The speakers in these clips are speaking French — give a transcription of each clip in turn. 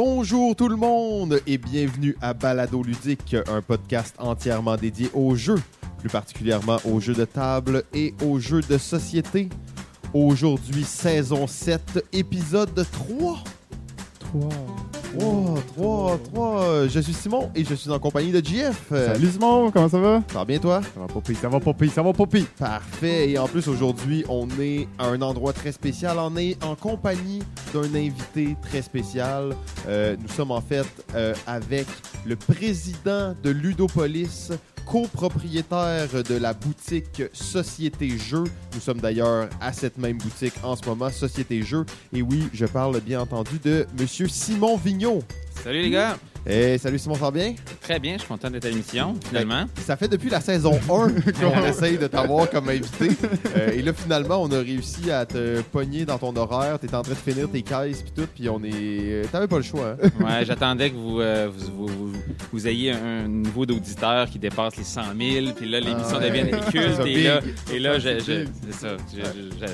Bonjour tout le monde et bienvenue à Balado Ludique, un podcast entièrement dédié aux jeux, plus particulièrement aux jeux de table et aux jeux de société. Aujourd'hui, saison 7, épisode 3. 3. 3, 3, 3. Je suis Simon et je suis en compagnie de JF. Salut Simon, comment ça va? Ça va bien toi? Ça va pas pire, ça va pas pire, ça va pas pire. Parfait. Et en plus, aujourd'hui, on est à un endroit très spécial. On est en compagnie d'un invité très spécial. Euh, nous sommes en fait euh, avec le président de Ludopolis, copropriétaire de la boutique Société Jeux. Nous sommes d'ailleurs à cette même boutique en ce moment, Société Jeux. Et oui, je parle bien entendu de Monsieur Simon Vigneault. Salut les gars! Eh, salut Simon, ça va bien? Très bien, je suis content d'être à l'émission, finalement. Ça fait depuis la saison 1 qu'on essaye de t'avoir comme invité. Euh, et là, finalement, on a réussi à te pogner dans ton horaire. T'es en train de finir tes caisses puis tout, puis on est... euh, T'avais pas le choix, hein? Ouais, j'attendais que vous, euh, vous, vous, vous- vous ayez un niveau d'auditeur qui dépasse les 100 000, puis là, l'émission Ah devienne culte, et là, et là je- c'est je- big. c'est ça,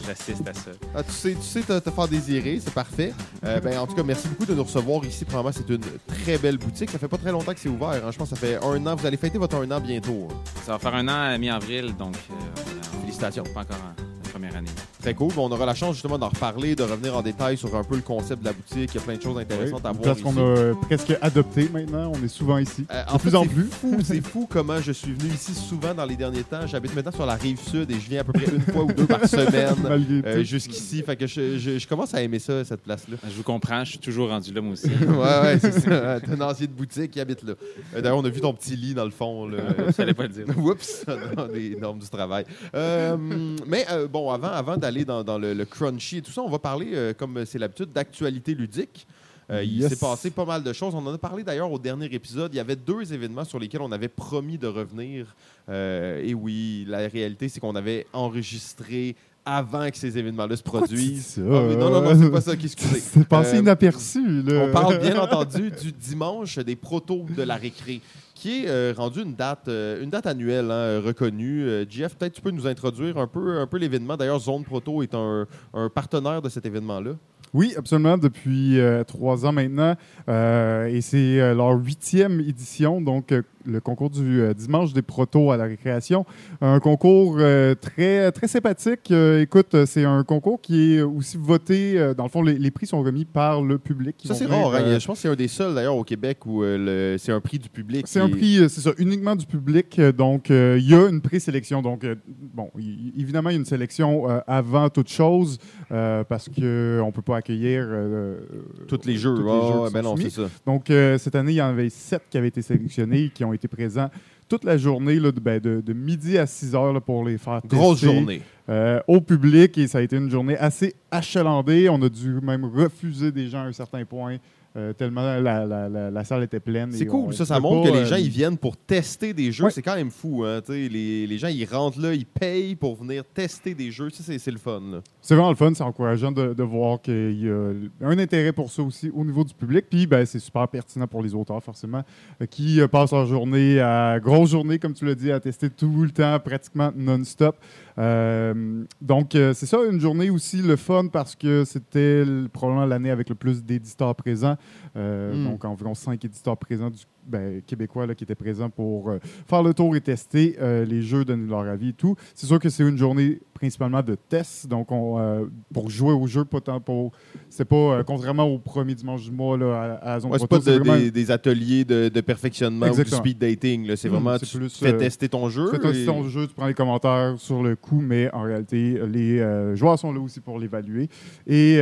j'assiste à ça. Ah, tu sais, tu sais te, te faire désirer, c'est parfait. Euh, ben, en tout cas, merci beaucoup de nous recevoir ici. Probablement, c'est une très belle boutique. Ça fait pas très longtemps que c'est ouvert. hein. Je pense que ça fait un an. Vous allez fêter votre un an bientôt. hein. Ça va faire un an à mi-avril, donc euh, on est en- Félicitations. pas encore en première année. Très cool. Bon, on aura la chance justement d'en reparler, de revenir en détail sur un peu le concept de la boutique. Il y a plein de choses intéressantes à voir place ici. qu'on a presque adoptée maintenant, on est souvent ici. Euh, De en fait, plus en c'est plus. fou, c'est fou comment je suis venu ici souvent dans les derniers temps. J'habite maintenant sur la rive sud et je viens à peu près une fois ou deux par semaine euh, jusqu'ici. Fait que je, je- je commence à aimer ça, cette place-là. Je vous comprends, je suis toujours rendu là, moi aussi. ouais, ouais, c'est ça. T'es un ancien de boutique qui habite là. Euh, D'ailleurs, on a vu ton petit lit dans le fond. Là. Je savais pas le dire. Oups, dans les normes du travail. Euh, mais euh, bon, avant, avant d'aller dans, dans le, le crunchy et tout ça, on va parler, euh, comme c'est l'habitude, d'actualité ludique. Euh, Il s'est passé pas mal de choses. On en a parlé d'ailleurs au dernier épisode. Il y avait deux événements sur lesquels on avait promis de revenir. Euh, et oui, la réalité, c'est qu'on avait enregistré avant que ces événements-là se produisent. ça? Ah oui, non, non, non, c'est pas ça qui excusez. C'est passé Euh, inaperçu, là. on parle bien entendu du dimanche des protos de la récré, qui est euh, rendu une date, euh, une date annuelle hein, reconnue. Euh, Jeff, peut-être tu peux nous introduire un peu, un peu l'événement. D'ailleurs, Zone Proto est un, un partenaire de cet événement-là. Oui, absolument, depuis trois ans maintenant. Et c'est leur huitième édition, donc le concours du euh, dimanche des protos à la récréation. Un concours euh, très, très sympathique. Euh, écoute, c'est un concours qui est aussi voté. dans le fond, les, les prix sont remis par le public. Ça, c'est rare. hein. Je pense que c'est un des seuls, d'ailleurs, au Québec où le- c'est un prix du public. C'est un prix, c'est ça, uniquement du public. Donc, il y a une présélection. Donc, bon, y- évidemment, il y a une sélection avant toute chose parce qu'on ne peut pas accueillir Tous les jeux. tous les Ah, jeux ouais, ben non, ça. Donc, cette année, il y en avait sept qui avaient été sélectionnés, qui ont été présents toute la journée, là, de, ben, de- de midi à 6 heures là, pour les faire Grosse tester, journée. euh, au public. Et ça a été une journée assez achalandée. On a dû même refuser des gens à un certain point, euh, tellement la, la- la- la salle était pleine. C'est on- cool, ça, ça montre pas, que les euh, gens ils viennent pour tester des jeux. Ouais. C'est quand même fou. Hein, les, les gens ils rentrent là, ils payent pour venir tester des jeux. C'est le fun. C'est vraiment le fun, c'est encourageant de, de voir qu'il y a un intérêt pour ça aussi au niveau du public. Puis ben, c'est super pertinent pour les auteurs, forcément, euh, qui euh, passent leur journée à grosse journée, comme tu l'as dit, à tester tout le temps, pratiquement non-stop. Euh, donc, euh, c'est ça, une journée aussi le fun parce que c'était probablement l'année avec le plus d'éditeurs présents. Euh, Mm. Donc, environ cinq éditeurs présents du ben, québécois là, qui étaient présents pour euh, faire le tour et tester euh, les jeux, donner leur avis et tout. C'est sûr que c'est une journée principalement de tests, donc on, euh, pour jouer au jeu, pas tant pour. C'est pas contrairement au premier dimanche du mois là, à, à la zone Ouais, c'est pas de- vraiment- des, des ateliers de, de perfectionnement Exactement. ou du speed dating. C'est Mm, vraiment, c'est tu plus, fais tester ton jeu. Tu fais tester et- ton jeu, tu prends les commentaires sur le coup, mais en réalité, les joueurs sont là aussi pour l'évaluer. Et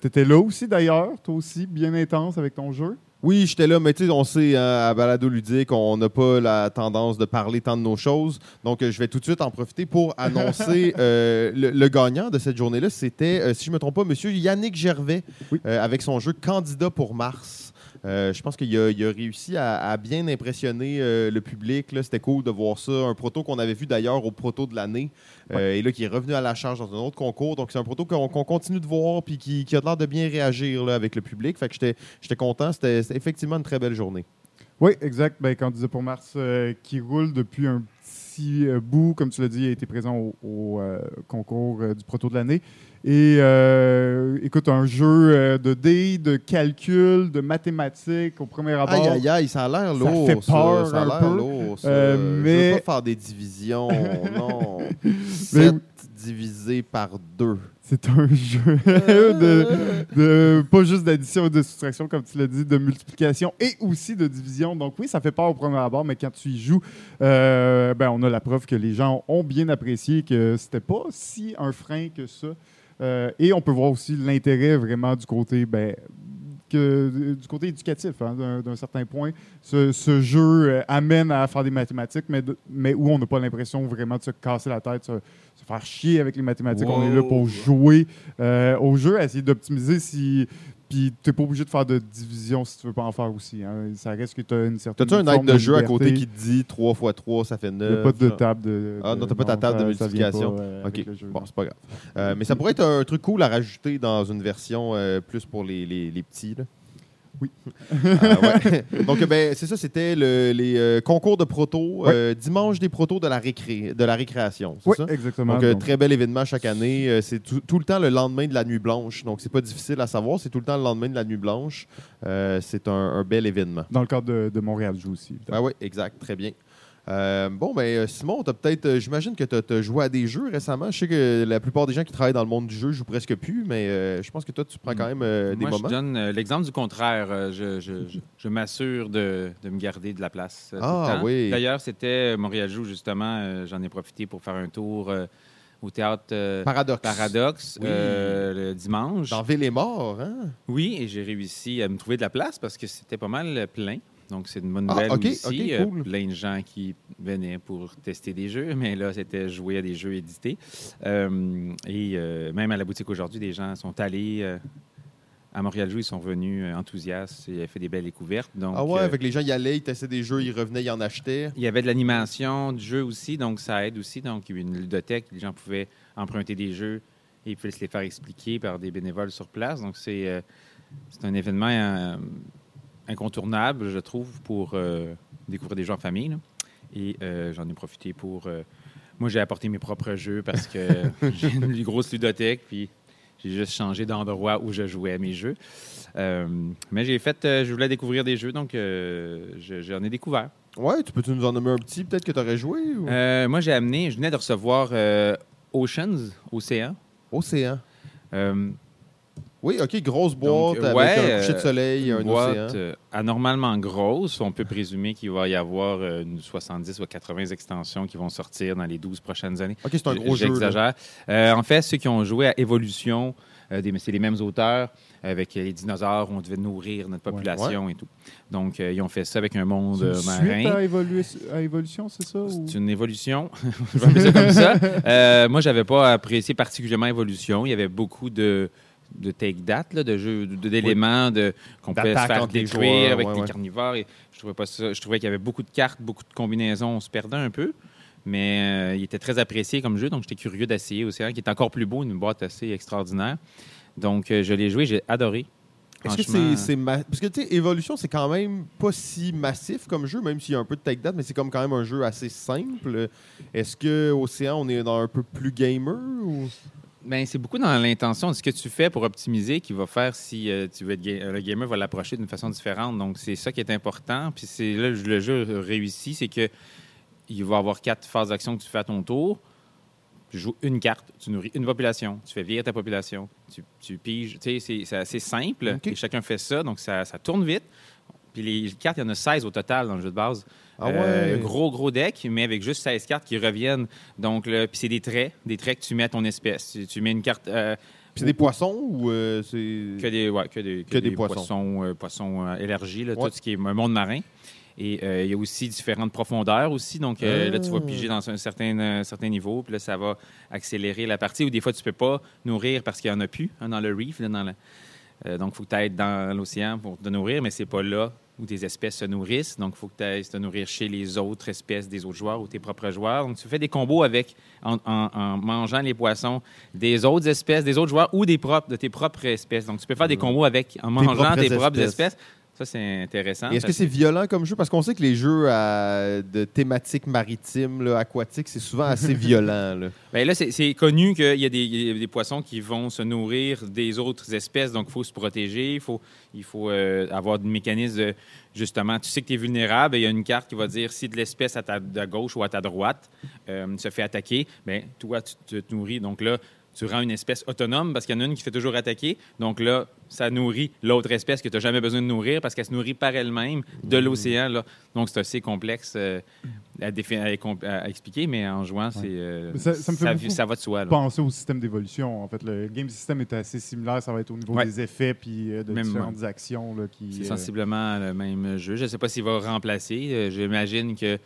tu étais là aussi d'ailleurs, toi aussi, bien intense avec ton jeu? Oui, j'étais là, mais tu sais, on sait, hein, à Balado Ludique, on n'a pas la tendance de parler tant de nos choses. Donc, euh, je vais tout de suite en profiter pour annoncer euh, le, le gagnant de cette journée-là. C'était, euh, si je ne me trompe pas, M. Yannick Gervais, Oui. avec son jeu Candidat pour Mars. Euh, je pense qu'il a, réussi à, à bien impressionner euh, le public. C'était cool de voir ça. Un proto qu'on avait vu d'ailleurs au proto de l'année euh, et là qui est revenu à la charge dans un autre concours. Donc, c'est un proto qu'on continue de voir puis qui, qui a l'air de bien réagir là, avec le public. Fait que j'étais content. C'était effectivement une très belle journée. Oui, exact. Ben, Candidat pour Mars, euh, qui roule depuis un petit euh, bout, comme tu l'as dit, a été présent au, au, euh, concours euh, du proto de l'année. Et euh, écoute, un jeu de dés, de calcul, de mathématiques au premier abord. Aïe, aïe, aïe, ça a l'air Ça lourd. fait peur ça a un l'air lourd, ça. Euh, Je mais- veux pas faire des divisions, non. 7 divisé par 2. C'est un jeu de, pas juste d'addition et de soustraction, comme tu l'as dit, de multiplication et aussi de division. Donc oui, ça fait peur au premier abord, mais quand tu y joues, euh, ben, on a la preuve que les gens ont bien apprécié, que c'était pas si un frein que ça. Euh, et on peut voir aussi l'intérêt vraiment du côté, ben, que, du côté éducatif, hein, d'un certain point. Ce, ce jeu euh, amène à faire des mathématiques, mais, de- mais où on n'a pas l'impression vraiment de se casser la tête, se, se faire chier avec les mathématiques. On est là pour jouer euh, au jeu, essayer d'optimiser si. Puis tu n'es pas obligé de faire de division si tu veux pas en faire aussi. hein. Ça reste que tu as une certaine. T'as-tu un aide de jeu à côté qui te dit 3 x 3, ça fait Il n'y 9? a pas de table de. Ah, non, t'as pas ta table de multiplication. pas, euh, Ok, jeu, bon, c'est pas grave. Euh, mais ça pourrait être un truc cool à rajouter dans une version euh, plus pour les, les, les petits. Là. Oui. Euh, ouais. Donc, ben, c'est ça, c'était le- les euh, concours de proto, euh, dimanche des protos de la, récré, de la récréation. Oui, ça? exactement. Donc, euh, Donc, très bel événement chaque année. C'est tout, tout le temps le lendemain de la nuit blanche. Donc, c'est pas difficile à savoir. C'est tout le temps le lendemain de la nuit blanche. C'est un, un bel événement. Dans le cadre de, de Montréal Joue aussi. Ah oui, exact. Très bien. Euh, bon, ben, euh, Simon, t'as peut-être, euh, j'imagine que tu as, joué à des jeux récemment. Je sais que la plupart des gens qui travaillent dans le monde du jeu jouent presque plus, mais euh, je pense que toi, tu prends quand même des Moi, moments. je donne l'exemple du contraire. Je je- je- je m'assure de, de me garder de la place. Ah, oui. D'ailleurs, c'était Montréal Joue, justement. J'en ai profité pour faire un tour au théâtre euh, Paradoxe. Paradoxe Oui. euh, le dimanche. Dans Ville et Mort, hein? Oui, et j'ai réussi à me trouver de la place parce que c'était pas mal plein. Donc, c'est une bonne Ah, nouvelle ok, aussi. ok, Euh, cool. plein de gens qui venaient pour tester des jeux, mais là, c'était jouer à des jeux édités. Euh, et euh, même à la boutique aujourd'hui, des gens sont allés euh, à Montréal Joue, ils sont venus enthousiastes et ont fait des belles découvertes. Donc, ah ouais, avec les gens y allaient, ils testaient des jeux, ils revenaient, ils en achetaient. il y avait de l'animation du jeu aussi, donc ça aide aussi. Donc, il y a une ludothèque, les gens pouvaient emprunter des jeux et ils pouvaient se les faire expliquer par des bénévoles sur place. Donc, c'est c'est un événement incontournable, je trouve, pour euh, découvrir des jeux en famille. là. Et euh, j'en ai profité pour. euh, moi, j'ai apporté mes propres jeux parce que j'ai une grosse ludothèque, puis j'ai juste changé d'endroit où je jouais à mes jeux. Euh, mais j'ai fait, euh, je voulais découvrir des jeux, donc euh, je- j'en ai découvert. Ouais, tu peux-tu nous en nommer un petit, peut-être que tu aurais joué? Ou... Euh, moi, j'ai amené, je venais de recevoir euh, Oceans, Océan. Océan. Euh, Oui, OK, grosse boîte Donc, avec ouais, un coucher de euh, soleil, un une boîte océan. euh, anormalement grosse. On peut présumer qu'il va y avoir euh, une 70 ou 80 extensions qui vont sortir dans les 12 prochaines années. OK, c'est un gros jeu. J'exagère. Euh, en fait, ceux qui ont joué à Évolution, euh, des- c'est les mêmes auteurs. Avec euh, les dinosaures, on devait nourrir notre population et tout. Donc, euh, ils ont fait ça avec un monde une euh, suite marin. à, à Évolution, c'est ça? ou- C'est une évolution. Je vais ça comme ça. Euh, moi, j'avais pas apprécié particulièrement évolution. Il y avait beaucoup de de take date, là, de jeux, de- d'éléments de, qu'on pouvait se faire détruire joueurs, avec ouais, des ouais. carnivores. Et je trouvais pas ça. Je trouvais qu'il y avait beaucoup de cartes, beaucoup de combinaisons. On se perdait un peu. Mais euh, il était très apprécié comme jeu, donc j'étais curieux d'essayer Océan, qui est encore plus beau, une boîte assez extraordinaire. Donc, euh, je l'ai joué, j'ai adoré. Est-ce que c'est c'est ma- parce que tu sais Evolution c'est quand même pas si massif comme jeu même s'il y a un peu de take date mais c'est comme quand même un jeu assez simple. Est-ce que Océan on est dans un peu plus gamer ou? Ben, c'est beaucoup dans l'intention de ce que tu fais pour optimiser qui va faire si euh, tu veux être ga- le gamer va l'approcher d'une façon différente. Donc, c'est ça qui est important. Puis c'est là le jeu réussit, c'est que il va y avoir quatre phases d'action que tu fais à ton tour. Tu joues une carte, tu nourris une population, tu fais vieillir ta population, tu, tu piges. Tu sais, c'est- assez simple. Et chacun fait ça, donc ça, ça tourne vite. Puis les cartes, il y en a 16 au total dans le jeu de base. Ah Euh, ouais. gros, gros deck, mais avec juste 16 cartes qui reviennent. Donc, là, puis c'est des traits, des traits que tu mets à ton espèce. Tu, tu mets une carte. euh, Puis c'est des poissons ou euh, c'est que des, ouais, que des, Que des poissons. poissons, euh, poissons, euh, élargis, là, Ouais. tout ce qui est un monde marin. Et euh, il y a aussi différentes profondeurs aussi. Donc euh, là, tu vas Ah. piger dans un certain, euh, certain niveau. Puis là, ça va accélérer la partie. Ou des fois, tu peux pas nourrir parce qu'il n'y en a plus hein, dans le reef. là, dans le- Euh, donc, il faut que tu ailles dans l'océan pour te nourrir, mais c'est pas là où tes espèces se nourrissent. Donc, il faut que tu ailles te nourrir chez les autres espèces des autres joueurs ou tes propres joueurs. Donc, tu fais des combos avec, en, en- en mangeant les poissons des autres espèces, des autres joueurs ou des propres, de tes propres espèces. Donc, tu peux faire des combos avec, en mangeant propres tes propres espèces. espèces. Ça, c'est intéressant. Est-ce que c'est violent comme jeu? Parce qu'on sait que les jeux de thématique maritime, là, aquatique, c'est souvent assez violent. là. Ben là, c'est connu qu'il y, a des- il y a des poissons qui vont se nourrir des autres espèces, donc il faut se protéger, il faut, il faut euh, avoir des mécanismes de, justement, tu sais que tu es vulnérable, il y a une carte qui va dire si de l'espèce à ta à gauche ou à ta droite euh, se fait attaquer, ben toi, tu te te nourris. Donc là, tu rends une espèce autonome parce qu'il y en a une qui fait toujours attaquer. Donc là, ça nourrit l'autre espèce que tu n'as jamais besoin de nourrir parce qu'elle se nourrit par elle-même de l'océan. là. Donc c'est assez complexe euh, à, expliquer, mais en jouant, c'est, euh, Ça- ça me fait ça va de soi. là. penser au système d'évolution. En fait, le game system est assez similaire. Ça va être au niveau Ouais. des effets puis euh, de Même, différentes actions là, qui. C'est sensiblement le même jeu. Je ne sais pas s'il va remplacer. J'imagine que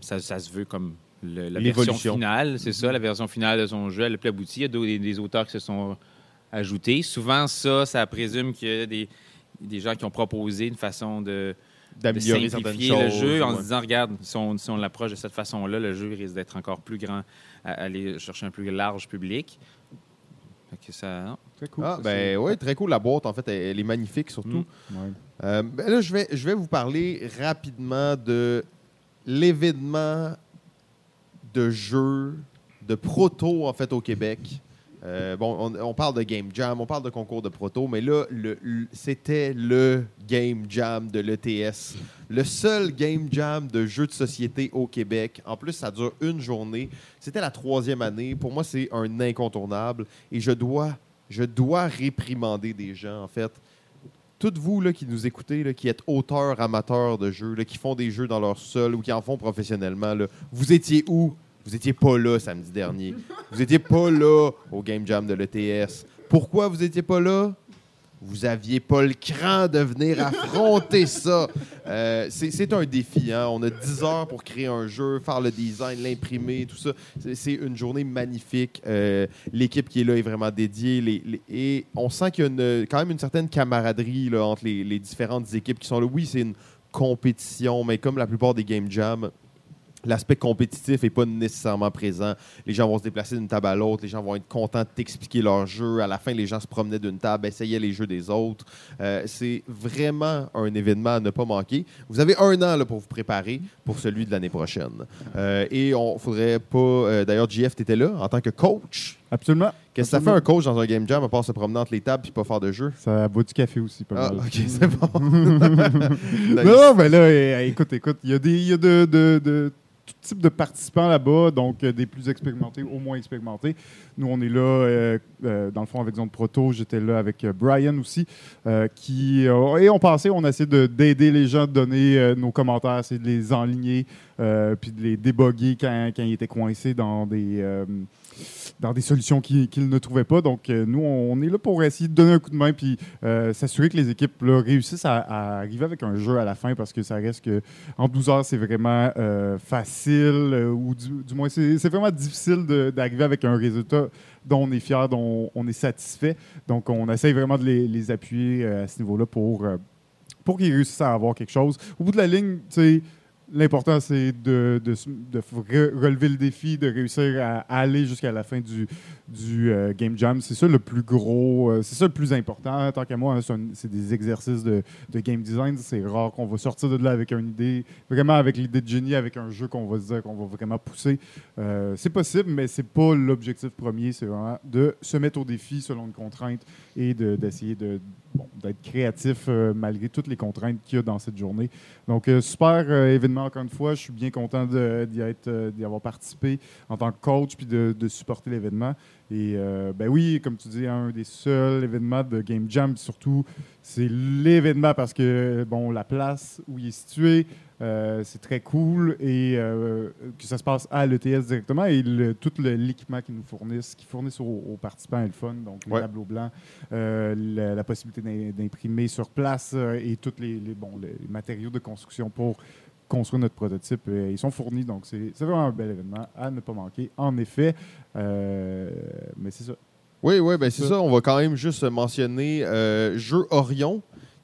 ça, ça se veut comme le- la version L'évolution. finale. C'est ça, la version finale de son jeu. Elle est plus aboutie. Il y a des, des auteurs qui se sont ajoutés. Souvent, ça, ça présume qu'il y a des, des gens qui ont proposé une façon de, de simplifier choses. le jeu en ouais. se disant, regarde, si on, si on l'approche de cette façon-là, le jeu risque d'être encore plus grand, à aller chercher un plus large public. Que ça, non. Très cool. Ah, ça, ben oui, très cool. La boîte, en fait, elle, elle est magnifique surtout. ouais. Euh, ben là, je vais, je vais vous parler rapidement de l'événement de jeu, de proto, en fait, au Québec. Euh, bon, on, parle de Game Jam, on parle de concours de proto, mais là, c'était le Game Jam de l'ETS. Le seul Game Jam de jeux de société au Québec. En plus, ça dure une journée. C'était la troisième année. Pour moi, c'est un incontournable. Et je dois, je dois réprimander des gens, en fait toutes vous là, qui nous écoutez, qui êtes auteurs, amateurs de jeux, là, qui font des jeux dans leur sol ou qui en font professionnellement, vous étiez où? Vous étiez pas là samedi dernier. Vous étiez pas là au Game Jam de l'ETS. Pourquoi vous étiez pas là? Vous aviez pas le cran de venir affronter ça. Euh, c'est un défi. Hein? On a 10 heures pour créer un jeu, faire le design, l'imprimer, tout ça. C'est- C'est une journée magnifique. Euh, L'équipe qui est là est vraiment dédiée. Les- les- et on sent qu'il y a une- quand même une certaine camaraderie là, entre les, les différentes équipes qui sont là. Oui, c'est une compétition, mais comme la plupart des Game Jam, l'aspect compétitif n'est pas nécessairement présent. Les gens vont se déplacer d'une table à l'autre, les gens vont être contents de t'expliquer leur jeu. À la fin, les gens se promenaient d'une table, essayaient les jeux des autres. Euh, c'est vraiment un événement à ne pas manquer. Vous avez un an là, pour vous préparer pour celui de l'année prochaine. Euh, et on faudrait pas. euh, D'ailleurs, JF, tu étais là en tant que coach. Absolument. Qu'est-ce que ça fait un coach dans un game jam à part se promener entre les tables et pas faire de jeu? Ça boit du café aussi, pas Ah, ok, c'est bon. Non, mais là, euh, écoute, écoute, il y a, des, y a de, de- de tout type de participants là-bas, donc euh, des plus expérimentés, au moins expérimentés. Nous, on est là, euh, euh, dans le fond, avec Zone Proto. J'étais là avec Brian aussi, qui... et on pensait, on essaie de- d'aider les gens, de donner nos commentaires, essayer de les enligner, puis de les déboguer quand, quand ils étaient coincés dans des... dans des solutions qu'ils ne trouvaient pas. Donc, euh, nous, on est là pour essayer de donner un coup de main puis euh, s'assurer que les équipes réussissent à, arriver avec un jeu à la fin parce que ça reste que en 12 heures, c'est vraiment euh, facile euh, ou du, moins, c'est vraiment difficile d'arriver avec un résultat dont on est fier, dont on est satisfait. Donc, on essaye vraiment de les, appuyer à ce niveau-là pour, pour qu'ils réussissent à avoir quelque chose. Au bout de la ligne, tu sais, L'important, c'est de, relever le défi, de réussir à, aller jusqu'à la fin du, euh, Game Jam. C'est ça le plus gros, euh, c'est ça le plus important. Tant qu'à moi, hein, c'est des exercices de, game design. C'est rare qu'on va sortir de là avec une idée, vraiment avec l'idée de génie, avec un jeu qu'on va dire qu'on va vraiment pousser. Euh, c'est possible, mais c'est pas l'objectif premier. C'est vraiment de se mettre au défi selon une contrainte et de- d'essayer de, d'être créatif euh, malgré toutes les contraintes qu'il y a dans cette journée. Donc, euh, super euh, événement encore une fois. Je suis bien content d'y être, avoir participé en tant que coach puis de, supporter l'événement. Et euh, ben oui, comme tu dis, un des seuls événements de Game Jam, surtout, c'est l'événement parce que bon, la place où il est situé, c'est très cool et euh, que ça se passe à l'ETS directement et le- tout l'équipement qu'ils nous fournissent, qu'ils fournissent aux, aux participants est le fun. Donc, les Ouais. tableaux blancs, euh, la, la possibilité d'im- d'imprimer sur place euh, et tous les, les- bon, les matériaux de construction pour construire notre prototype. euh, ils sont fournis, donc c'est c'est vraiment un bel événement à ne pas manquer. En effet, euh, mais c'est ça. Oui, oui, ben c'est Ça. ça. On va quand même juste mentionner euh, Jeu Orion,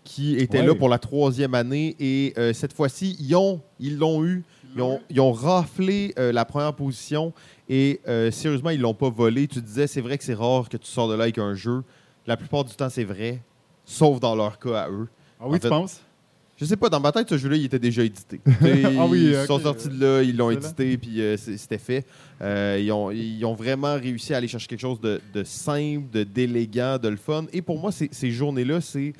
qui était Ouais. là pour la troisième année. Et euh, cette fois-ci, ils ont- ils l'ont eu. Ils ont, ils ont raflé euh, la première position. Et euh, sérieusement, ils l'ont pas volé. Tu disais, c'est vrai que c'est rare que tu sors de là avec un jeu. La plupart du temps, c'est vrai. Sauf dans leur cas à eux. Ah oui, En tu penses? Je sais pas, dans ma tête, ce jeu-là, il était déjà édité. Ah oui, ils sont sortis de là, ils l'ont édité, puis euh, c'était fait. Euh, ils, ont, ils ont vraiment réussi à aller chercher quelque chose de, de simple, de d'élégant, de le fun. Et pour moi, c'est- ces journées-là, c'est.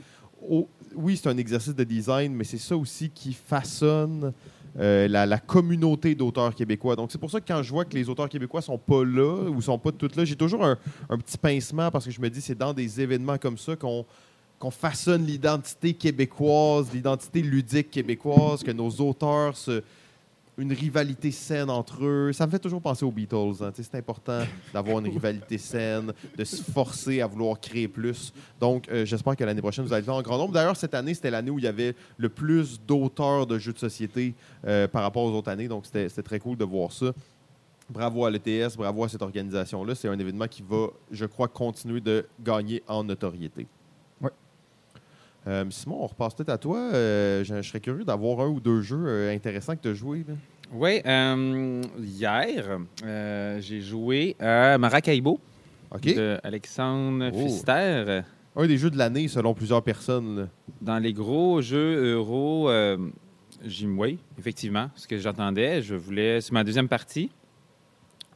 au- oui, c'est un exercice de design, mais c'est ça aussi qui façonne euh, la, communauté d'auteurs québécois. Donc, c'est pour ça que quand je vois que les auteurs québécois sont pas là ou sont pas tous là, j'ai toujours un, petit pincement parce que je me dis c'est dans des événements comme ça qu'on façonne l'identité québécoise, l'identité ludique québécoise, que nos auteurs se une rivalité saine entre eux. Ça me fait toujours penser aux Beatles. hein. C'est important d'avoir une rivalité saine, de se forcer à vouloir créer plus. Donc, euh, j'espère que l'année prochaine, vous allez là en grand nombre. D'ailleurs, cette année, c'était l'année où il y avait le plus d'auteurs de jeux de société euh, par rapport aux autres années. Donc, c'était très cool de voir ça. Bravo à l'ETS, bravo à cette organisation-là. C'est un événement qui va, je crois, continuer de gagner en notoriété. Euh, Simon, on repasse peut-être à toi. Euh, je, je serais curieux d'avoir un ou deux jeux euh, intéressants que tu as joués. Oui, hier, j'ai joué à Maracaibo de Alexandre Oh. Pfister. Un des jeux de l'année, selon plusieurs personnes. là. Dans les gros jeux euro, j'y- oui, effectivement, ce que j'attendais. Je voulais. C'est ma deuxième partie.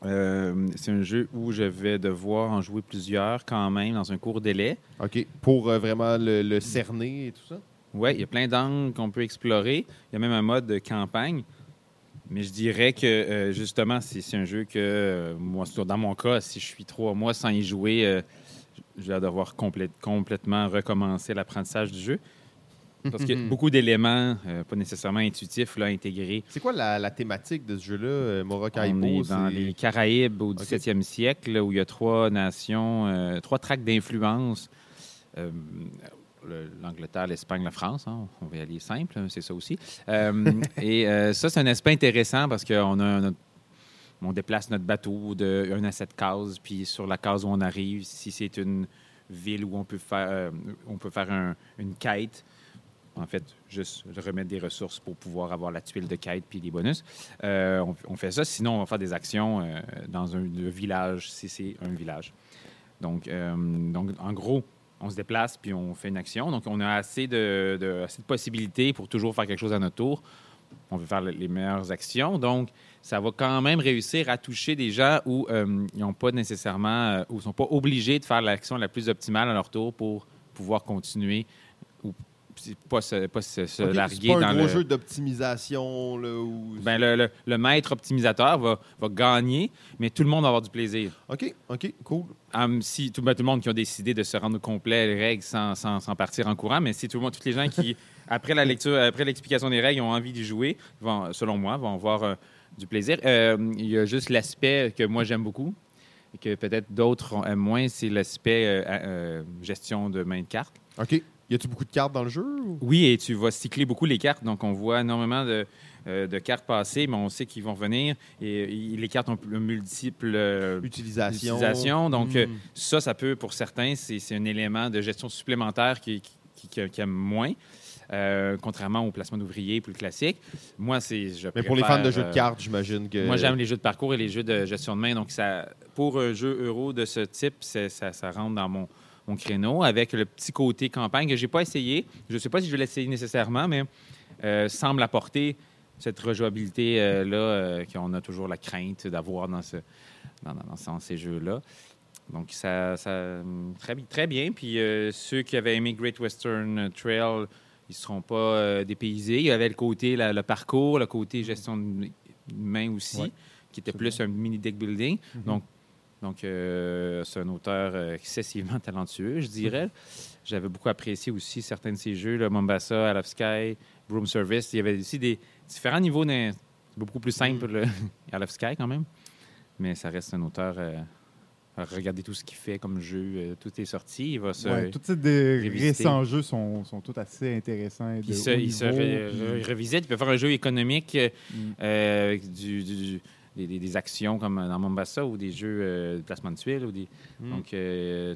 Euh, c'est un jeu où je vais devoir en jouer plusieurs quand même dans un court délai. OK. Pour euh, vraiment le, le cerner et tout ça? Oui, il y a plein d'angles qu'on peut explorer. Il y a même un mode de campagne. Mais je dirais que euh, justement, c'est un jeu que, moi, dans mon cas, si je suis trois mois sans y jouer, je vais devoir complè- complètement recommencer l'apprentissage du jeu. Parce qu'il y a beaucoup d'éléments, euh, pas nécessairement intuitifs, là, intégrés. C'est quoi la, la thématique de ce jeu-là, euh, On Maracaibo? est dans les Caraïbes au 17e siècle, là, où il y a trois nations, euh, trois tracts d'influence. Euh, le- L'Angleterre, l'Espagne, la France. hein. On va y aller simple, hein, c'est ça aussi. Euh, et euh, ça, c'est un aspect intéressant parce qu'on a on déplace notre bateau de un à sept cases, puis sur la case où on arrive, si c'est une ville où on peut faire, euh, on peut faire un- une quête, en fait, juste remettre des ressources pour pouvoir avoir la tuile de quête puis les bonus. Euh, on, fait ça. Sinon, on va faire des actions euh, dans un, village, si c'est un village. Donc, euh, donc, en gros, on se déplace puis on fait une action. Donc, on a assez de, assez de possibilités pour toujours faire quelque chose à notre tour. On veut faire le- les meilleures actions. Donc, ça va quand même réussir à toucher des gens où ils n'ont pas nécessairement, euh, ou sont pas obligés de faire l'action la plus optimale à leur tour pour pouvoir continuer pas se, pas se, se OK, c'est larguer pas un dans gros le... jeu d'optimisation. où- Ben, le, le- le maître optimisateur va, va gagner, mais tout le monde va avoir du plaisir. OK, OK, cool. Si tout, ben, tout le monde qui a décidé de se rendre au complet les règles sans, sans- sans partir en courant, mais si tout le monde, toutes les gens qui, après la lecture, après l'explication des règles, ont envie d'y jouer, vont, selon moi, vont avoir euh, du plaisir. Euh, Il y a juste l'aspect que moi j'aime beaucoup et que peut-être d'autres aiment moins, c'est l'aspect euh, gestion de main de cartes. OK. Y a-tu beaucoup de cartes dans le jeu? ou- Oui, et tu vas cycler beaucoup les cartes. Donc, on voit énormément de, euh, de cartes passer, mais on sait qu'ils vont venir. Et, euh, les cartes ont multiples euh, Utilisation. utilisations. Donc, Hmm. euh, ça, ça peut, pour certains, c'est un élément de gestion supplémentaire qui, qui, qui- qui aime moins. euh, contrairement au placement d'ouvriers plus classique. Moi, c'est. je Mais pour les fans de jeux de euh, cartes, j'imagine que. moi, j'aime les jeux de parcours et les jeux de gestion de main. Donc, ça, pour un jeu euro de ce type, ça rentre dans mon, mon créneau avec le petit côté campagne que j'ai pas essayé. Je ne sais pas si je vais l'essayer nécessairement, mais euh, semble apporter cette rejouabilité-là euh, qu'on a toujours la crainte d'avoir dans, ce, dans, dans- dans ces jeux-là. Donc, ça, ça très, très bien. Puis, euh, ceux qui avaient aimé Great Western Trail, ils ne seront pas euh, dépaysés. Il y avait le côté, la- le parcours, le côté gestion de main aussi, Ouais, qui était plus un mini deck building. Mhm. Donc, donc euh, c'est un auteur euh, excessivement talentueux, je dirais. J'avais beaucoup apprécié aussi certains de ses jeux, là, Mombasa, Out of Sky, Broom Service. Il y avait aussi des différents niveaux. beaucoup plus simple, le Out of Sky, quand même. Mais ça reste un auteur. euh, regardez tout ce qu'il fait comme jeu. euh, tout est sorti. Il va se. Ouais, tous ces des révisiter. récents jeux sont, sont tous assez intéressants. de il se, il se niveau, ré- puis- ré- revisite. Il peut faire un jeu économique euh, Mm. euh, avec du, du- des, des- des actions comme dans Mombasa ou des jeux euh, de placement de tuiles. Ou des, Mm. Donc, euh,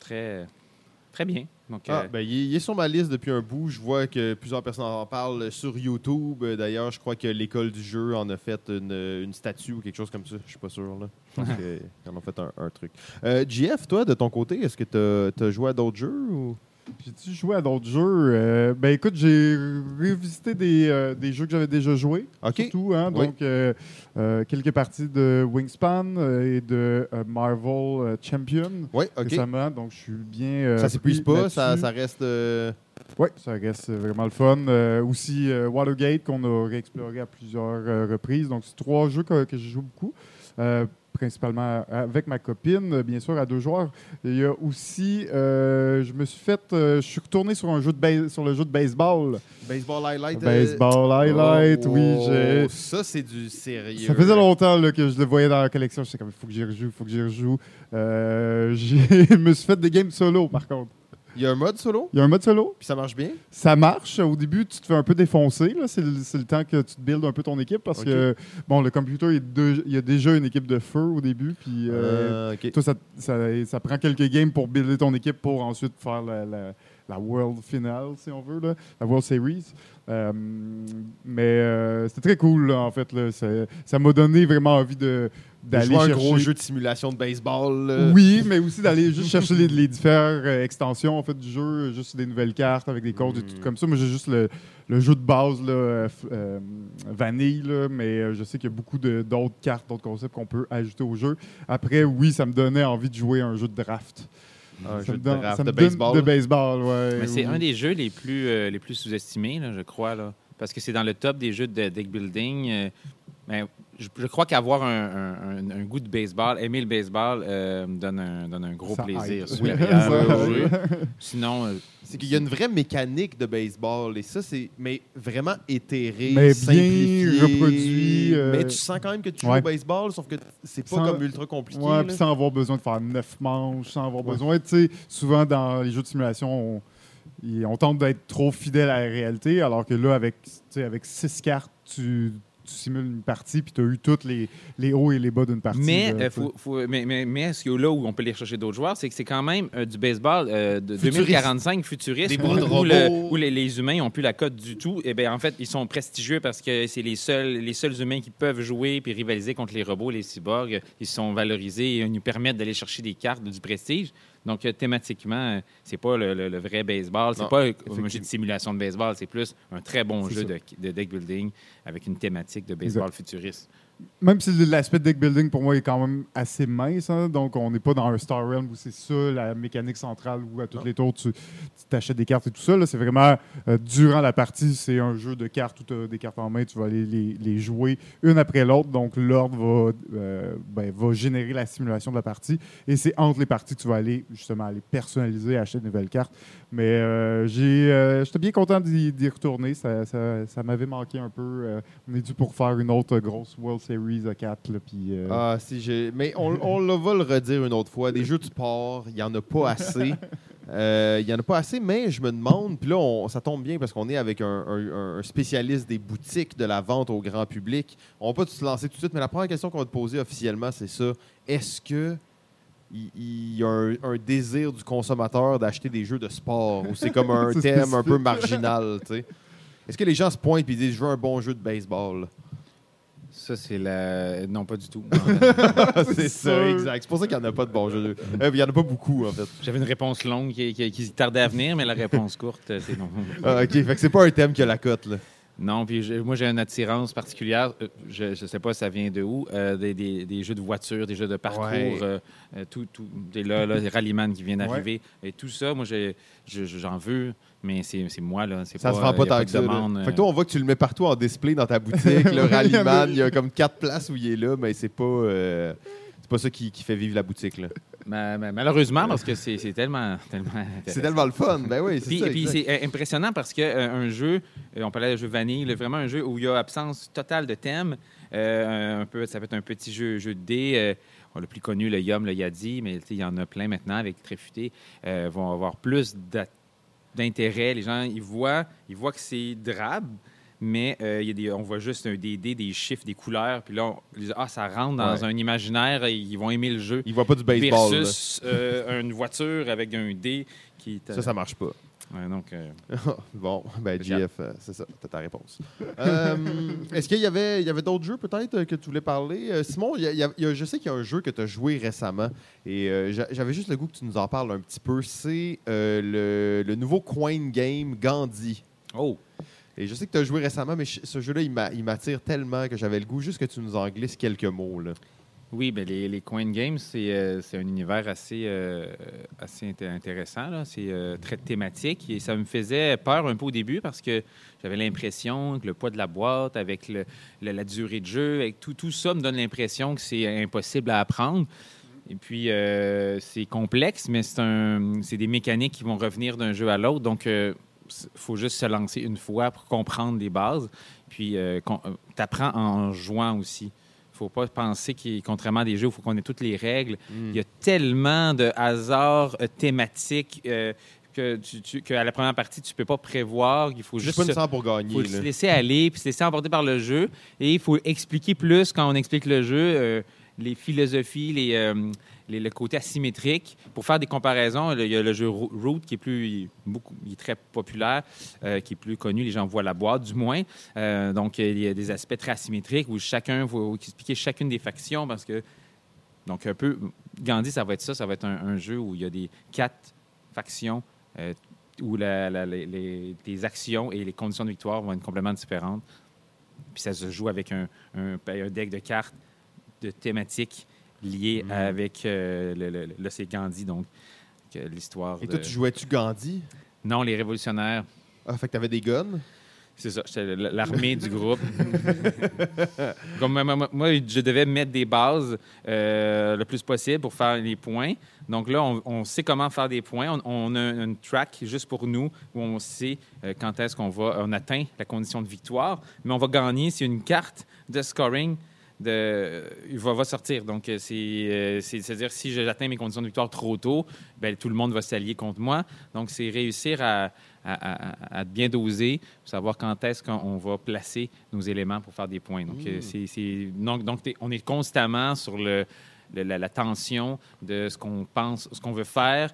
très, très bien. Donc, Ah, euh, ben, il, est, sur ma liste depuis un bout. Je vois que plusieurs personnes en parlent sur YouTube. D'ailleurs, je crois que l'école du jeu en a fait une, une statue ou quelque chose comme ça. Je suis pas sûr. Là. Je pense qu'ils en ont fait un, un truc. JF, toi, de ton côté, est-ce que tu as, joué à d'autres jeux? Ou... J'ai-tu joué à d'autres jeux? Euh, ben écoute, j'ai revisité des, euh, des jeux que j'avais déjà joués. OK. Surtout, hein, Oui. donc euh, quelques parties de Wingspan et de Marvel Champion Oui, OK. récemment. Donc je suis bien. Ça s'épuise pas, ça, reste. Oui, ça reste vraiment le fun. Euh, aussi, euh, Watergate, qu'on a réexploré à plusieurs euh, reprises. Donc, c'est trois jeux que, que je joue beaucoup, principalement avec ma copine, bien sûr, à deux joueurs. Il y a aussi, euh, je me suis fait, euh, je suis retourné sur, un jeu de sur le jeu de baseball. Baseball highlight. euh, Baseball highlight, oh, oui. j'ai- Ça, c'est du sérieux. Ça faisait longtemps là, que je le voyais dans la collection. Je sais comme, il faut que j'y rejoue, il faut que j'y rejoue. Je me suis fait des games solo, par contre. Il y a un mode solo, Il y a un mode solo. puis ça marche bien? Ça marche. Au début, tu te fais un peu défoncer. là. C'est le, temps que tu te builds un peu ton équipe parce que bon, le computer, il, y a deux- il y a déjà une équipe de feu au début. Puis euh, Euh, toi, ça, ça- ça prend quelques games pour builder ton équipe pour ensuite faire la, la- la World Finale, si on veut, là, la World Series. Euh, mais euh, c'était très cool, là, en fait. là. Ça m'a donné vraiment envie de d'aller Jouer un chercher... gros jeu de simulation de baseball. là. Oui, mais aussi d'aller juste chercher les, les différentes euh, extensions en fait, du jeu, juste des nouvelles cartes avec des codes et Mm. tout comme ça. Moi, j'ai juste le, le jeu de base, là, euh, vanille, là, mais je sais qu'il y a beaucoup d'autres cartes, d'autres concepts qu'on peut ajouter au jeu. Après, oui, ça me donnait envie de jouer à un jeu de draft. Un Ça jeu me de donne- draft de baseball. De baseball, ouais. Mais c'est oui. un des jeux les plus, euh, les plus sous-estimés, là, je crois. Là, parce que c'est dans le top des jeux de deck building. euh, ben, je, je crois qu'avoir un, un- un- un goût de baseball, aimer le baseball, euh, me donne un, donne un gros Ça plaisir. jeu. Sinon, euh, C'est qu'il y a une vraie mécanique de baseball et ça, c'est mais vraiment éthéré, Mais bien simplifié. reproduit, euh, Mais tu sens quand même que tu joues au baseball, sauf que c'est pas Sans- comme ultra compliqué. Ouais, puis sans avoir besoin de faire neuf manches, sans avoir Ouais. besoin, tu sais, souvent dans les jeux de simulation, on, tente d'être trop fidèle à la réalité, alors que là, avec, tu sais, avec six cartes, tu, tu simules une partie, puis tu as eu tous les, les hauts et les bas d'une partie. mais, là, euh, faut, faut- mais, mais, mais ce que là où on peut aller chercher d'autres joueurs, c'est que c'est quand même euh, du baseball euh, de Futuriste. 2045 futuriste Des où, bras de où le- robots. où les, les humains n'ont plus la cote du tout. Et bien, en fait, ils sont prestigieux parce que c'est les seuls, les seuls humains qui peuvent jouer puis rivaliser contre les robots, les cyborgs. Ils sont valorisés et nous permettent d'aller chercher des cartes du prestige. Donc, euh, thématiquement, euh, c'est pas le, le- le vrai baseball. C'est pas un- un effectivement. jeu de simulation de baseball. C'est plus un très bon jeu de deck building avec une thématique de baseball futuriste. Même si l'aspect deck building pour moi est quand même assez mince, hein, donc on n'est pas dans un Star Realm où c'est ça la mécanique centrale où à toutes les tours tu t'achètes des cartes et tout ça. C'est vraiment euh, durant la partie, c'est un jeu de cartes où tu as des cartes en main, tu vas aller les, les jouer une après l'autre. Donc l'ordre va, euh, ben, va générer la simulation de la partie et c'est entre les parties que tu vas aller justement aller personnaliser, acheter de nouvelles cartes. Mais euh, euh, j'étais bien content d'y, retourner. Ça, ça, ça m'avait manqué un peu. on est dû pour faire une autre grosse World Series à 4. Là, puis, euh, Ah, si j'ai. Mais on, on le va le redire une autre fois. Des jeux de sport, il n'y en a pas assez. Euh, Il y en a pas assez, mais je me demande, puis là, on- ça tombe bien parce qu'on est avec un, un- un spécialiste des boutiques de la vente au grand public. On va pas se lancer tout de suite, mais la première question qu'on va te poser officiellement, c'est ça. Est-ce que il y a un, un désir du consommateur d'acheter des jeux de sport ou c'est comme un thème un peu marginal, tu sais? Est-ce que les gens se pointent et disent je veux un bon jeu de baseball? Ça, c'est la. Non, pas du tout. c'est ça, exact. C'est pour ça qu'il n'y en a pas de bons jeux. Euh, il n'y en a pas beaucoup, en fait. J'avais une réponse longue qui, qui- qui tardait à venir, mais la réponse courte, euh, c'est non. Ah, OK, fait que c'est pas un thème qui a la cote, là. Non, puis je- moi, j'ai une attirance particulière. euh, Je ne sais pas ça vient de où. euh, des, des- des jeux de voiture, des jeux de parcours, Ouais. euh, tout, tout, des, là, là, des rallyman qui viennent d'arriver. Et tout ça, moi, j'ai- je- je- j'en veux, mais c'est c'est moi, là. Ça se euh, vend pas a tant que ça. Fait que euh, toi, on voit que tu le mets partout en display dans ta boutique. Le Rallyman, il y a comme quatre places où il est là, mais c'est pas, euh, c'est pas ça qui, qui fait vivre la boutique. là. ma- ma- malheureusement, parce que c'est tellement, tellement C'est tellement le fun. Ben oui, c'est Puis, ça. puis exact. c'est euh, impressionnant parce que euh, un jeu, euh, on parlait de jeu vanille, là, vraiment un jeu où il y a absence totale de thème. Euh, un peu, ça peut être un petit jeu, jeu de dés. euh, on le plus connu, le Yum, le Yadi, mais il y en a plein maintenant avec Tréfuté. Euh, vont avoir plus d'intérêt. Les gens, ils voient, ils voient que c'est drabe, mais euh, il y a des, on voit juste un des dés, des chiffres, des couleurs. Puis là, on, ils disent, ah, ça rentre dans Ouais. un imaginaire, et ils vont aimer le jeu. Il voit pas du baseball. Versus euh, une voiture avec un dé qui Ça, ça marche pas. Ouais, donc, euh, bon, ben euh, c'est ça, t'as ta réponse. Euh, Est-ce qu'il y avait, il y avait d'autres jeux peut-être que tu voulais parler? Simon, il y a- il y a- il y a- je sais qu'il y a un jeu que tu as joué récemment et j'a- j'avais juste le goût que tu nous en parles un petit peu. C'est le, le nouveau coin game Gandhi. oh, Et je sais que tu as joué récemment, mais ce jeu-là, il m'attire tellement que j'avais le goût juste que tu nous en glisses quelques mots. Là. Oui, ben les, coin games, c'est euh, un univers assez, euh, assez inté- intéressant. C'est euh, très thématique et ça me faisait peur un peu au début parce que j'avais l'impression que le poids de la boîte, avec la durée de jeu, avec tout, tout ça me donne l'impression que c'est impossible à apprendre. Et puis, c'est complexe, mais c'est des mécaniques qui vont revenir d'un jeu à l'autre. Donc, il faut juste se lancer une fois pour comprendre les bases. Puis, tu apprends en jouant aussi. Il ne faut pas penser qu'il, contrairement à des jeux où il faut qu'on ait toutes les règles, il y a tellement de hasards euh, thématiques euh, que tu, tu- qu'à la première partie, tu ne peux pas prévoir. Il faut juste pas se- nécessaire pour gagner. faut là. se laisser aller, puis se laisser emporter par le jeu. Et il faut expliquer plus quand on explique le jeu, euh, les philosophies, les, euh, le côté asymétrique. Pour faire des comparaisons, il y a le jeu Ro- Root qui est plus, beaucoup, il est très populaire, euh, qui est plus connu. Les gens voient la boîte, du moins. Euh, donc, il y a des aspects très asymétriques où chacun va expliquer chacune des factions parce que donc, un peu, Gandhi, ça va être ça. Ça va être un, jeu où il y a des quatre factions euh, où les, actions et les conditions de victoire vont être complètement différentes. Puis ça se joue avec un, un- un deck de cartes de thématiques liées Mm. avec. euh, le, le- c'est Gandhi, donc l'histoire. Et de- toi, tu jouais-tu Gandhi? Non, les révolutionnaires. Ah, fait que t'avais des guns? C'est ça, j'étais l'armée du groupe. Comme moi, je devais mettre des bases euh, le plus possible pour faire les points. Donc là, on, on sait comment faire des points. On, on a une track juste pour nous où on sait euh, quand est-ce qu'on va, on atteint la condition de victoire. Mais on va gagner si une carte de scoring de, il va, va sortir. Donc, euh, euh, c'est- c'est-à-dire si j'atteins mes conditions de victoire trop tôt, ben, tout le monde va s'allier contre moi. Donc, c'est réussir à, à- à- à bien doser, savoir quand est-ce qu'on va placer nos éléments pour faire des points. Donc, euh, Mm. donc, donc on est constamment sur le, le- la, la tension de ce qu'on pense, ce qu'on veut faire,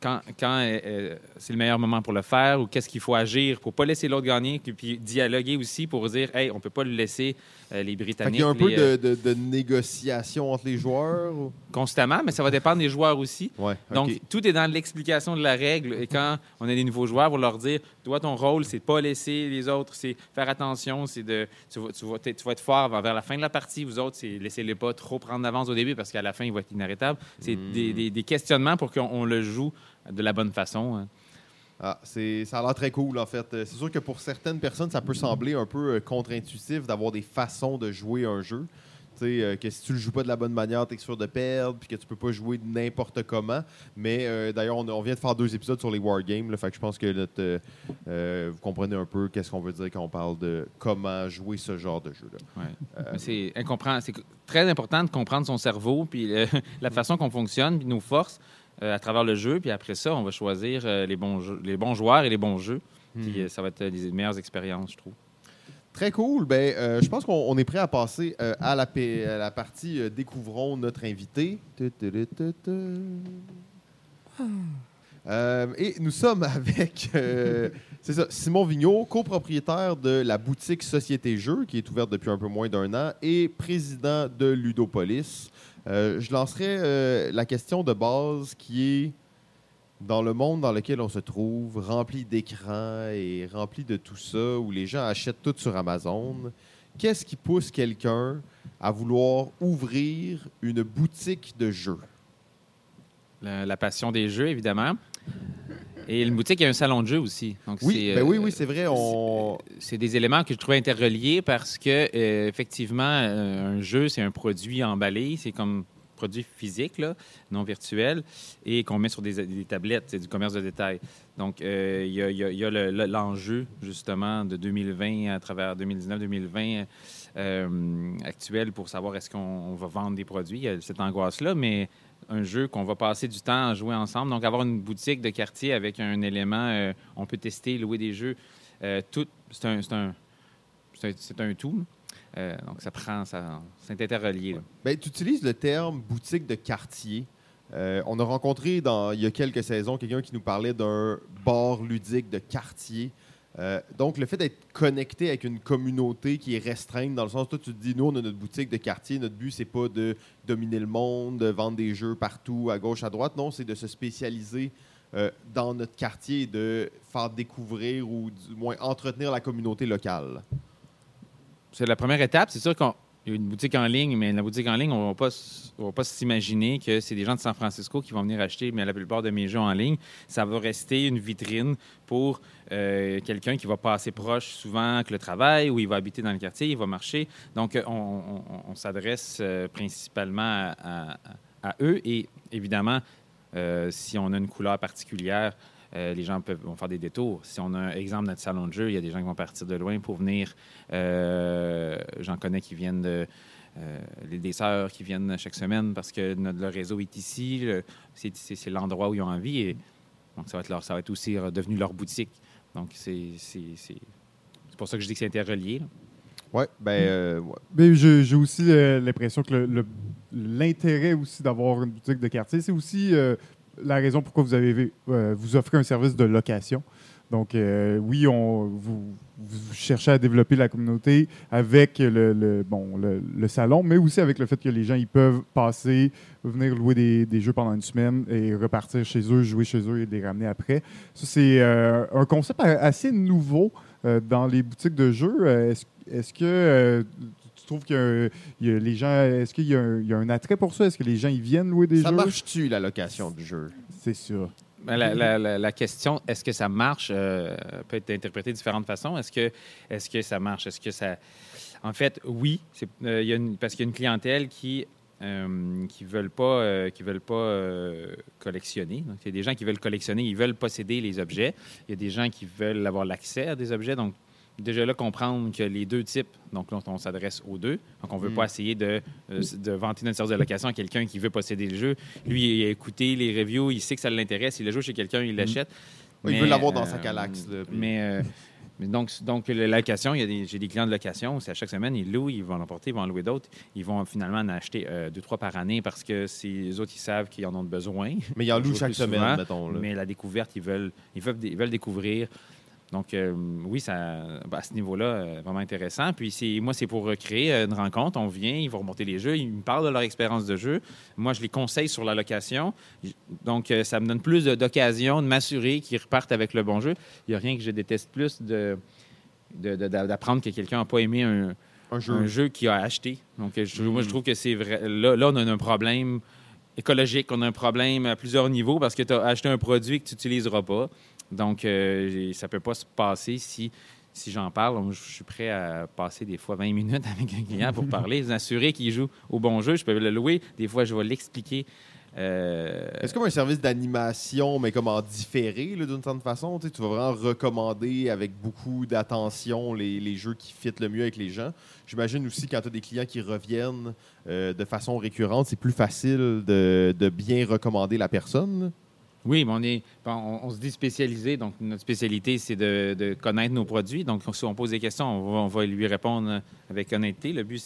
quand, quand euh, euh, c'est le meilleur moment pour le faire ou qu'est-ce qu'il faut agir pour pas laisser l'autre gagner, puis- puis dialoguer aussi pour dire, hey, on peut pas le laisser euh, les Britanniques. qu'il y a un peu les, de, de- de négociation entre les joueurs? ou- constamment, mais ça va dépendre des joueurs aussi. Ouais, Donc, tout est dans l'explication de la règle. Et quand on a des nouveaux joueurs, on leur dire Toi, ton rôle, c'est de pas laisser les autres, c'est faire attention, c'est de. Tu vas, tu, vas, tu vas être fort vers la fin de la partie. Vous autres, c'est laissez-les pas trop prendre d'avance au début parce qu'à la fin, il va être inarrêtable. C'est Mm. des, des- des questionnements pour qu'on on le joue de la bonne façon. hein. Ah, c'est, ça a l'air très cool, en fait. C'est sûr que pour certaines personnes, ça peut sembler un peu euh, contre-intuitif d'avoir des façons de jouer un jeu. Tu sais, euh, que si tu le joues pas de la bonne manière, tu es sûr de perdre, puis que tu peux pas jouer n'importe comment. Mais euh, d'ailleurs, on, vient de faire deux épisodes sur les wargames, là, fait que je pense que notre, euh, vous comprenez un peu qu'est-ce qu'on veut dire quand on parle de comment jouer ce genre de jeu-là. Ouais. C'est c'est très important de comprendre son cerveau, puis la façon qu'on fonctionne, puis nos forces à travers le jeu. Puis après ça, on va choisir euh, les, bons jeux- les bons joueurs et les bons jeux. Puis Mhm. euh, ça va être euh, les meilleures expériences, je trouve. Très cool. Ben, euh, je pense qu'on on est prêt à passer euh, à, la, pa- à la partie euh, Découvrons notre invité. Tu, tu, tu, tu, tu. Euh, et nous sommes avec euh, c'est ça, Simon Vigneault, copropriétaire de la boutique Société Jeux, qui est ouverte depuis un peu moins d'un an, et président de Ludopolis. Euh, je lancerai euh, la question de base qui est dans le monde dans lequel on se trouve, rempli d'écrans et rempli de tout ça, où les gens achètent tout sur Amazon, qu'est-ce qui pousse quelqu'un à vouloir ouvrir une boutique de jeux? La, la passion des jeux, évidemment. Et une boutique, il y a un salon de jeu aussi. Donc Oui, c'est, ben euh, oui, oui, c'est vrai. On... c'est des éléments que je trouvais interreliés parce que, euh, effectivement, euh, un jeu, c'est un produit emballé. C'est comme produit physique, là, non virtuel, et qu'on met sur des, des tablettes. C'est du commerce de détail. Donc, euh, il y a, il y a- il y a le- le- l'enjeu, justement, de 2020 à travers 2019-2020 euh, actuel pour savoir est-ce qu'on on va vendre des produits. Il y a cette angoisse-là, mais un jeu qu'on va passer du temps à jouer ensemble. Donc, avoir une boutique de quartier avec un élément, euh, on peut tester, louer des jeux. Euh, tout, c'est un, un, un, tout. Euh, donc, ça prend, ça, c'est interrelié. Ben, tu utilises le terme boutique de quartier. On a rencontré dans, il y a quelques saisons quelqu'un qui nous parlait d'un bar ludique de quartier. Euh, donc, le fait d'être connecté avec une communauté qui est restreinte, dans le sens, toi, tu te dis, nous, on a notre boutique de quartier, notre but, c'est pas de dominer le monde, de vendre des jeux partout, à gauche, à droite. Non, c'est de se spécialiser euh, dans notre quartier et de faire découvrir ou du moins entretenir la communauté locale. C'est la première étape. C'est sûr qu'on une boutique en ligne, mais la boutique en ligne, on ne va pas, s'imaginer que c'est des gens de San Francisco qui vont venir acheter mais la plupart de mes jeux en ligne. Ça va rester une vitrine pour euh, quelqu'un qui va passer proche souvent que le travail, ou il va habiter dans le quartier, il va marcher. Donc, euh, on, s'adresse euh, principalement à, eux. Et évidemment, si on a une couleur particulière, euh, les gens peuvent, vont faire des détours. Si on a un exemple notre salon de jeu, il y a des gens qui vont partir de loin pour venir. Euh, J'en connais qui viennent de. euh, les- des sœurs qui viennent chaque semaine parce que notre, le réseau est ici. le- C'est l'endroit où ils ont envie. Et, donc, ça va, être leur, ça va être aussi euh, devenu leur boutique. Donc, c'est c'est- c'est- c'est pour ça que je dis que c'est interrelié. là. Ouais, ben, euh, ouais. Mais j'ai j'ai aussi euh, l'impression que l'intérêt aussi d'avoir une boutique de quartier, c'est aussi euh, la raison pourquoi vous avez euh, vous offrez un service de location. Donc euh, oui, on, vous, vous cherchez à développer la communauté avec le, bon, le, salon, mais aussi avec le fait que les gens ils peuvent passer, venir louer des, jeux pendant une semaine et repartir chez eux, jouer chez eux et les ramener après. Ça, c'est euh, un concept assez nouveau euh, dans les boutiques de jeux. Est-ce est-ce que tu trouves que les gens, est-ce qu'il y, a un- il y a un attrait pour ça? Est-ce que les gens ils viennent louer des ça jeux? marche-tu, la location du jeu? C'est sûr. Ben, La, la- la- la question, est-ce que ça marche, euh, peut être interprétée de différentes façons. Est-ce que, est que ça marche? Est-ce que ça. En fait, oui, euh, il y a une- parce qu'il y a une clientèle qui euh, qui veulent pas euh, qui veulent pas euh, collectionner. Donc, il y a des gens qui veulent collectionner, ils veulent posséder les objets. Il y a des gens qui veulent avoir l'accès à des objets. Donc, déjà là, comprendre que les deux types, donc là, on s'adresse aux deux. Donc, on ne veut Mm. pas essayer de, euh, de vanter notre service de location à quelqu'un qui veut posséder le jeu. Lui, il a écouté les reviews, il sait que ça l'intéresse, il le joue chez quelqu'un, il l'achète. Ouais, il veut l'avoir dans euh, sa Calax, là, puis- Mais, euh, mais donc, donc, la location, j'ai des clients de location, c'est à chaque semaine, ils louent, ils vont l'emporter, ils vont en louer d'autres. Ils vont finalement en acheter euh, deux, trois par année parce que c'est les autres, ils savent qu'ils en ont besoin. Mais il en loue Jouer chaque semaine, souvent, mettons. là. Mais la découverte, ils veulent, ils veulent, ils veulent découvrir. Donc, euh, oui, ça, ben, à ce niveau-là, euh, vraiment intéressant. Puis, moi, c'est pour euh, créer euh, une rencontre. On vient, ils vont remonter les jeux, ils me parlent de leur expérience de jeu. Moi, je les conseille sur la location. Donc, euh, ça me donne plus d'occasions de m'assurer qu'ils repartent avec le bon jeu. Il n'y a rien que je déteste plus de, d'apprendre que quelqu'un n'a pas aimé un, Un jeu. qu'il a acheté. Donc, moi, je trouve que c'est vrai. Là, là, on a un problème écologique, on a un problème à plusieurs niveaux parce que tu as acheté un produit que tu n'utiliseras pas. Donc, euh, ça ne peut pas se passer si, si j'en parle. Je suis prêt à passer des fois 20 minutes avec un client pour parler, s'assurer qu'il joue au bon jeu. Je peux le louer. Des fois, je vais l'expliquer. Euh, Est-ce comme un service d'animation, mais comme en différé, d'une certaine façon? Tu sais, tu vas vraiment recommander avec beaucoup d'attention les, les jeux qui fitent le mieux avec les gens. J'imagine aussi quand tu as des clients qui reviennent euh, de façon récurrente, c'est plus facile de, de bien recommander la personne. Oui, mais on, est, bon, on, on se dit spécialisé. Donc, notre spécialité, c'est de, de connaître nos produits. Donc, si on pose des questions, on va, on va lui répondre avec honnêteté. Le but,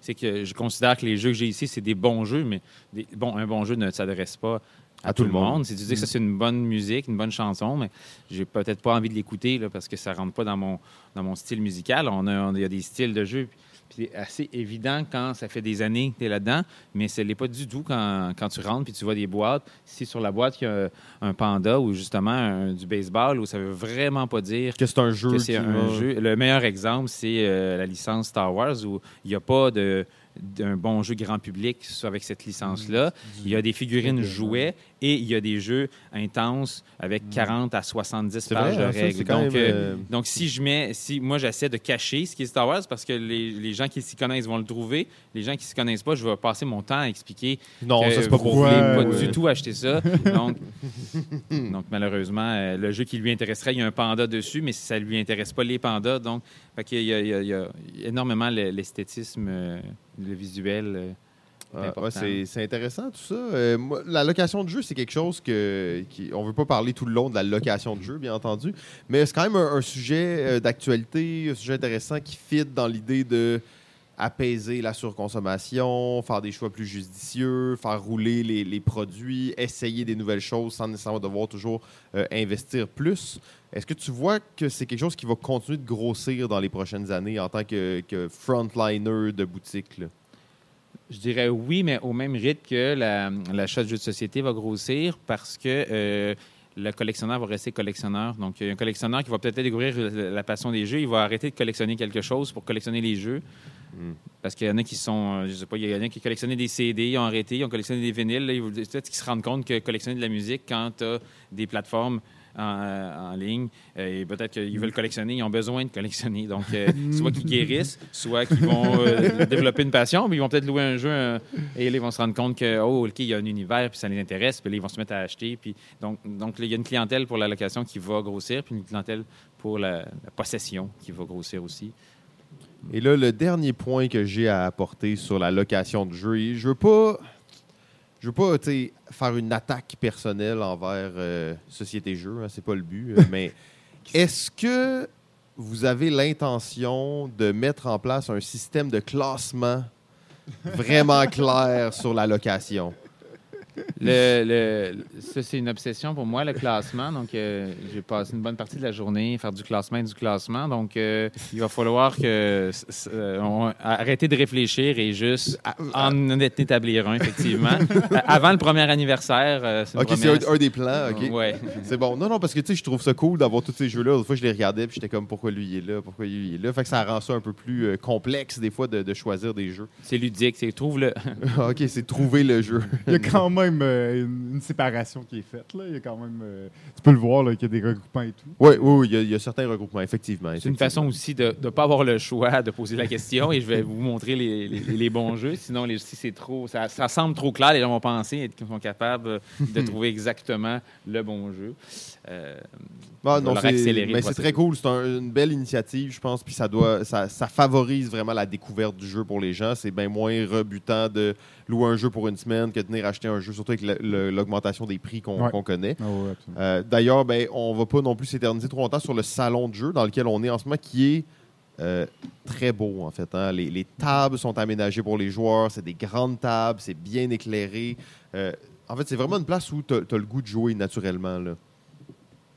c'est que je considère que les jeux que j'ai ici, c'est des bons jeux, mais des- bon, un bon jeu ne s'adresse pas à, tout, le monde. Si tu dis que ça, c'est une bonne musique, une bonne chanson, mais j'ai peut-être pas envie de l'écouter là, parce que ça rentre pas dans mon, dans mon style musical. On a, on il y a des styles de jeux. Puis c'est assez évident quand ça fait des années que tu es là-dedans, mais ce n'est pas du tout quand, quand tu rentres puis tu vois des boîtes. Si sur la boîte, il y a un panda ou justement un- du baseball, où ça veut vraiment pas dire Que c'est un jeu que c'est qui un va- jeu. Le meilleur exemple, c'est euh, la licence Star Wars où il n'y a pas de d'un bon jeu grand public avec cette licence-là. Il y a des figurines jouets et il y a des jeux intenses avec 40 à 70 C'est pages vrai, hein, de ça, règles. Donc, même, euh, euh, donc, si je mets, si moi j'essaie de cacher ce qui est Star Wars parce que les, les gens qui s'y connaissent vont le trouver, les gens qui s'y connaissent pas, je vais passer mon temps à expliquer Non, que ça, c'est pas vous pour voulez Ouais, pas ouais. du tout acheter ça. Donc, donc malheureusement, euh, le jeu qui lui intéresserait, il y a un panda dessus, mais ça lui intéresse pas les pandas. Donc, fait qu'il y, a- il y a- il y a énormément le- l'esthétisme, le visuel. Ouais, c'est intéressant tout ça. Euh, moi, la location de jeu, c'est quelque chose que qui, on veut pas parler tout le long de la location de jeu, bien entendu, mais c'est quand même un, un sujet euh, d'actualité, un sujet intéressant qui fit dans l'idée de apaiser la surconsommation, faire des choix plus judicieux, faire rouler les, les produits, essayer des nouvelles choses sans nécessairement devoir toujours euh, investir plus. Est-ce que tu vois que c'est quelque chose qui va continuer de grossir dans les prochaines années en tant que, que frontliner de boutique? là? Je dirais oui, mais au même rythme que la- l'achat de jeux de société va grossir parce que euh, le collectionneur va rester collectionneur. Donc, il y a un collectionneur qui va peut-être découvrir la passion des jeux. Il va arrêter de collectionner quelque chose pour collectionner les jeux. Mm. Parce qu'il y en a qui sont, euh, je sais pas, il y en a qui collectionnaient des CD, ils ont arrêté, ils ont collectionné des vinyles. Là, ils vont- peut-être qu'ils se rendent compte que collectionner de la musique quand tu as des plateformes en, en ligne, euh, et peut-être qu'ils veulent collectionner, ils ont besoin de collectionner. Donc, euh, soit qu'ils guérissent, soit qu'ils vont euh, développer une passion, mais ils vont peut-être louer un jeu euh, et là, ils vont se rendre compte que, oh, OK, il y a un univers, puis ça les intéresse, puis là, ils vont se mettre à acheter. Puis, donc, donc là, il y a une clientèle pour la location qui va grossir, puis une clientèle pour la, la possession qui va grossir aussi. Et là, le dernier point que j'ai à apporter sur la location de jeux, et je veux pas, je veux pas, faire une attaque personnelle envers euh, Société Jeux, hein, c'est pas le but, euh, mais est-ce que vous avez l'intention de mettre en place un système de classement vraiment clair sur la location? Le, le- ça, c'est une obsession pour moi, le classement. Donc, euh, j'ai passé une bonne partie de la journée à faire du classement et du classement. Donc, euh, il va falloir que euh, on- arrêter de réfléchir et juste en établir un, effectivement. Euh, Avant le premier anniversaire, euh, Ok, c'est un, un des plans, ok. Ouais. C'est bon. Non, non, parce que tu sais, je trouve ça cool d'avoir tous ces jeux-là. L'autre fois, je les regardais puis j'étais comme pourquoi lui il est là, pourquoi lui il est là? Fait que ça rend ça un peu plus euh, complexe des fois de, de choisir des jeux. C'est ludique. C'est trouve le. ok, c'est trouver le jeu. Il y a quand même euh, une, une séparation qui est faite. Là. Il y a quand même, euh, tu peux le voir là, qu'il y a des regroupements et tout. Oui, oui, oui, il y, a- il y a certains regroupements, effectivement. C'est une façon aussi de ne pas avoir le choix de poser la question et je vais vous montrer les, les- les bons jeux. Sinon, les, si c'est trop, ça, ça semble trop clair, les gens vont penser qu'ils sont capables de trouver exactement le bon jeu. Euh, Ah, va non, mais c'est très cool. C'est un- une belle initiative, je pense. Puis ça doit, ça, ça favorise vraiment la découverte du jeu pour les gens. C'est bien moins rebutant de louer un jeu pour une semaine que de venir acheter un jeu, surtout avec le- le- l'augmentation des prix qu'on Ouais. qu'on connaît. Ah ouais. Euh, D'ailleurs, ben, on va pas non plus s'éterniser trop longtemps sur le salon de jeu dans lequel on est en ce moment, qui est euh, très beau, en fait. hein. Les, les tables sont aménagées pour les joueurs. C'est des grandes tables, c'est bien éclairé. Euh, en fait, c'est vraiment une place où tu as, le goût de jouer naturellement. Là.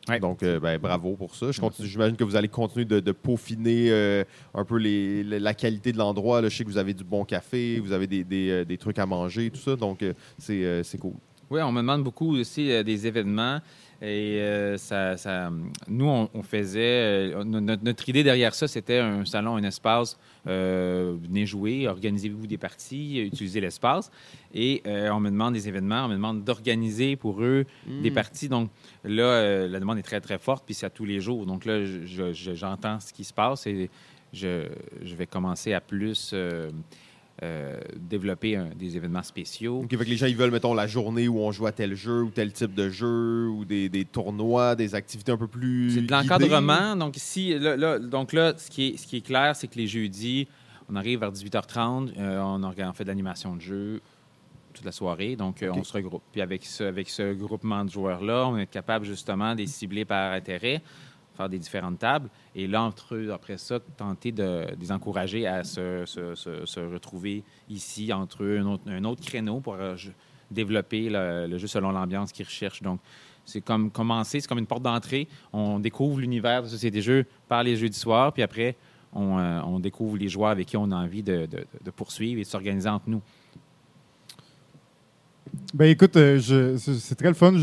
Ouais. Donc, euh, ben, bravo pour ça. J'imagine que vous allez continuer de, de peaufiner euh, un peu les- la qualité de l'endroit. Je sais que vous avez du bon café, vous avez des, des, euh, des trucs à manger, tout ça. Donc, c'est cool. Oui, on me demande beaucoup aussi des événements. Et euh, ça, ça- nous, on, on faisait. euh, no- notre, notre idée derrière ça, c'était un salon, un espace. euh, venez jouer, organisez-vous des parties, utilisez l'espace. Et euh, on me demande des événements, on me demande d'organiser pour eux des parties. Donc là, la demande est très, très forte, puis c'est à tous les jours. Donc là, je- je- je- j'entends ce qui se passe et je, je vais commencer à plus euh, développer un- des événements spéciaux. OK, fait que les gens, ils veulent, mettons, la journée où on joue à tel jeu ou tel type de jeu ou des, des tournois, des activités un peu plus. C'est de l'encadrement. Donc, ici, là, là- donc là, ce qui est, ce qui est clair, c'est que les jeudis, on arrive vers 18h30, euh, on, on fait de l'animation de jeu toute la soirée. Donc, euh, on se regroupe. Puis avec ce, avec ce groupement de joueurs-là, on est capable justement de les cibler par intérêt, faire des différentes tables. Et là, entre eux, après ça, tenter de, les encourager à se, se- se- retrouver ici, entre eux, un autre, un autre créneau pour euh, développer le, jeu selon l'ambiance qu'ils recherchent. Donc, c'est comme commencer, c'est comme une porte d'entrée. On découvre l'univers de Société Jeux par les jeux du soir, puis après, on, euh, on découvre les joueurs avec qui on a envie de, de- poursuivre et de s'organiser entre nous. Ben écoute, euh, c'est très le fun.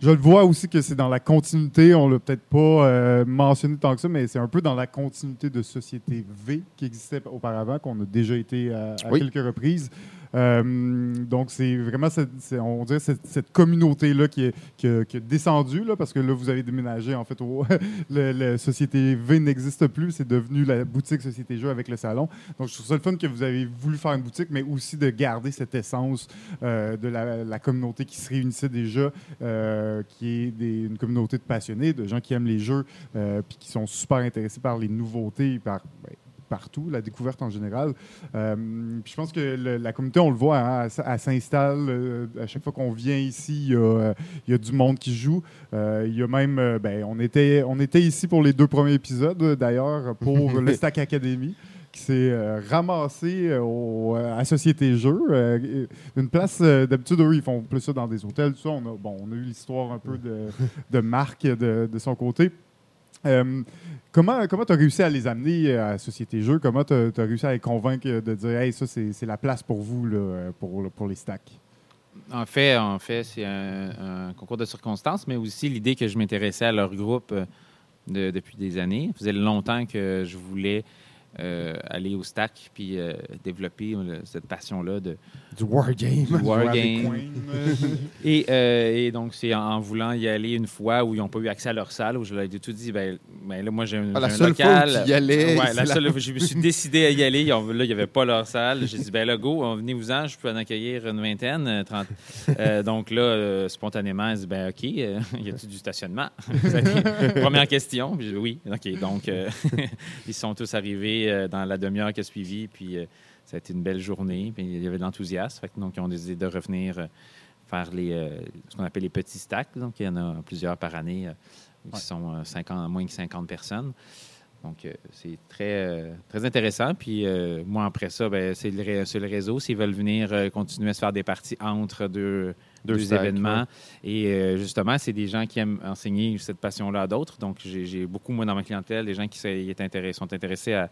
Je le vois aussi que c'est dans la continuité. On l'a peut-être pas euh, mentionné tant que ça, mais c'est un peu dans la continuité de Société V qui existait auparavant, qu'on a déjà été à, à Oui. quelques reprises. Euh, donc, c'est vraiment, cette, on dirait, cette, communauté-là qui, est, qui, là, parce que là, vous avez déménagé, en fait, le Société V n'existe plus, c'est devenu la boutique Société Jeux avec le salon. Donc, je trouve ça le fun que vous avez voulu faire une boutique, mais aussi de garder cette essence euh, de la, la communauté qui se réunissait déjà, euh, qui est une communauté de passionnés, de gens qui aiment les jeux, puis qui sont super intéressés par les nouveautés, par ben, partout, la découverte en général. Euh, je pense que le- la communauté, on le voit, hein, elle, s'installe. euh, à chaque fois qu'on vient ici, il y, a, il y a du monde qui joue. Euh, il y a même, ben, on était, on était ici pour les deux premiers épisodes, d'ailleurs, pour le Stack Academy, qui s'est euh, ramassé au, à Société Jeux. Euh, une place, d'habitude, eux, ils font plus ça dans des hôtels. Tout ça. On, a, bon, on a eu l'histoire un peu de, de Marc de, de, son côté. Comment comment tu as réussi à les amener à Société Jeux? Comment tu as, réussi à les convaincre de dire Hey, ça, c'est la place pour vous là, pour, pour les stacks? En fait, en fait c'est un, concours de circonstances, mais aussi l'idée que je m'intéressais à leur groupe depuis des années. Ça faisait longtemps que je voulais euh, aller au stack puis euh, développer cette passion-là de du wargame. Du wargame. et, euh, et, donc, c'est en, voulant y aller une fois où ils n'ont pas eu accès à leur salle, où je leur ai tout dit, ben, ben là, moi, j'ai un, ah, la seule local. Fois où y allais, ouais, la seule, je me suis décidé à y aller. là, il n'y avait pas leur salle. J'ai dit, ben là, go, venez-vous-en, je peux en accueillir une vingtaine, 30. donc là, spontanément, ils dit, ben OK, y a-t-il du stationnement? Première question. Puis, oui, OK. Donc, ils sont tous arrivés dans la demi-heure qui a suivi, puis ça a été une belle journée. Puis il y avait de l'enthousiasme. Donc, ils ont décidé de revenir euh, faire les, euh, ce qu'on appelle les petits stacks. Donc, il y en a plusieurs par année euh, qui sont 50, moins que 50 personnes. Donc, c'est très, très intéressant. Puis, moi, après ça, ben, c'est le, le, réseau. S'ils veulent venir continuer à se faire des parties entre deux, deux, événements. Et justement, c'est des gens qui aiment enseigner cette passion-là à d'autres. Donc, j'ai beaucoup, moi, dans ma clientèle, des gens qui sont intéressés à,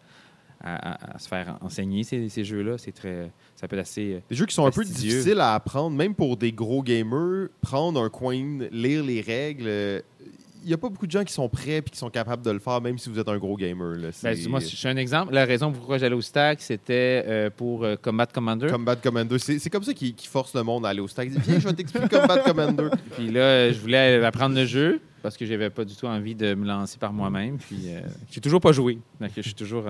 à, se faire enseigner ces, jeux-là. C'est très, ça peut être assez. Euh, des jeux qui sont un peu difficiles à apprendre, même pour des gros gamers. Prendre un coin, lire les règles. Euh, il n'y a pas beaucoup de gens qui sont prêts et qui sont capables de le faire, même si vous êtes un gros gamer. Ben, moi, je suis un exemple. La raison pourquoi j'allais au stack, c'était euh, pour Combat Commander. Combat Commander. C'est comme ça qui, force le monde à aller au stack. Viens, je vais t'expliquer Combat Commander. Puis là, je voulais apprendre le jeu parce que j'avais pas du tout envie de me lancer par moi-même. Puis j'ai toujours pas joué. Donc, je suis toujours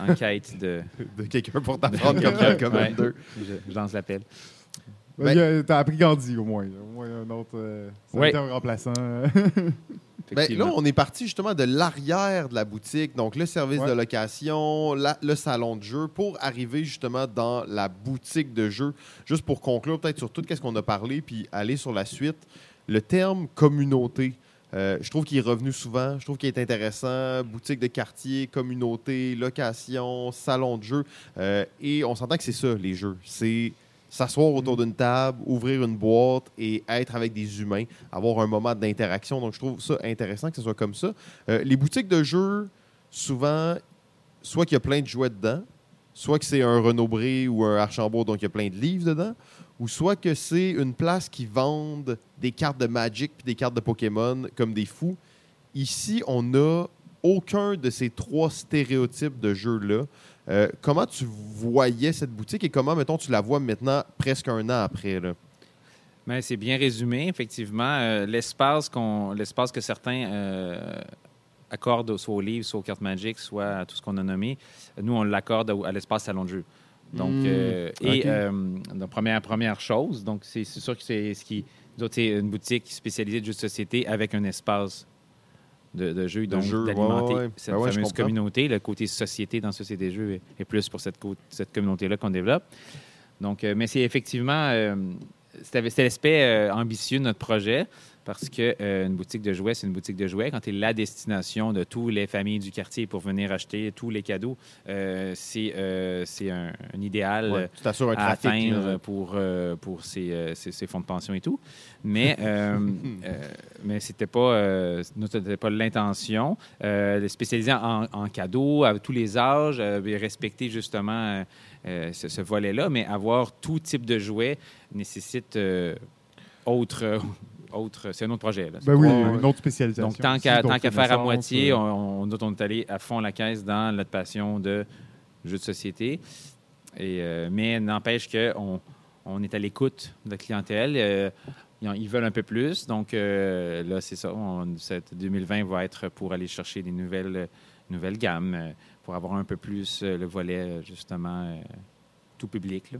en quête de, de quelqu'un pour t'apprendre comme Commander. Je, lance l'appel. Ben, T'as appris Gandhi au moins. Au moins un autre euh, remplaçant. ben, là, on est parti justement de l'arrière de la boutique, donc le service de location, le salon de jeu, pour arriver justement dans la boutique de jeu. Juste pour conclure peut-être sur tout ce qu'on a parlé, puis aller sur la suite. Le terme communauté. Euh, je trouve qu'il est revenu souvent. Je trouve qu'il est intéressant. Boutique de quartier, communauté, location, salon de jeu. Euh, et on s'entend que c'est ça, les jeux. C'est s'asseoir autour d'une table, ouvrir une boîte et être avec des humains, avoir un moment d'interaction. Donc, je trouve ça intéressant que ce soit comme ça. Euh, les boutiques de jeux, souvent, soit qu'il y a plein de jouets dedans, soit que c'est un Renaud Bré ou un Archambault, donc il y a plein de livres dedans, ou soit que c'est une place qui vend des cartes de Magic puis des cartes de Pokémon comme des fous. Ici, on n'a aucun de ces trois stéréotypes de jeux-là. Euh, comment tu voyais cette boutique et comment, mettons, tu la vois maintenant, presque un an après? Ben, c'est bien résumé, effectivement. Euh, l'espace, qu'on, l'espace que certains euh, accordent soit aux livres, soit aux cartes Magic, soit à tout ce qu'on a nommé, nous, on l'accorde à l'espace salon de jeu. Donc, hmm. euh, et euh, première, première chose, donc c'est sûr que c'est ce qui. C'est une boutique spécialisée de jeux de société avec un espace de, de jeux, donc d'alimenter cette ben fameuse communauté. Le côté société dans Société des jeux est, plus pour cette, cette communauté-là qu'on développe. Donc, euh, mais c'est effectivement, c'était l'aspect ambitieux de notre projet parce qu'une euh, boutique de jouets, c'est une boutique de jouets. Quand tu es la destination de toutes les familles du quartier pour venir acheter tous les cadeaux, euh, c'est euh, un, idéal à atteindre pour, pour ces, fonds de pension et tout. Mais, mais ce n'était pas, pas l'intention. spécialiser en, en, cadeaux à tous les âges, respecter justement ce, ce volet-là, mais avoir tout type de jouets nécessite autre c'est un autre projet. Ben oui, une autre spécialisation. Donc, tant qu'à faire à moitié, on, on, est allé à fond la caisse dans notre passion de jeux de société. Et, euh, mais n'empêche qu'on on est à l'écoute de la clientèle. Euh, ils veulent un peu plus. Donc, euh, là, c'est ça. cette 2020 va être pour aller chercher des nouvelles, nouvelles gammes, pour avoir un peu plus le volet, justement, tout public. Là.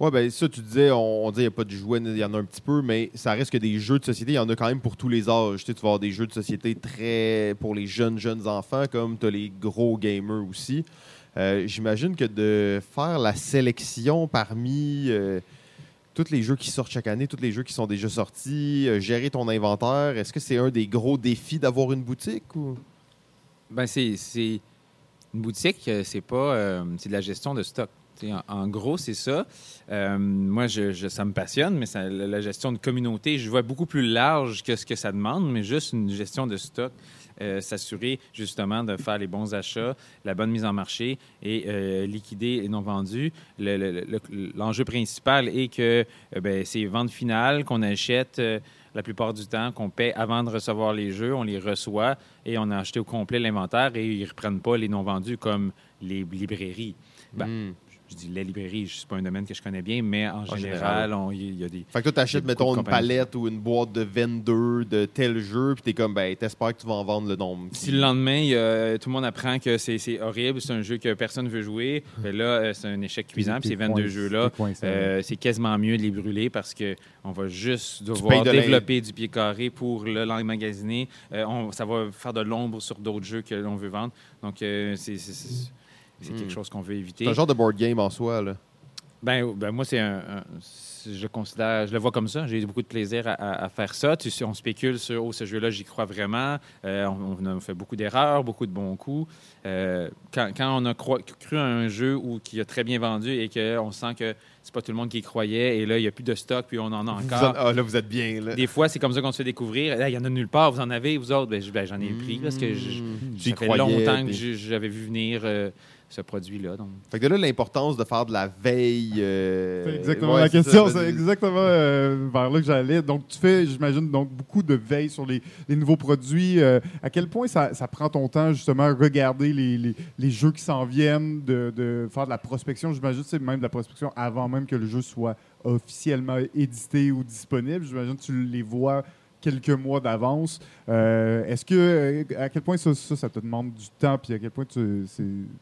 Oui, ben ça, tu disais, on, dit qu'il n'y a pas de jouets, il y en a un petit peu, mais ça reste que des jeux de société, il y en a quand même pour tous les âges. Tu, sais, tu vas avoir des jeux de société très pour les jeunes, jeunes enfants, comme tu as les gros gamers aussi. Euh, j'imagine que de faire la sélection parmi euh, tous les jeux qui sortent chaque année, tous les jeux qui sont déjà sortis, euh, gérer ton inventaire, est-ce que c'est un des gros défis d'avoir une boutique ou? Ben c'est Une boutique, c'est pas, c'est de la gestion de stock. En, gros, c'est ça. Euh, moi, je, ça me passionne, mais la gestion de communauté, je vois beaucoup plus large que ce que ça demande, mais juste une gestion de stock. Euh, s'assurer justement de faire les bons achats, la bonne mise en marché et euh, liquider les non le- L'enjeu principal est que ben, c'est vente finale qu'on achète la plupart du temps, qu'on paie avant de recevoir les jeux, on les reçoit et on a acheté au complet l'inventaire et ils ne reprennent pas les non vendus comme les librairies. Ben, Hmm. Je dis les librairies, c'est pas un domaine que je connais bien, mais en, général. il y a des. Fait que toi, t'achètes, mettons, une palette ou une boîte de 22 de tel jeu, puis t'es comme, ben, t'espères que tu vas en vendre le nombre. Si le lendemain, y a- tout le monde apprend que c'est c'est horrible, c'est un jeu que personne ne veut jouer, ben là, euh, c'est un échec cuisant. Puis ces 22 jeux-là, euh, c'est quasiment mieux de les brûler parce que on va juste devoir de développer du pied carré pour le l'emmagasiner. Euh, ça va faire de l'ombre sur d'autres jeux que l'on veut vendre. Donc, euh, c'est c'est- Mm. quelque chose qu'on veut éviter. C'est un genre de board game en soi, là. Ben, ben moi, c'est un, je considère, je le vois comme ça. J'ai eu beaucoup de plaisir à, à- à faire ça. Tu sais, on spécule sur oh, ce jeu-là, j'y crois vraiment. Euh, on, fait beaucoup d'erreurs, beaucoup de bons coups. Euh, quand, quand on a cru à un jeu ou qui a très bien vendu et qu'on sent que c'est pas tout le monde qui y croyait et là, il n'y a plus de stock puis on en a Vous encore. en- ah, là, vous êtes bien, là. Des fois, c'est comme ça qu'on se fait découvrir. Là, Il y en a nulle part. Vous en avez, vous autres? Ben, ben, j'en ai pris parce que je- Hmm. ça J'y fait croyais, longtemps que puis- j'avais vu venir euh, ce produit-là. Donc, Fait que de là, l'importance de faire de la veille. euh, C'est exactement ouais, la c'est question, ça. c'est exactement euh, vers là que j'allais. Donc, tu fais, j'imagine, donc beaucoup de veille sur les, les nouveaux produits. Euh, à quel point ça, ça prend ton temps, justement, à regarder les, les- les jeux qui s'en viennent, de, de faire de la prospection, j'imagine, c'est même de la prospection avant même que le jeu soit officiellement édité ou disponible. J'imagine que tu les vois quelques mois d'avance. Euh, Est-ce que, euh, à quel point ça, ça, ça te demande du temps, puis à quel point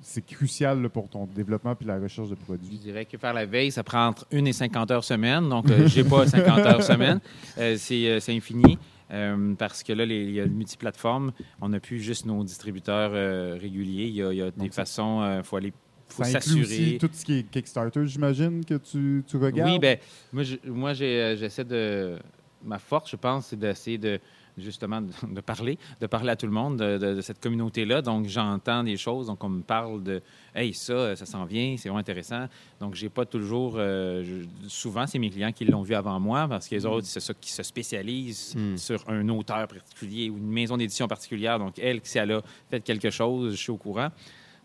c'est crucial là, pour ton développement puis la recherche de Je produits? dirais que faire la veille, ça prend entre 1 et 50 heures semaine. Donc, euh, j'ai pas 50 heures semaine. Euh, c'est euh, infini. euh, parce que là, il y a le multiplateforme. On n'a plus juste nos distributeurs euh, réguliers. Il y a, il y a des Donc, façons, il faut aller faut s'assurer. aussi tout ce qui est Kickstarter, j'imagine, que tu, tu regardes? Oui, ben moi, je- euh, j'essaie de. Ma force, je pense, c'est d'essayer de justement de, de parler, de parler à tout le monde de, de- de cette communauté-là. Donc, j'entends des choses, donc on me parle de Hey, ça, ça s'en vient, c'est vraiment intéressant. Donc, j'ai pas toujours. euh, je- souvent, c'est mes clients qui l'ont vu avant moi parce que les autres, c'est ça qui se spécialisent Mm. sur un auteur particulier ou une maison d'édition particulière. Donc, elle, si elle a fait quelque chose, je suis au courant.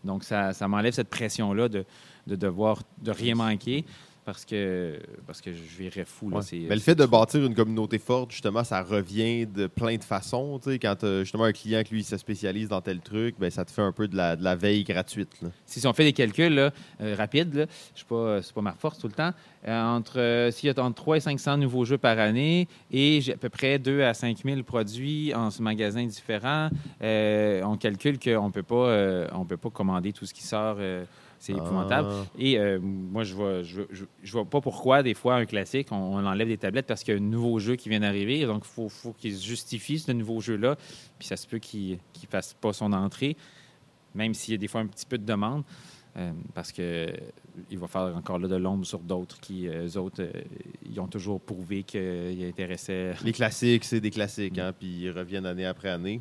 Donc, ça, ça m'enlève cette pression-là de, de devoir de rien manquer parce que, parce que je virais fou. Là, Ouais. Mais le fait de bâtir une communauté forte, justement, ça revient de plein de façons. Tu sais, quand t'as justement un client qui lui se spécialise dans tel truc, ben, ça te fait un peu de la, de la veille gratuite. là. Si on fait des calculs là, euh, rapides, je pas, c'est pas ma force tout le temps. euh, entre euh, s'il y a entre 3 et 500 nouveaux jeux par année et j'ai à peu près 2 à 5 000 produits en ce magasin différents, euh, on calcule qu'on euh, on peut pas commander tout ce qui sort. C'est épouvantable. Ah. Et euh, moi, je vois, je, je, je vois pas pourquoi, des fois, un classique, on, on enlève des tablettes parce qu'il y a un nouveau jeu qui vient d'arriver. Donc, il faut, faut qu'il se justifie, ce nouveau jeu-là. Puis, ça se peut qu'il ne fasse pas son entrée, même s'il y a des fois un petit peu de demande. euh, parce que euh, il va faire encore là de l'ombre sur d'autres qui, eux autres, euh, ils ont toujours prouvé qu'ils intéressaient. Les classiques, c'est des classiques, hein, puis ils reviennent année après année.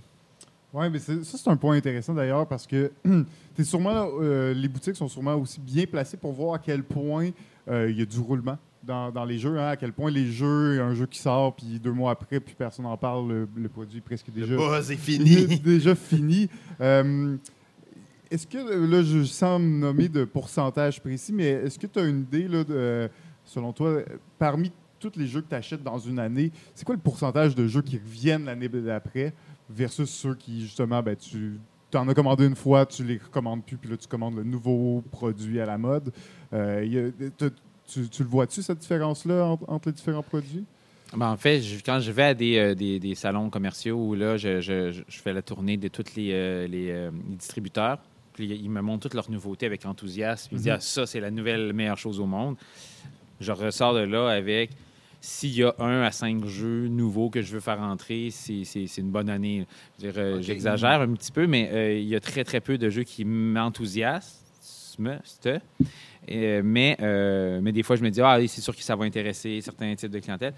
Oui, mais ça, c'est un point intéressant d'ailleurs parce que t'es sûrement, euh, les boutiques sont sûrement aussi bien placées pour voir à quel point euh, il y a du roulement dans, dans les jeux, hein, à quel point les jeux, un jeu qui sort, puis deux mois après, puis personne n'en parle, le, le produit est presque déjà, Le buzz est fini. déjà fini. Euh, est-ce que, là, je sens me nommer de pourcentage précis, mais est-ce que tu as une idée, là, de, selon toi, parmi tous les jeux que tu achètes dans une année, c'est quoi le pourcentage de jeux qui reviennent l'année d'après? Versus ceux qui, justement, ben, tu en as commandé une fois, tu les recommandes plus, puis là, tu commandes le nouveau produit à la mode. Euh, a- tu, tu le vois-tu, cette différence-là entre, entre les différents produits? Ben, en fait, je- quand je vais à des, euh, des, des salons commerciaux où là, je, je- fais la tournée de tous les, euh, les, euh, les distributeurs, puis ils me montrent toutes leurs nouveautés avec enthousiasme. Ils disent Mhm. ah, ça, c'est la nouvelle meilleure chose au monde. Je ressors de là avec s'il y a un à cinq jeux nouveaux que je veux faire entrer, c'est une bonne année. Je euh. J'exagère un petit peu, mais euh, il y a très, très peu de jeux qui m'enthousiasment. euh, mais, euh, mais des fois, je me dis, ah, c'est sûr que ça va intéresser certains types de clientèle.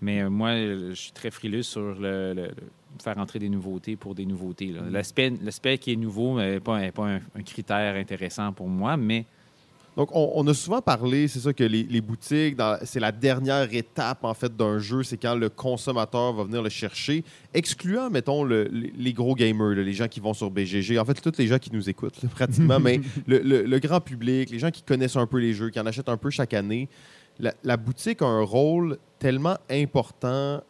Mais moi, je suis très frileux sur le, le- faire entrer des nouveautés pour des nouveautés. là. L'aspect l'aspect qui est nouveau n'est pas, est pas un, un critère intéressant pour moi, mais Donc, on, on a souvent parlé, c'est ça, que les, les boutiques, c'est la dernière étape, en fait, d'un jeu, c'est quand le consommateur va venir le chercher, excluant, mettons, le- les, les gros gamers, là, les gens qui vont sur BGG, en fait, tous les gens qui nous écoutent, là, pratiquement, mais le, le- le grand public, les gens qui connaissent un peu les jeux, qui en achètent un peu chaque année, la, la boutique a un rôle tellement important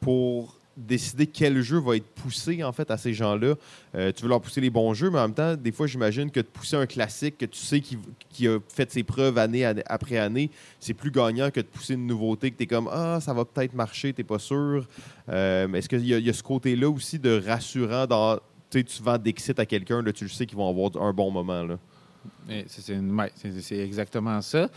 pour décider quel jeu va être poussé en fait à ces gens-là. Euh, tu veux leur pousser les bons jeux, mais en même temps, des fois, j'imagine que de pousser un classique que tu sais qui, a fait ses preuves année, après année, c'est plus gagnant que de pousser une nouveauté que tu es comme Ah, ça va peut-être marcher, tu pas sûr. Euh, Est-ce qu'il y, y a ce côté-là aussi de rassurant dans. Tu vends Dixit à quelqu'un, tu le sais qu'ils vont avoir un bon moment. Là? C'est exactement ça.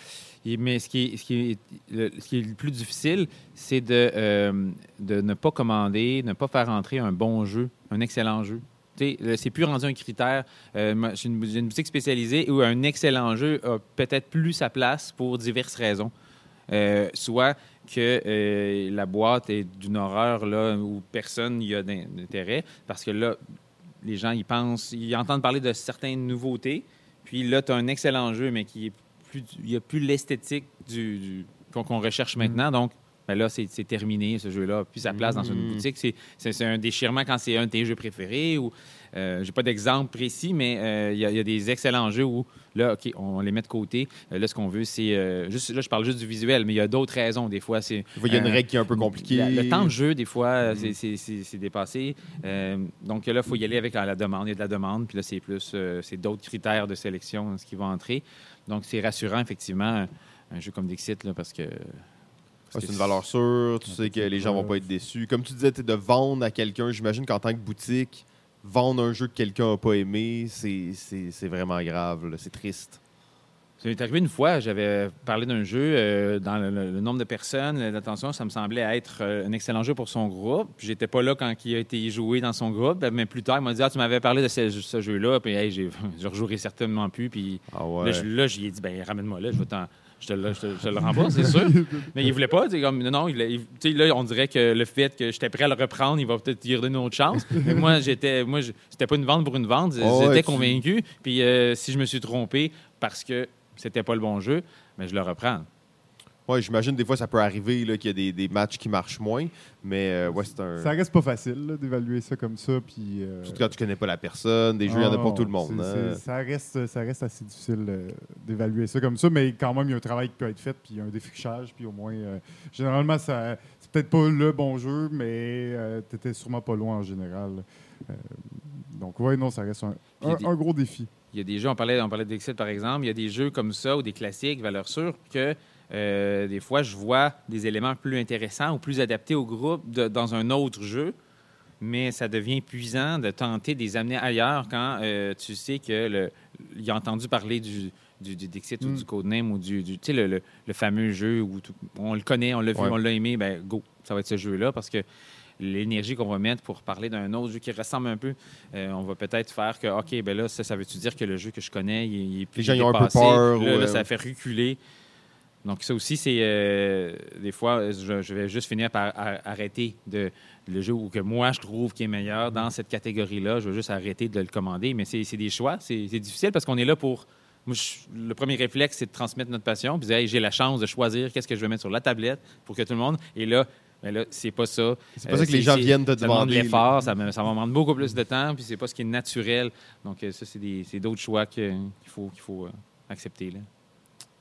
Mais ce qui, est, le, plus difficile, c'est de, euh, de ne pas commander, ne pas faire entrer un bon jeu, un excellent jeu. C'est plus rendu un critère. Euh, J'ai une, boutique spécialisée où un excellent jeu a peut-être plus sa place pour diverses raisons. Euh, soit que euh, la boîte est d'une horreur là, où personne n'y a d'in- d'intérêt, parce que là, les gens, pensent, ils entendent parler de certaines nouveautés, puis là, tu as un excellent jeu, mais qui est plus, il n'y a plus l'esthétique du, du- qu'on qu'on recherche maintenant. Donc, ben là, c'est c'est terminé, ce jeu-là. Puis sa place dans une Mhm. boutique, c'est- c'est c'est un déchirement quand c'est un de tes jeux préférés. Ou, euh, j'ai pas d'exemple précis, mais euh, il y, a- y des excellents jeux où, là, OK, on les met de côté. Euh, là, ce qu'on veut, c'est... euh, juste, là, je parle juste du visuel, mais il y a d'autres raisons. Des fois, c'est... Il y a une règle qui est un peu compliquée. la- le temps de jeu, des fois, Mhm. c'est- c'est- dépassé. Donc là, il faut y aller avec la, la demande. Il y a de la demande, puis là, c'est plus, c'est d'autres critères de sélection ce qui va entrer. Donc, c'est rassurant, effectivement, un, un jeu comme Dixit, là, parce que. C'est une valeur sûre, tu sais que les gens vont pas être déçus. Comme tu disais, de vendre à quelqu'un, j'imagine qu'en tant que boutique, vendre un jeu que quelqu'un n'a pas aimé, c'est- vraiment grave, c'est triste. Ça m'est arrivé une fois, j'avais parlé d'un jeu euh, dans le, nombre de personnes, l'attention, ça me semblait être euh, un excellent jeu pour son groupe. Puis j'étais pas là quand il a été joué dans son groupe, mais plus tard, il m'a dit Ah, tu m'avais parlé de ce, ce jeu-là, puis hey, je rejouerai certainement plus. Puis Ah ouais. Là, je, là, j'y ai dit, ben ramène-moi là, je vais t'en- Je te, le- je te- je te le rembourse, c'est sûr. Mais il voulait pas. Comme, non, il, il- là, on dirait que le fait que j'étais prêt à le reprendre, il va peut-être lui redonner une autre chance. Mais moi, j'étais, moi, c'était pas une vente pour une vente. Oh, j'étais tu- convaincu. Puis euh, si je me suis trompé parce que c'était pas le bon jeu, mais je le reprends. Ouais, j'imagine des fois ça peut arriver là, qu'il y a des, des matchs qui marchent moins, mais euh, ouais, c'est un. Ça reste pas facile d'évaluer ça comme ça. Puis, euh, Surtout quand tu connais pas la personne, des jeux, il y en a pour Ah, tout le monde. hein. ça, reste, ça reste assez difficile euh, d'évaluer ça comme ça, mais quand même, il y a un travail qui peut être fait, puis il y a un défrichage, puis au moins, euh, généralement, ça, c'est peut-être pas le bon jeu, mais tu étais sûrement pas loin en général. Euh, donc, ouais, non, ça reste un gros défi. Il y a des jeux, on parlait, on parlait par exemple, il y a des jeux comme ça ou des classiques, valeur sûre, que euh, des fois je vois des éléments plus intéressants ou plus adaptés au groupe de- dans un autre jeu, mais ça devient épuisant de tenter de les amener ailleurs quand euh, tu sais que le, il a entendu parler du, du, du Dixit ou Mm. du Codename ou du, du- tu sais, le, le- le fameux jeu où tout- on le connaît, on l'a vu, Ouais. on l'a aimé, ben go, ça va être ce jeu-là parce que l'énergie qu'on va mettre pour parler d'un autre jeu qui ressemble un peu, euh, on va peut-être faire que, OK, ben là, ça, ça veut-tu dire que le jeu que je connais, il, il est plus Les gens, ils ont un peu peur, Là, là, ouais. ça fait reculer. Donc, ça aussi, c'est. euh, des fois, je, je vais juste finir par arrêter de, le jeu que moi, je trouve qui est meilleur dans cette catégorie-là. Je vais juste arrêter de le commander. Mais c'est des choix. C'est difficile parce qu'on est là pour. Moi, je- le premier réflexe, c'est de transmettre notre passion. Puis, Hey, j'ai la chance de choisir qu'est-ce que je vais mettre sur la tablette pour que tout le monde. Et là, ben là, c'est pas ça. C'est pas Euh, ça que les gens viennent te ça demande de demander. l'effort, ça, ça va demander beaucoup plus de temps, puis c'est pas ce qui est naturel. Donc, euh, ça, c'est d'autres choix qu'il faut, qu'il faut euh, accepter. Là.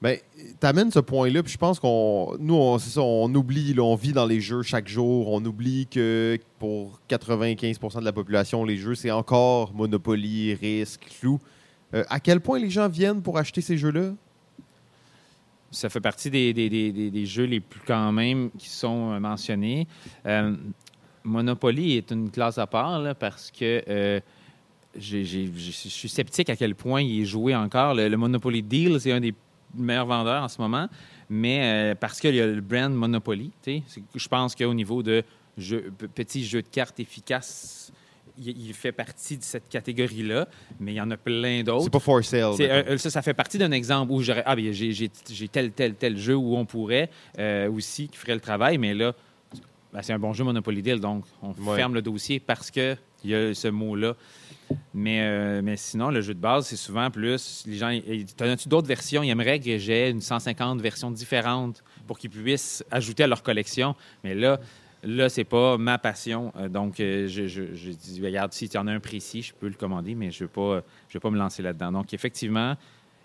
Ben, t'amènes ce point-là, puis je pense qu'on, nous, on, c'est ça, on oublie, là, on vit dans les jeux chaque jour, on oublie que pour 95% de la population, les jeux, c'est encore Monopoly, Risque, Clou. Euh, à quel point les gens viennent pour acheter ces jeux-là? Ça fait partie des, des- des- jeux les plus quand même qui sont euh, mentionnés. Euh, Monopoly est une classe à part parce que euh, je suis sceptique à quel point il est joué encore. Le, Monopoly Deal, c'est un des meilleurs vendeurs en ce moment, mais parce qu'il y a le brand Monopoly. Je pense qu'au niveau de jeu, pe- petits jeux de cartes efficaces, il, fait partie de cette catégorie-là, mais il y en a plein d'autres. C'est pas for sale. Euh, ça, ça fait partie d'un exemple où j'aurais ah, bien, j'ai, j'ai- j'ai tel, tel, tel jeu où on pourrait euh, aussi qui ferait le travail, mais là, ben, c'est un bon jeu Monopoly Deal, donc on Ouais. ferme le dossier parce qu'il y a ce mot-là. Mais, euh, mais sinon, le jeu de base, c'est souvent plus. Les gens. T'en as-tu d'autres versions? Ils aimeraient que j'ai une 150 versions différentes pour qu'ils puissent ajouter à leur collection. Mais là, là c'est pas ma passion. Euh, donc, euh, je, je, je dis, regarde, si tu en as un précis, je peux le commander, mais je ne vais, pas- je vais pas me lancer là-dedans. Donc, effectivement,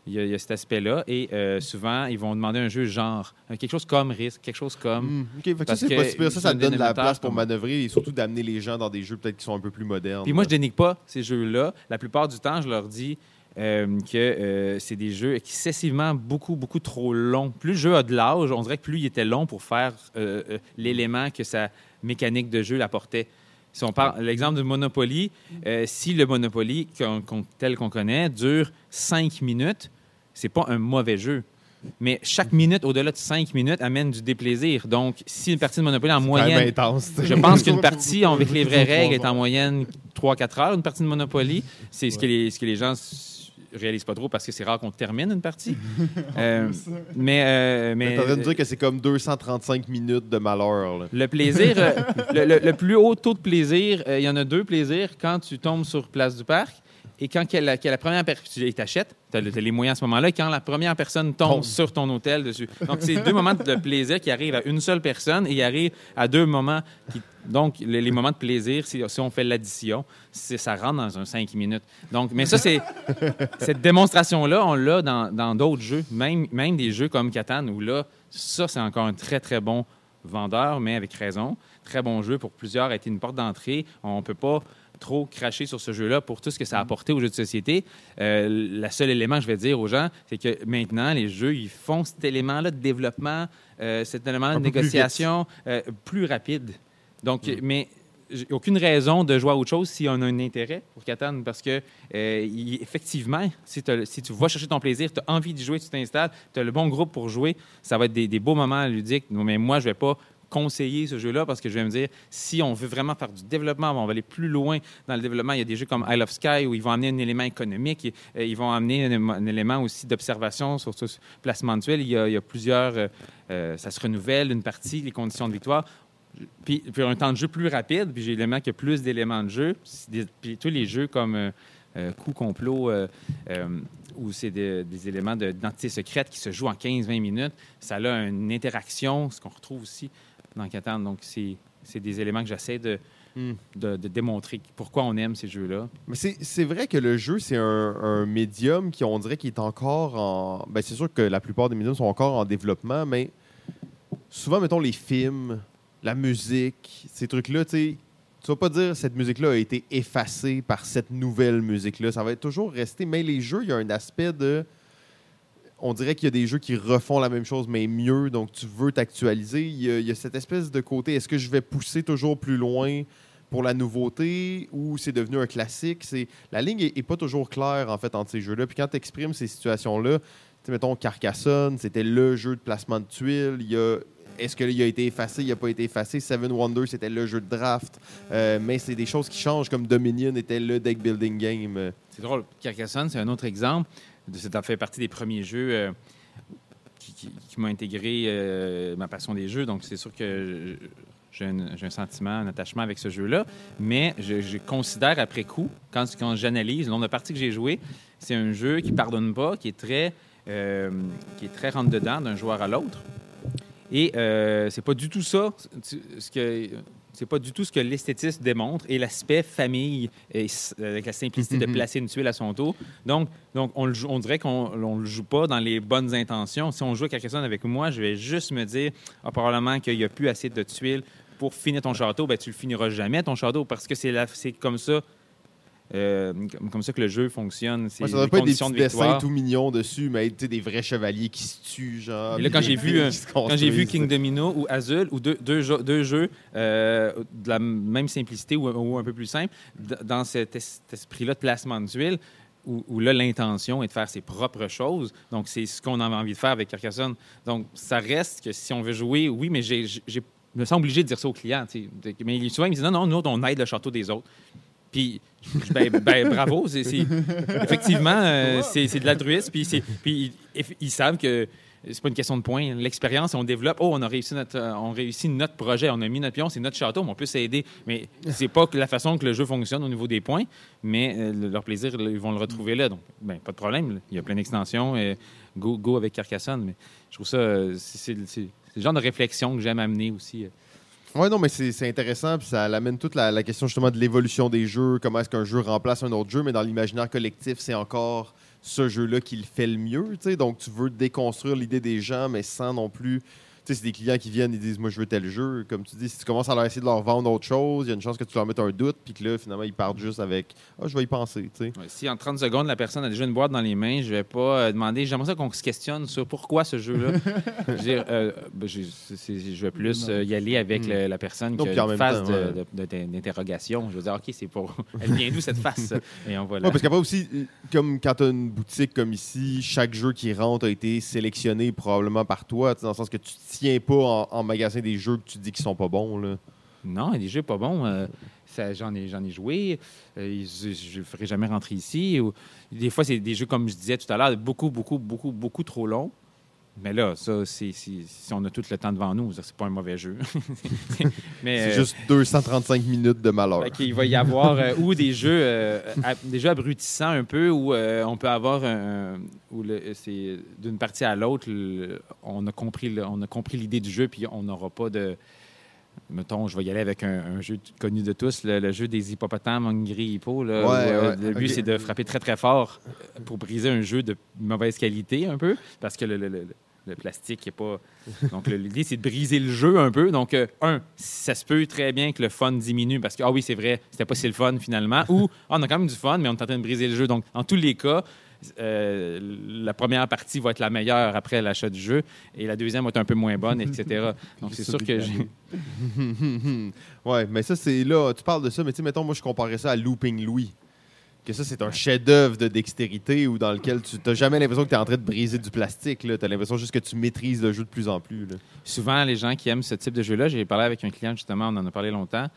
il y, a, il y a cet aspect-là. Et euh, souvent, ils vont demander un jeu genre, euh, quelque chose comme risque, quelque chose comme. OK, fait que ça, Parce c'est que. Ça, ça donne de la place pour comme- manœuvrer et surtout d'amener les gens dans des jeux peut-être qui sont un peu plus modernes. Puis moi, je dénigre pas ces jeux-là. La plupart du temps, je leur dis euh, que euh, c'est des jeux excessivement beaucoup, beaucoup trop longs. Plus le jeu a de l'âge, on dirait que plus il était long pour faire euh, l'élément que sa mécanique de jeu l'apportait. Si on parle l'exemple du Monopoly, si le Monopoly tel qu'on connaît dure cinq minutes, c'est pas un mauvais jeu. Mais chaque minute au-delà de cinq minutes amène du déplaisir. Donc, si une partie de Monopoly en moyenne intense. je pense qu'une partie avec les vraies règles est en moyenne 3-4 heures, une partie de Monopoly. C'est ce, que les, ce que les gens réalisent pas trop parce que c'est rare qu'on termine une partie. Euh, mais euh, Mais mais t'es en train de dire que c'est comme 235 minutes de malheur. là. le plaisir, euh, le, le- le plus haut taux de plaisir, euh, il y en a deux plaisirs quand tu tombes sur Place du Parc et quand que la, que la première personne, tu t'achètes, tu as, les moyens à ce moment-là, et quand la première personne tombe sur ton hôtel dessus. Donc, c'est deux moments de plaisir qui arrivent à une seule personne et ils arrivent à deux moments. Qui, donc, les, les moments de plaisir, si, si on fait l'addition, ça rentre dans un cinq minutes. Donc, mais ça, c'est cette démonstration-là, on l'a dans d'autres jeux, même, même des jeux comme Catan, où là, ça, c'est encore un très, très bon vendeur, mais avec raison. Très bon jeu pour plusieurs, a été une porte d'entrée. On ne peut pas trop cracher sur ce jeu-là pour tout ce que ça a apporté aux jeux de société. Euh, le seul élément que je vais dire aux gens, c'est que maintenant, les jeux, ils font cet élément-là de développement, euh, cet élément de peu plus négociation euh, plus, rapide. Donc, mais j'ai aucune raison de jouer à autre chose si on a un intérêt pour Catan, parce que euh, il- effectivement, si tu vas chercher ton plaisir, tu as envie d'y jouer, tu t'installes, tu as le bon groupe pour jouer, ça va être des, des beaux moments ludiques. Mais moi, je vais pas conseiller ce jeu-là parce que je vais me dire, si on veut vraiment faire du développement, on va aller plus loin dans le développement. Il y a des jeux comme Isle of Sky où ils vont amener un élément économique, euh, ils vont amener un, élément aussi d'observation sur ce placement de tuiles. Il y a, plusieurs, euh, euh, ça se renouvelle une partie, les conditions de victoire. Puis, puis un temps de jeu plus rapide, puis j'ai l'élément qu'il y a plus d'éléments de jeu. Puis tous les jeux comme Coup complot, où c'est des, éléments de- d'identité secrète qui se jouent en 15-20 minutes, ça a une interaction, ce qu'on retrouve aussi dans Catan. Donc, c'est c'est des éléments que j'essaie de, Hmm. de, de démontrer pourquoi on aime ces jeux-là. Mais c'est c'est vrai que le jeu, c'est un, un médium qui, on dirait, qui est encore en. Ben, c'est sûr que la plupart des médiums sont encore en développement, mais souvent, mettons, les films, la musique, ces trucs-là, tu sais, tu vas pas dire cette musique-là a été effacée par cette nouvelle musique-là. Ça va être toujours resté. Mais les jeux, il y a un aspect de. On dirait qu'il y a des jeux qui refont la même chose, mais mieux. Donc, tu veux t'actualiser. Il, y a- cette espèce de côté. Est-ce que je vais pousser toujours plus loin pour la nouveauté ou c'est devenu un classique? C'est La ligne est, pas toujours claire, en fait, entre ces jeux-là. Puis quand tu exprimes ces situations-là, mettons, Carcassonne, c'était le jeu de placement de tuiles. Est-ce qu'il a été effacé? Il n'a pas été effacé. Seven Wonders, c'était le jeu de draft. Euh, mais c'est des choses qui changent, comme Dominion était le deck building game. C'est drôle. Carcassonne, c'est un autre exemple. Ça fait partie des premiers jeux euh, qui, m'ont intégré euh, ma passion des jeux. Donc, c'est sûr que j'ai un, sentiment, un attachement avec ce jeu-là. Mais je, considère après coup, quand, quand j'analyse le nombre de parties que j'ai jouées, c'est un jeu qui pardonne pas, qui est très, euh, qui est très rentre-dedans d'un joueur à l'autre. Et euh, c'est pas du tout ça, ce que c'est pas du tout ce que l'esthétisme démontre et l'aspect famille et s- avec la simplicité de placer une tuile à son tour. Donc, donc on, le joue- on dirait qu'on on le joue pas dans les bonnes intentions. Si on joue à Carcassonne avec moi, je vais juste me dire ah, probablement qu'il n'y a plus assez de tuiles pour finir ton château. Ben, tu le finiras jamais ton château parce que c'est comme ça. Euh, comme, ça que le jeu fonctionne. C'est Ouais, ça doit pas être des petits de dessins tout mignons dessus, mais des vrais chevaliers qui se tuent, genre. Et là, quand j'ai vu, euh, Quand j'ai vu. King Domino ou Azul, ou deux, deux, jeux- deux jeux euh, de la même simplicité ou, ou un peu plus simple, dans cet, es- cet esprit-là de placement de tuiles, où, où là, l'intention est de faire ses propres choses. Donc, c'est ce qu'on a envie de faire avec Carcassonne. Donc, ça reste que si on veut jouer, oui, mais j'ai, je me sens obligé de dire ça aux clients. tu sais. Mais souvent, ils me disent non, non, nous, on aide le château des autres. Puis, ben, ben, bravo. c'est- c'est- effectivement, euh, c'est, c'est de l'altruisme. Puis, c'est- puis ils, savent que c'est pas une question de points. L'expérience, on développe. Oh, on a réussi notre, euh, on réussit notre projet, on a mis notre pion, c'est notre château, on peut s'aider. Mais c'est pas la façon que le jeu fonctionne au niveau des points, mais euh, leur plaisir, ils vont le retrouver là. Donc, ben, pas de problème. Il y a plein d'extensions. Go, go avec Carcassonne. Mais je trouve ça, euh, c'est le genre de réflexion que j'aime amener aussi. Oui, non, mais c'est intéressant, puis ça amène toute la, la question justement de l'évolution des jeux, comment est-ce qu'un jeu remplace un autre jeu, mais dans l'imaginaire collectif, c'est encore ce jeu-là qui le fait le mieux. Donc, tu veux déconstruire l'idée des gens, mais sans non plus c'est des clients qui viennent et disent Moi, je veux tel jeu. Comme tu dis, si tu commences à leur essayer de leur vendre autre chose, il y a une chance que tu leur mettes un doute, puis que là, finalement, ils partent juste avec Ah, je vais y penser. si en 30 secondes, la personne a déjà une boîte dans les mains, je vais pas euh, demander J'aimerais ça qu'on se questionne sur pourquoi ce jeu-là. Euh, ben, je, vais plus euh, y aller avec hmm. la personne qui a une phase d'interrogation. Je vais dire OK, c'est pour. Elle vient d'où cette face? Et on va parce qu'après aussi, comme quand tu as une boutique comme ici, chaque jeu qui rentre a été sélectionné probablement par toi, dans le sens que tu tiens pas en, magasin des jeux que tu dis qu'ils sont pas bons. Là. Non, des jeux pas bons. Euh, j'en ai, ai joué. Euh, je ne ferai jamais rentrer ici. des fois, c'est des jeux, comme je disais tout à l'heure, beaucoup, beaucoup, beaucoup, beaucoup trop longs. Mais là, ça, c'est, si on a tout le temps devant nous, c'est pas un mauvais jeu. c'est juste 235 minutes de malheur. Il va y avoir euh, ou des jeux, euh, des jeux abrutissants un peu, où euh, on peut avoir où c'est d'une partie à l'autre, on a compris, on a compris l'idée du jeu, puis on n'aura pas de. Mettons, je vais y aller avec un, jeu connu de tous, le, jeu des hippopotames Hungry Hippo. le but, c'est de frapper très, très fort pour briser un jeu de mauvaise qualité, un peu, parce que le, le plastique n'est pas. Donc, l'idée, c'est de briser le jeu un peu. Donc, euh, un, ça se peut très bien que le fun diminue parce que, ah oui, c'est vrai, c'était pas si le fun finalement. Ou, ah, on a quand même du fun, mais on est en train de briser le jeu. Donc, en tous les cas, euh, la première partie va être la meilleure après l'achat du jeu et la deuxième va être un peu moins bonne, etc. Donc, c'est sûr que j'ai. ouais, mais ça, c'est là, tu parles de ça, mais tu sais, mettons, moi, je comparais ça à Looping Louis que ça, c'est un chef-d'œuvre de dextérité ou dans lequel tu n'as jamais l'impression que tu es en train de briser du plastique. Tu as l'impression juste que tu maîtrises le jeu de plus en plus. Souvent, les gens qui aiment ce type de jeu-là, j'ai parlé avec un client justement, on en a parlé longtemps.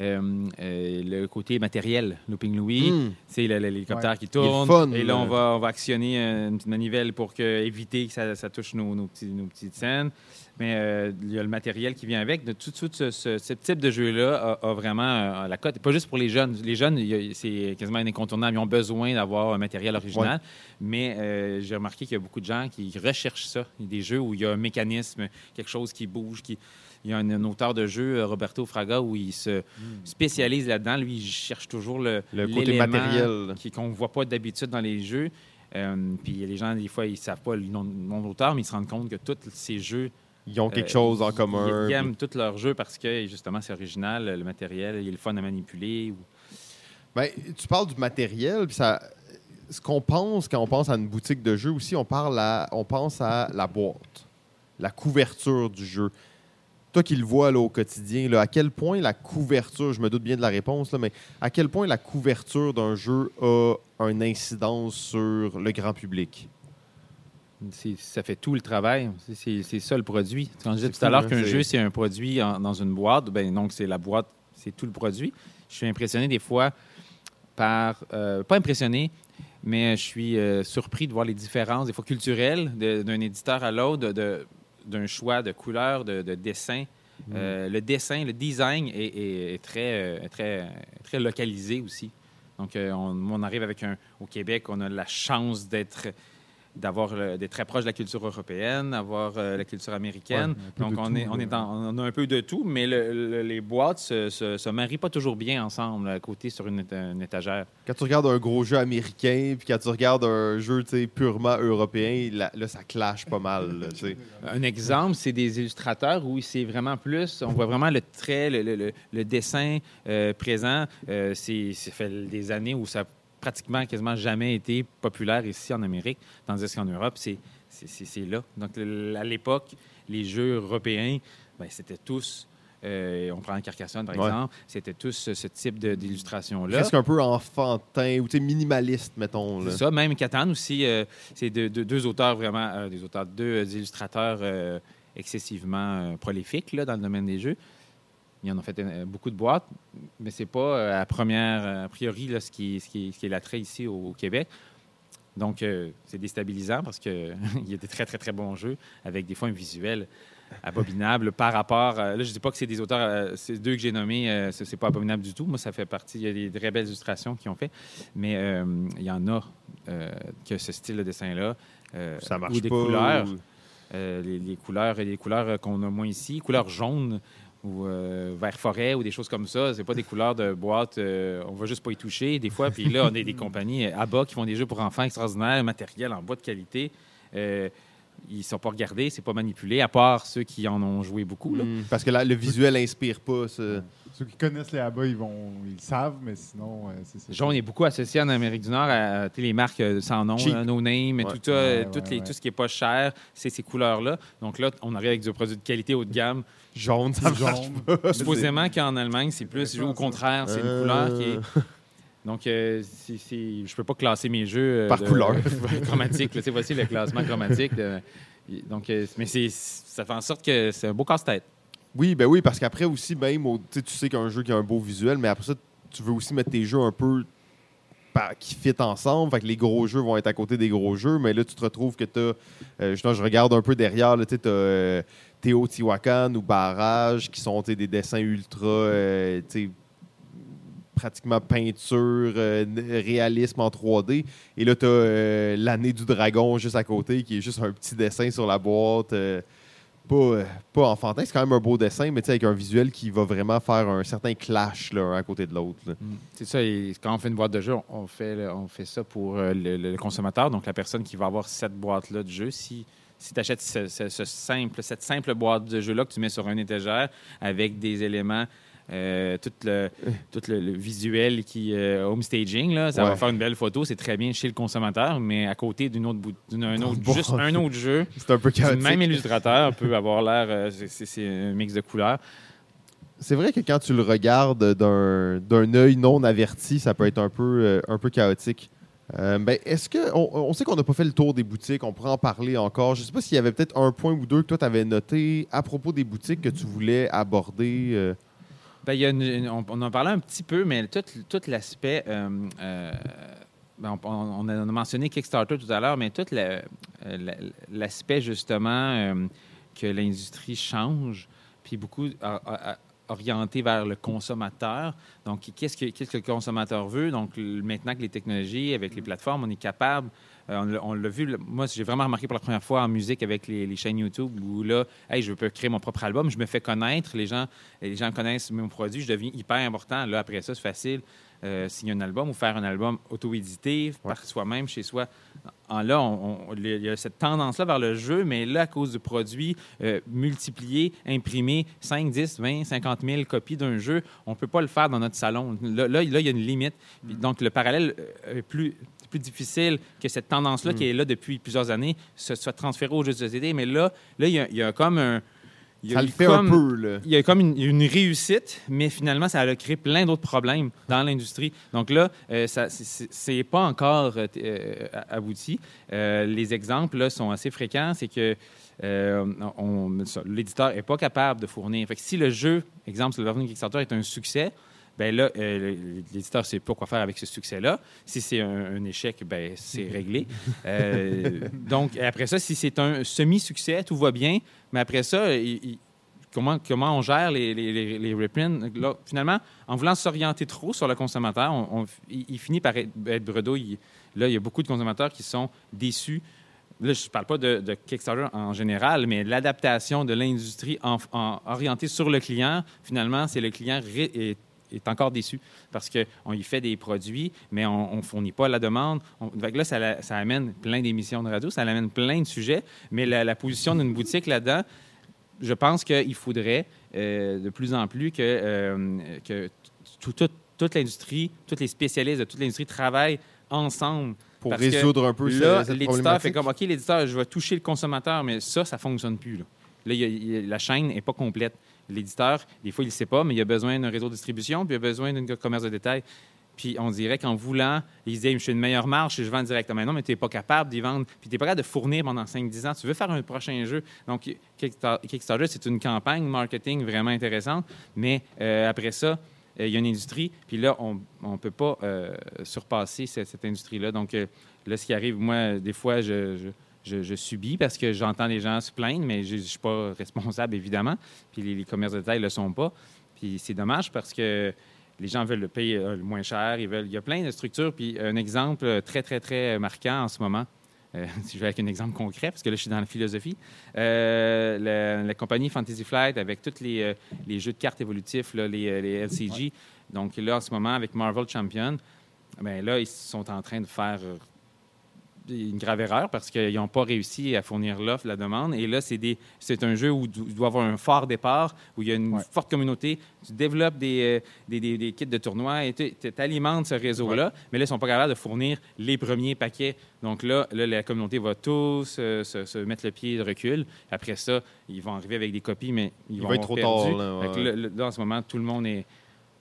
Euh, euh, le côté matériel, Looping Louis, hmm. c'est l'hélicoptère qui tourne. et là, on va, on va actionner une petite manivelle pour que, éviter que ça, ça touche nos, nos, petits, nos petites scènes mais euh, il y a le matériel qui vient avec. De tout, tout ce, type de jeu-là a, vraiment euh, la cote. Pas juste pour les jeunes. Les jeunes, c'est quasiment incontournable. Ils ont besoin d'avoir un matériel original. Mais euh, j'ai remarqué qu'il y a beaucoup de gens qui recherchent ça. Il y a des jeux où il y a un mécanisme, quelque chose qui bouge, qui... Il y a un, auteur de jeu, Roberto Fraga, où il se hmm. spécialise là-dedans. Lui, il cherche toujours le, le côté matériel qu'on ne voit pas d'habitude dans les jeux. puis les gens, des fois, ils ne savent pas le nom, d'auteur, mais ils se rendent compte que tous ces jeux ils ont quelque chose en commun. Ils, aiment tous leurs jeux parce que, justement, c'est original, le matériel, il est le fun à manipuler. Ou... Ben, tu parles du matériel, puis ça, ce qu'on pense quand on pense à une boutique de jeux aussi, on, parle à, on pense à la boîte, la couverture du jeu. Toi qui le vois là, au quotidien, là, à quel point la couverture, je me doute bien de la réponse, là, mais à quel point la couverture d'un jeu a une incidence sur le grand public? ça fait tout le travail. C'est ça le produit. Quand je disais tout à l'heure hein, qu'un jeu, c'est un produit dans une boîte, ben, donc c'est la boîte, c'est tout le produit. Je suis impressionné des fois par. Euh, pas impressionné, mais je suis euh, surpris de voir les différences, des fois culturelles, d'un éditeur à l'autre, d'un choix de couleur, de, dessin. Mm. Euh, le dessin, le design est, très, très, très localisé aussi. Donc, on, on, arrive avec un. Au Québec, on a la chance d'être d'avoir d'être très proche de la culture européenne, d'avoir euh, la culture américaine. Donc, on, est, on, est dans, on a un peu de tout, mais les boîtes se, se, marient pas toujours bien ensemble, à côté sur une, étagère. Quand tu regardes un gros jeu américain, puis quand tu regardes un jeu purement européen, là, ça clash pas mal. un exemple, c'est des illustrateurs où c'est vraiment plus, on voit vraiment le trait, le, le, dessin euh, présent. Euh, c'est, ça fait des années où ça pratiquement quasiment jamais été populaire ici en Amérique, tandis qu'en Europe, c'est là. Donc, à l'époque, les jeux européens, ben, c'était tous euh, on prend Carcassonne, par exemple. C'était tous ce, type d'illustration-là. Presque un peu enfantin ou minimaliste, mettons. C'est ça. Même Catan aussi, euh, c'est deux auteurs vraiment, euh, des auteurs, deux illustrateurs excessivement prolifiques là, dans le domaine des jeux. Ils en ont fait euh, beaucoup de boîtes, mais c'est pas euh, à première, a priori, là, ce qui, ce qui, est l'attrait ici au, Québec. Donc, euh, c'est déstabilisant parce qu'il y a des très, très, très bons jeux avec des fois un visuel abominable par rapport. à- là, je dis pas que c'est des auteurs, euh, ces deux que j'ai nommés, euh, c'est pas abominable du tout. Moi, ça fait partie. Il y a des très belles illustrations qui ont fait, mais euh, il y en a euh, que ce style de dessin-là. euh, Ça marche ou des pas. couleurs. ou- Euh, les, les couleurs, les couleurs euh, qu'on a moins ici, couleurs jaunes ou euh, vert forêt ou des choses comme ça. C'est pas des couleurs de boîte. euh, on va juste pas y toucher des fois. Puis là, on a des compagnies à bas qui font des jeux pour enfants extraordinaires, matériel en bois de qualité. Euh, ils sont pas regardés, c'est pas manipulé, à part ceux qui en ont joué beaucoup. là. Hmm, Parce que là, le visuel inspire pas. Ceux qui connaissent les ABA, ils vont, ils le savent, mais sinon, euh, c'est est beaucoup associé en Amérique du Nord à, les marques euh, sans nom, là, no name, Ouais. tout, ça, euh, Ouais, toutes ouais, les- ouais. tout ce qui est pas cher, c'est ces couleurs-là. Donc là, on arrive avec du produit de qualité haut de gamme. Jaune, ça jaune. pas. Supposément qu'en Allemagne, c'est plus au contraire, c'est une Euh, couleur qui est. Donc, euh, je peux pas classer mes jeux euh, Par de- couleur. chromatique. là. Voici le classement chromatique. de- donc, euh, mais ça fait en sorte que c'est un beau casse-tête. Oui, ben oui, parce qu'après aussi, même, au- tu sais, qu'un jeu qui a un beau visuel, mais après ça, tu veux aussi mettre tes jeux un peu qui fit ensemble. Fait que les gros jeux vont être à côté des gros jeux, mais là, tu te retrouves que tu as. justement, je regarde un peu derrière, tu sais, t'as, euh, Teotihuacan ou Barrage qui sont des dessins ultra. Euh, pratiquement peinture, euh, réalisme en 3D. Et là, tu as l'année du dragon juste à côté, qui est juste un petit dessin sur la boîte. euh, pas, euh, pas enfantin, c'est quand même un beau dessin, mais avec un visuel qui va vraiment faire un certain clash là, à côté de l'autre. là. C'est ça, quand on fait une boîte de jeu, on- fait, on fait ça pour euh, le, consommateur, donc la personne qui va avoir cette boîte-là de jeu. Si, si tu achètes ce simple, cette simple boîte de jeu-là que tu mets sur un étagère avec des éléments, euh, tout, le, tout le, le visuel qui euh, home staging, là, ça Ouais. va faire une belle photo, c'est très bien chez le consommateur, mais à côté d'une autre, bout- d'une- un autre, Bon. juste un autre jeu, C'est un peu chaotique. même illustrateur peut avoir l'air, euh, c'est- un mix de couleurs. C'est vrai que quand tu le regardes d'un d'un œil non averti, ça peut être un peu, euh, un peu chaotique. Euh, ben, est-ce que on, on sait qu'on n'a pas fait le tour des boutiques, on pourrait en parler encore. Je sais pas s'il y avait peut-être un point ou deux que toi tu avais noté à propos des boutiques que tu voulais aborder. euh. Ben, on, en parlait un petit peu, mais tout, l'aspect. euh, euh, ben, on, a mentionné Kickstarter tout à l'heure, mais tout euh, la- l'aspect justement que l'industrie change, puis beaucoup a- orienté vers le consommateur. Donc, qu'est-ce que, qu'est-ce que le consommateur veut? Donc, maintenant que les technologies, avec les plateformes, on est capable. Euh, on l'a- vu. Moi, j'ai vraiment remarqué pour la première fois en musique avec les, les chaînes YouTube où là, hey, je peux créer mon propre album, je me fais connaître, les gens, les gens connaissent mon produit, je deviens hyper important. Là, après ça, c'est facile. euh, signer un album ou faire un album auto-édité par soi-même chez soi. En là, on- on- il y a cette tendance-là vers le jeu, mais là, à cause du produit euh, multiplié, imprimé 5, 10, 20, 50 000 copies d'un jeu, on ne peut pas le faire dans notre salon. Là, là, là, il y a une limite. Puis Donc, le parallèle euh, est plus, plus difficile que cette tendance-là qui est là depuis plusieurs années se soit transférée aux jeux de société. Mais là, là il, y a, il y a comme un... il y a Ça le fait comme- un peu. Là. il y a comme une, une réussite, mais finalement, ça a créé plein d'autres problèmes dans l'industrie. Donc là, euh, ça- c'est- pas encore euh, euh, abouti. Euh, les exemples là, sont assez fréquents. C'est que l'éditeur n'est pas capable de fournir. Fait que si le jeu, exemple, sur le revenu Kickstarter est un succès, ben là, euh, l'éditeur ne sait pas quoi faire avec ce succès-là. Si c'est un, un échec, ben c'est réglé. Euh, donc, après ça, si c'est un semi-succès, tout va bien. Mais après ça, il- il- comment, comment on gère les, les, les, les reprints? Là, finalement, en voulant s'orienter trop sur le consommateur, on- on- il, il finit par être, être bredouille. Là, il y a beaucoup de consommateurs qui sont déçus. Là, je ne parle pas de, de Kickstarter en général, mais l'adaptation de l'industrie en, en- orientée sur le client, finalement, c'est le client ré- est, est encore déçu parce qu'on y fait des produits, mais on ne fournit pas la demande. On- là, ça, amène plein d'émissions de radio, ça amène plein de sujets, mais la, la position d'une boutique là-dedans, je pense qu'il faudrait euh, de plus en plus que, euh, que tout- tout- toute l'industrie, tous les spécialistes de toute l'industrie travaillent ensemble Pour parce résoudre un peu Là, cette l'éditeur fait comme, OK, l'éditeur, je vais toucher le consommateur, mais ça, ça ne fonctionne plus. Là, Là, il y a- il y a- la chaîne n'est pas complète. L'éditeur, des fois, il ne sait pas, mais il a besoin d'un réseau de distribution, puis il a besoin d'un commerce de détail. Puis on dirait qu'en voulant, il se dit, je fais une meilleure marge et je vends directement. Non, mais tu n'es pas capable d'y vendre. Puis tu n'es pas capable de fournir pendant 5-10 ans. Tu veux faire un prochain jeu. Donc, Kickstar- Kickstarter, c'est une campagne marketing vraiment intéressante. Mais euh, après ça, euh, il y a une industrie, puis là, on ne peut pas euh, surpasser cette, industrie-là. Donc, là, ce qui arrive, moi, des fois, je- je- je subis parce que j'entends les gens se plaindre, mais je ne suis pas responsable, évidemment. Puis les, les commerces de détail ne le sont pas. Puis c'est dommage parce que les gens veulent le payer euh, le moins cher. Ils veulent... Il y a plein de structures. Puis un exemple euh, très, très, très marquant en ce moment, euh, si je vais avec un exemple concret, parce que là, je suis dans la philosophie. Euh, la, la compagnie Fantasy Flight, avec tous les, les jeux de cartes évolutifs, là, les, les LCG. Donc là, en ce moment, avec Marvel Champion, ben là, ils sont en train de faire une grave erreur parce qu'ils n'ont pas réussi à fournir l'offre, la demande. Et là, c'est des- c'est un jeu où tu dois avoir un fort départ, où il y a une Ouais. forte communauté. Tu développes des, euh, des, des- des kits de tournois et tu alimentes ce réseau-là. Mais là, ils ne sont pas capables de fournir les premiers paquets. Donc là, là la communauté va tous euh, se, se mettre le pied de recul. Après ça, ils vont arriver avec des copies, mais ils Il vont être trop perdu. tard, là, ouais. là, en ce moment, tout le monde est,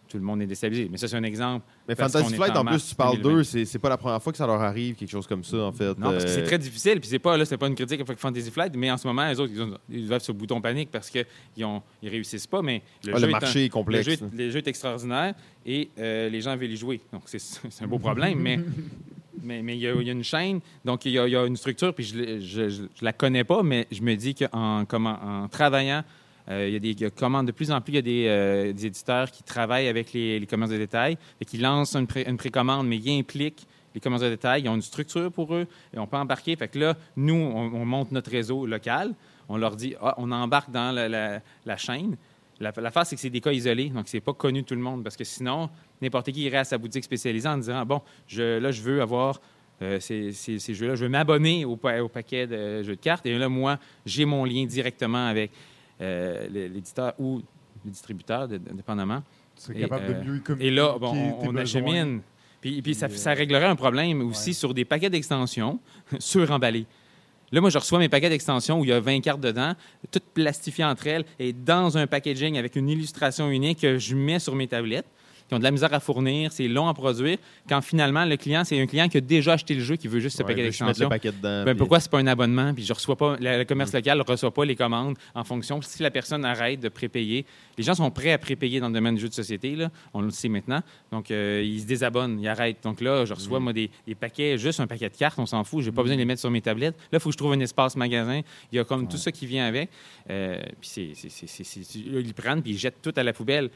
tout le monde est déstabilisé. Mais ça, c'est un exemple. Mais Fantasy Flight, en en plus, tu parles 2020. d'eux, c'est c'est pas la première fois que ça leur arrive, quelque chose comme ça, en fait. Non, parce que c'est Euh, très difficile. Puis c'est pas là, c'est pas une critique avec Fantasy Flight, mais en ce moment, les autres, ils, ont- ils doivent sur le bouton panique parce qu'ils ils réussissent pas. Mais le, ah, jeu le est un- marché est complexe. Le jeu, est- le jeu est extraordinaire et euh, les gens veulent y jouer. Donc, c'est c'est un beau problème, mais mais mais il y, a- il y a une chaîne, donc il y a, y une structure, puis je, je la connais pas, mais je me dis qu'en comment- en travaillant, il y a des il de plus en plus, il y a des, euh, éditeurs qui travaillent avec les, les commerces de détail et qui lancent une, pré- une précommande, mais qui impliquent les commerces de détail. Ils ont une structure pour eux et on peut embarquer. Fait que là, nous, on, on monte notre réseau local. On leur dit, ah, on embarque dans la, la- la chaîne. La, l'affaire, c'est que c'est des cas isolés, donc c'est pas connu de tout le monde. Parce que sinon, n'importe qui irait à sa boutique spécialisée en disant, bon, là, je veux avoir euh, ces, jeux-là, je veux m'abonner au, pa- au paquet de jeux de cartes. Et là, moi, j'ai mon lien directement avec euh, l'éditeur ou le distributeur, de- dépendamment. Tu Et, capable euh, de mieux communiquer Et là, bon, on, achemine. Puis, puis ça, euh, réglerait un problème aussi ouais. sur des paquets d'extensions suremballés. Là, moi, je reçois mes paquets d'extensions où il y a 20 cartes dedans, toutes plastifiées entre elles et dans un packaging avec une illustration unique que je mets sur mes tablettes, qui ont de la misère à fournir, c'est long à produire. Quand finalement, le client, c'est un client qui a déjà acheté le jeu, qui veut juste ce ouais, paquet dedans. Ben, puis- pourquoi c'est pas un abonnement? Puis je reçois pas le, le commerce Mm. local ne reçoit pas les commandes en fonction. Si la personne arrête de prépayer les gens sont prêts à prépayer dans le domaine du jeu de société là. On le sait maintenant. Donc euh, ils se désabonnent ils arrêtent. Donc là je Mm. reçois moi des, des paquets juste un paquet de cartes on s'en fout j'ai pas besoin de les mettre sur mes tablettes. Là il faut que je trouve un espace magasin. Il y a comme tout ça qui vient avec. Euh, puis c'est ils le prennent puis ils jettent tout à la poubelle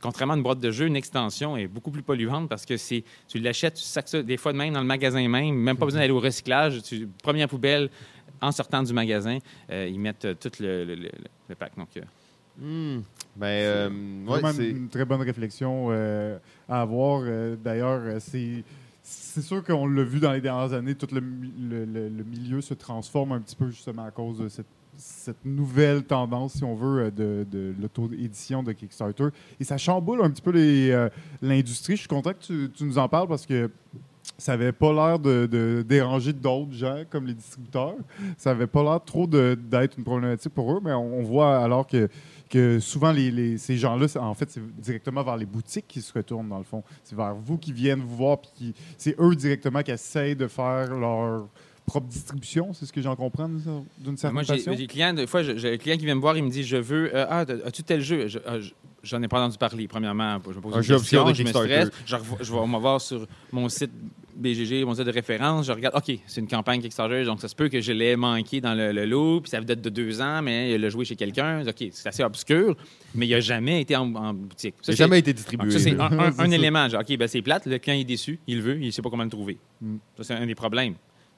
Contrairement à une boîte de jeu, une extension est beaucoup plus polluante parce que c'est tu l'achètes, tu sacs ça des fois de même dans le magasin même, même pas besoin d'aller au recyclage. Tu, première poubelle, en sortant du magasin, euh, ils mettent euh, tout le, le- le- le pack. Donc, euh, Hmm. Ben, euh, ouais, Vraiment c'est. une très bonne réflexion euh, à avoir. Euh, D'ailleurs, c'est. C'est sûr qu'on l'a vu dans les dernières années, tout le, mi- le- le- le milieu se transforme un petit peu justement à cause de cette, cette nouvelle tendance, si on veut, euh, de, l'auto-édition de Kickstarter. Et ça chamboule un petit peu euh, l'industrie. Je suis content que tu, nous en parles parce que ça avait pas l'air de, déranger d'autres gens comme les distributeurs. Ça avait pas l'air trop d'être une problématique pour eux, mais on, voit alors que, souvent ces gens-là, en fait, c'est directement vers les boutiques qui se retournent dans le fond. C'est vers vous qui viennent vous voir, puis c'est eux directement qui essayent de faire leur propre distribution. C'est ce que j'en comprends d'une certaine moi, j'ai façon? j'ai des clients, des fois, j'ai un client qui vient me voir, il me dit Je veux. euh, ah, as-tu tel jeu? Je- ah, je- J'en ai pas entendu parler, premièrement. Je me pose Un une jeu question, obscur de je me stresse. Je, vais m'en voir sur mon site BGG, mon site de référence. Je regarde, OK, c'est une campagne Kickstarter, donc ça se peut que je l'ai manqué dans le, le lot, puis ça date de deux ans, mais il l'a joué chez quelqu'un. OK, c'est assez obscur, mais il n'a jamais été en, en boutique. Ça, Ça n'a jamais été distribué. ça, c'est un, élément. Genre, OK, ben, c'est plate, le client est déçu, il le veut, il ne sait pas comment le trouver. Mm. Ça, c'est un des problèmes.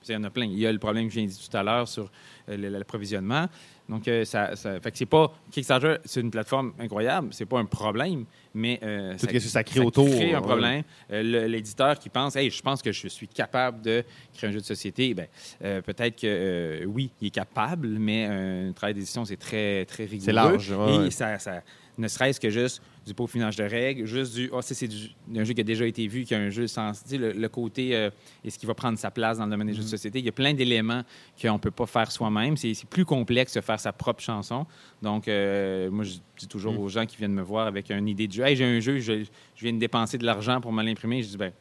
Il y en a plein. Il y a le problème que je viens de dire tout à l'heure sur euh, l'approvisionnement. Donc, euh, ça, ça- fait que c'est pas. Kickstarter, c'est une plateforme incroyable. C'est pas un problème, mais. euh, Tout ce que ça crée autour, crée un ouais. problème. Euh, L'éditeur qui pense, hey, je pense que je suis capable de créer un jeu de société, ben, euh, peut-être que oui, il est capable, mais un travail d'édition, c'est très, très rigoureux. C'est large, ouais, Et ouais. ça, ça- ne serait-ce que juste du peaufinage de règles, juste du. Ah, ça, c'est du- un jeu qui a déjà été vu, qui a un jeu sans. Tu sais, le, le côté. euh, est-ce qu'il va prendre sa place dans le domaine des Mm-hmm. jeux de société? Il y a plein d'éléments qu'on ne peut pas faire soi-même. C'est plus complexe de faire sa propre chanson. Donc, euh, moi, je dis toujours Mm. aux gens qui viennent me voir avec une idée de jeu Hey, j'ai un jeu, je, je viens de dépenser de l'argent pour me l'imprimer. Je dis ben,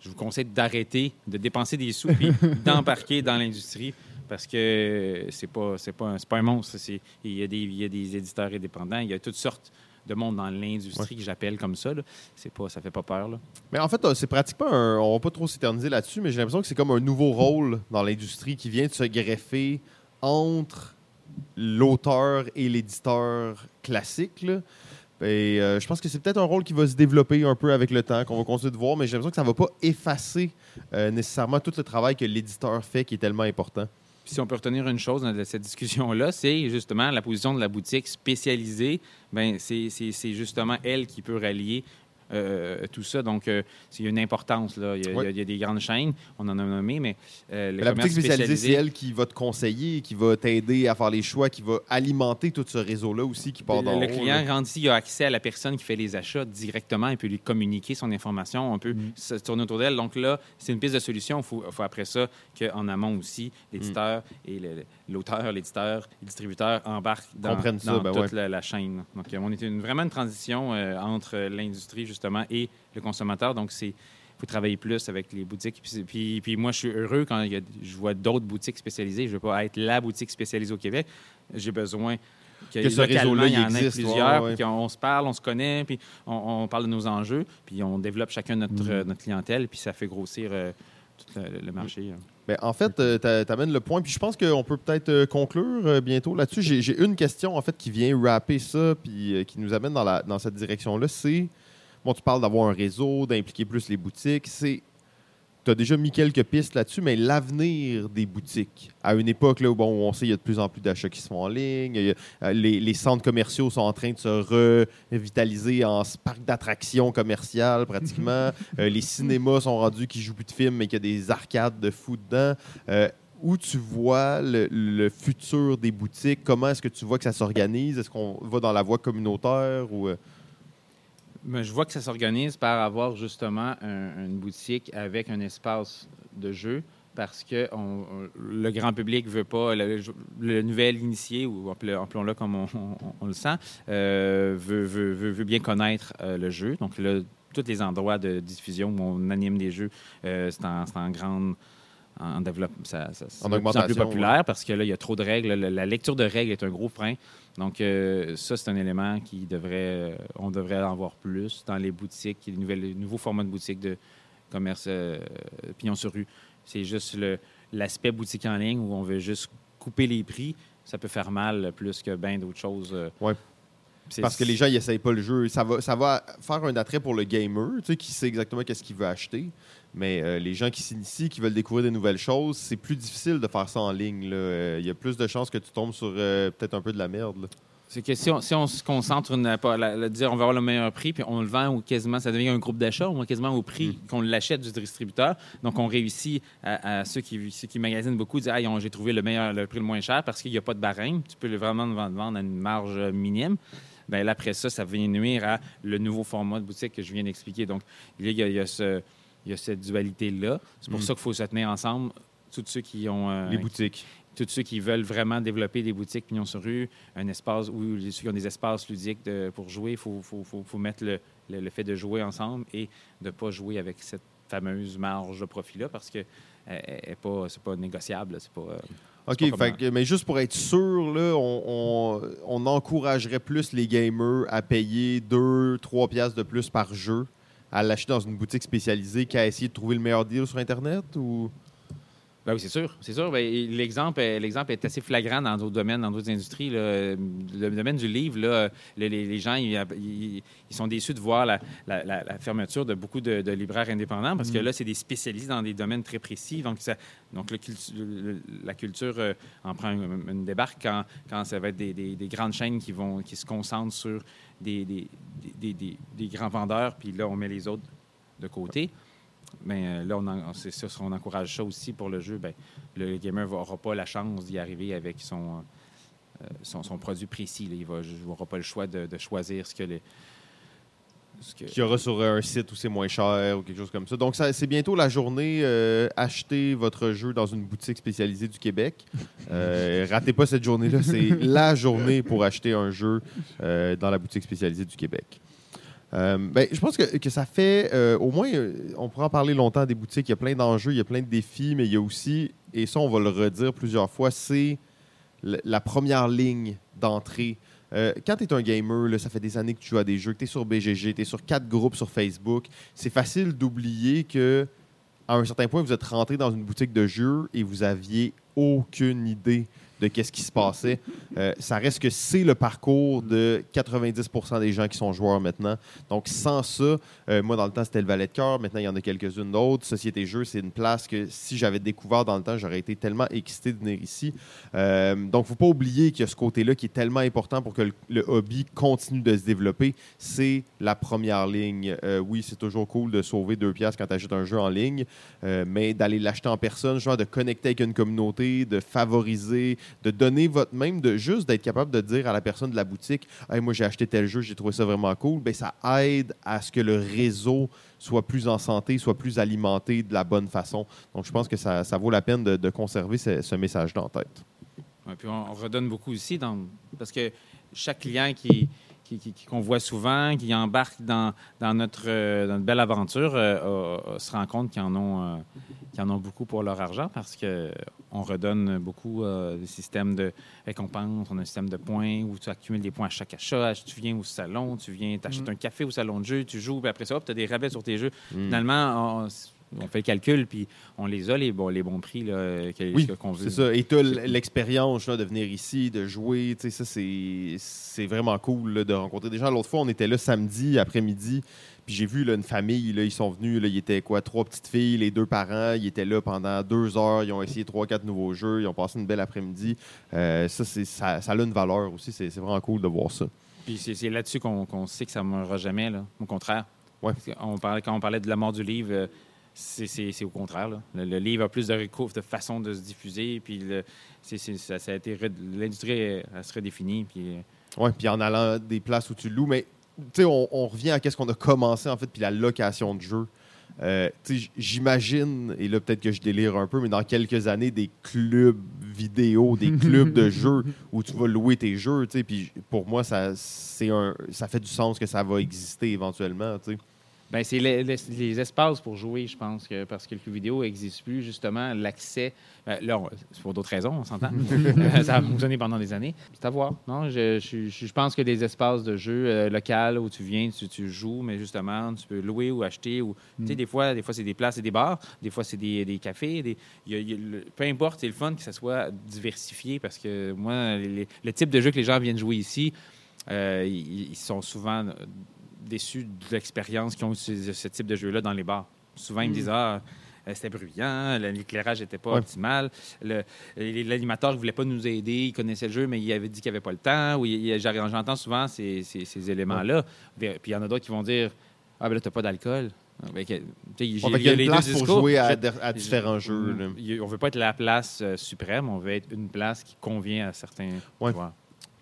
je vous conseille d'arrêter de dépenser des sous puis d'embarquer dans l'industrie parce que c'est pas c'est pas un- pas un monstre. Il y, a des, il y a des éditeurs indépendants, il y a toutes sortes de monde dans l'industrie que j'appelle comme ça. Là. C'est pas, ça fait pas peur. Là. Mais en fait, euh, c'est pratiquement un. On va pas trop s'éterniser là-dessus, mais j'ai l'impression que c'est comme un nouveau rôle dans l'industrie qui vient de se greffer entre l'auteur et l'éditeur classique. là. Et euh, je pense que c'est peut-être un rôle qui va se développer un peu avec le temps, qu'on va continuer de voir, mais j'ai l'impression que ça ne va pas effacer euh, nécessairement tout le travail que l'éditeur fait qui est tellement important. Si on peut retenir une chose de cette discussion-là, c'est justement la position de la boutique spécialisée. Ben, c'est justement elle qui peut rallier euh, tout ça. Donc, euh, il y a une importance. Là. Il, y a, il y des grandes chaînes, on en a nommé, mais euh, le la boutique spécialisée, c'est elle qui va te conseiller, qui va t'aider à faire les choix, qui va alimenter tout ce réseau-là aussi qui part le, d'en le haut, client là. ici, il a accès à la personne qui fait les achats directement. Il peut lui communiquer son information. On peut Mm. se tourner autour d'elle. Donc là, c'est une piste de solution. Il faut, faut après ça qu'en amont aussi, l'éditeur Mm. et l'auteur, l'éditeur, le distributeur embarquent dans, ça, dans ben toute ouais. la, la chaîne. Donc, euh, on est une- vraiment une transition euh, entre l'industrie, justement, et le consommateur. Donc, c'est faut travailler plus avec les boutiques. Puis, puis, puis moi, je suis heureux quand il y a- je vois d'autres boutiques spécialisées. Je ne veux pas être la boutique spécialisée au Québec. J'ai besoin que, Que ce réseau-là, il y en ait existe, plusieurs, ouais, ouais. puis qu'on on se parle, on se connaît, puis on, on parle de nos enjeux, puis on développe chacun notre, Mm. euh, notre clientèle, puis ça fait grossir euh, tout le, le marché. hein. Ben, en fait, tu amènes le point, puis je pense qu'on peut peut-être euh, conclure euh, bientôt là-dessus. J'ai une question, en fait, qui vient rapper ça, puis euh, qui nous amène dans, la, dans cette direction-là. C'est, bon, tu parles d'avoir un réseau, d'impliquer plus les boutiques. C'est, tu as déjà mis quelques pistes là-dessus, mais l'avenir des boutiques, à une époque là, où, bon, on sait qu'il y a de plus en plus d'achats qui se font en ligne, a- euh, les, les centres commerciaux sont en train de se revitaliser en parc d'attractions commerciales, pratiquement. Euh, les cinémas sont rendus qui jouent plus de films, mais qu'il y a des arcades de fou dedans. Euh, où tu vois le, le futur des boutiques? Comment est-ce que tu vois que ça s'organise? Est-ce qu'on va dans la voie communautaire ou... euh, Mais je vois que ça s'organise par avoir justement un- une boutique avec un espace de jeu parce que on- le grand public veut pas, le, le nouvel initié, ou appelons- appelons-le comme on, on- on le sent, euh, veut, veut- veut- veut bien connaître euh, le jeu. Donc là, tous les endroits de diffusion où on anime des jeux, euh, c'est en, en grande en développement, ça, ça- c'est de plus en plus populaire parce que là, il y a trop de règles. La, la lecture de règles est un gros frein. Donc, euh, ça, c'est un élément qui devrait, euh, on devrait en voir plus dans les boutiques, les, nouvelles, les nouveaux formats de boutiques de commerce euh, pignon sur rue. C'est juste le- l'aspect boutique en ligne où on veut juste couper les prix. Ça peut faire mal plus que bien d'autres choses. Ouais. Parce que les gens, ils n'essayent pas le jeu. Ça va, ça va faire un attrait pour le gamer, tu sais, qui sait exactement qu'est-ce qu'il veut acheter. Mais euh, les gens qui s'initient, qui veulent découvrir des nouvelles choses, c'est plus difficile de faire ça en ligne. Euh, Il y a plus de chances que tu tombes sur euh, peut-être un peu de la merde. là. C'est que si on, si on se concentre une- pas- la- la- dire on va avoir le meilleur prix, puis on le vend ou quasiment, ça devient un groupe d'achat, on quasiment au prix qu'on l'achète du distributeur. Donc, on réussit à, à ceux, qui, ceux qui magasinent beaucoup, dire ah, j'ai trouvé le meilleur, le prix le moins cher parce qu'il n'y a pas de barème. Tu peux vraiment le vendre, à une marge minime. Bien, là, après ça, ça vient nuire à le nouveau format de boutique que je viens d'expliquer. Donc, il y a, il y a ce- il y a cette dualité-là. C'est pour Mm. ça qu'il faut se tenir ensemble, tous ceux qui ont. euh, Les boutiques. tous ceux qui veulent vraiment développer des boutiques pignon sur rue, un espace où ceux qui ont des espaces ludiques de- pour jouer, il faut, faut- faut- faut mettre le, le- le fait de jouer ensemble et de ne pas jouer avec cette fameuse marge de profit-là parce que euh, elle est pas, c'est pas négociable. C'est pas, euh, OK, C'est pas fait comme- que- mais juste pour être sûr, là, on, on- on encouragerait plus les gamers à payer 2-3 piastres de plus par jeu à l'acheter dans une boutique spécialisée qu'à essayer de trouver le meilleur deal sur Internet? ou? Ben oui, c'est sûr. C'est sûr. Ben, l'exemple, l'exemple est assez flagrant dans d'autres domaines, dans d'autres industries. là. Le domaine du livre, là, le- les, les gens, ils, sont déçus de voir la, la- la- la fermeture de beaucoup de, de libraires indépendants parce que là, c'est des spécialistes dans des domaines très précis. Donc, ça- donc le cultu- le- la culture euh, en prend une, une débarque quand, quand ça va être des, des- des grandes chaînes qui, vont, qui se concentrent sur des, des- des- des- grands vendeurs, puis là, on met les autres de côté. Mais euh, là, on, c'est on encourage ça aussi pour le jeu. Ben, le gamer n'aura pas la chance d'y arriver avec son, euh, son, son produit précis. là. Il n'aura pas le choix de, de choisir ce que les. Qu'il y aura sur un site où c'est moins cher ou quelque chose comme ça. Donc, c'est bientôt la journée euh, achetez votre jeu dans une boutique spécialisée du Québec. Euh, ratez pas cette journée-là. C'est la journée pour acheter un jeu euh, dans la boutique spécialisée du Québec. Euh, ben, je pense que, que ça fait au moins, on pourra en parler longtemps des boutiques. Il y a plein d'enjeux, il y a plein de défis, mais il y a aussi, et ça on va le redire plusieurs fois, c'est la première ligne d'entrée. Euh, quand tu es un gamer, ça fait des années que tu joues à des jeux, que tu es sur BGG, tu es sur quatre groupes sur Facebook, c'est facile d'oublier que à un certain point, vous êtes rentré dans une boutique de jeux et vous aviez aucune idée de qu'est-ce qui se passait. Euh, ça reste que c'est le parcours de 90% des gens qui sont joueurs maintenant. Donc, sans ça, euh, moi, dans le temps, c'était le Valet de cœur. Maintenant, il y en a quelques-unes d'autres. Société Jeux, c'est une place que si j'avais découvert dans le temps, j'aurais été tellement excité de venir ici. Euh, donc, il ne faut pas oublier qu'il y a ce côté-là qui est tellement important pour que le, hobby continue de se développer. C'est la première ligne. Oui, c'est toujours cool de sauver deux piastres quand tu achètes un jeu en ligne, mais d'aller l'acheter en personne, genre de connecter avec une communauté, de favoriser, de donner votre même, de juste d'être capable de dire à la personne de la boutique Hey, Moi, j'ai acheté tel jeu, j'ai trouvé ça vraiment cool. Ben, ça aide à ce que le réseau soit plus en santé, soit plus alimenté de la bonne façon. Donc, je pense que ça, ça vaut la peine de, conserver ce, message-là en tête. Puis on, on redonne beaucoup aussi parce que chaque client qui, qui- qui- qui- qu'on voit souvent, qui embarque dans, dans, notre, euh, dans notre belle aventure, euh, se rend compte qu'ils en, ont, euh, en ont beaucoup pour leur argent parce qu'on redonne beaucoup euh, des systèmes de récompenses, on a un système de points où tu accumules des points à chaque achat, tu viens au salon, tu viens, t'achètes Mhm. un café au salon de jeu, tu joues, puis après ça, tu as des rabais sur tes jeux. Mm. Finalement, on, on fait le calcul, puis on les a, les, bons- les bons prix là, que- Oui, qu'on veut. C'est ça. Et tu l'expérience là, de venir ici, de jouer. Tu sais, Ça, c'est c'est vraiment cool là, de rencontrer des gens. L'autre fois, on était là samedi après-midi. Puis j'ai vu là, une famille, là, ils sont venus, là, ils étaient quoi, trois petites filles, les deux parents, ils étaient là pendant deux heures, ils ont essayé trois, quatre nouveaux jeux, ils ont passé une belle après-midi. Euh, ça, c'est- ça, ça a une valeur aussi, c'est c'est vraiment cool de voir ça. Puis c'est c'est là-dessus qu'on qu'on sait que ça ne mourra jamais. Là. Au contraire. Ouais. On parlait, quand on parlait de la mort du livre, euh, c'est c'est- c'est au contraire. là. Le, le livre a plus de recours, de façon de se diffuser. Puis le- ça, ça a été red- l'industrie se redéfinit. Puis euh, Ouais, puis en allant des places où tu loues, mais tu sais, on, on revient à qu'est-ce qu'on a commencé en fait, puis la location de jeux. Euh, tu sais, j- J'imagine, et là peut-être que je délire un peu, mais dans quelques années, des clubs vidéo, des clubs de jeux où tu vas louer tes jeux. tu sais, Puis pour moi, ça, c'est un, ça fait du sens que ça va exister éventuellement. tu Ben, c'est les, les- les espaces pour jouer, je pense, que, parce que le jeu vidéo n'existe plus, justement, l'accès. ben, là, on- c'est pour d'autres raisons, on s'entend. Euh, ça a fonctionné pendant des années. C'est à voir. Non, je, je, pense que des espaces de jeu euh, locaux où tu viens, tu, tu joues, mais justement, tu peux louer ou acheter. Ou, tu sais, des fois, des fois c'est des places et des bars, des fois, c'est des, des cafés. Des, il y a- il y a le- peu importe, c'est le fun que ça soit diversifié parce que moi, les- le type de jeu que les gens viennent jouer ici, euh, ils, ils sont souvent déçus de l'expérience qu'ils ont eu ce, type de jeu-là dans les bars. Souvent, ils me disent Ah, euh, c'était bruyant, l'éclairage n'était pas Ouais. optimal, l'animateur ne voulait pas nous aider, il connaissait le jeu, mais il avait dit qu'il n'avait pas le temps. J'entends souvent ces, ces- ces éléments-là. Puis il y en a d'autres qui vont dire Ah, ben là, tu n'as pas d'alcool. Ben, il y a les une deux place pour jouer à, différents jeux. là. On veut pas être la place euh, suprême, on veut être une place qui convient à certains Ouais.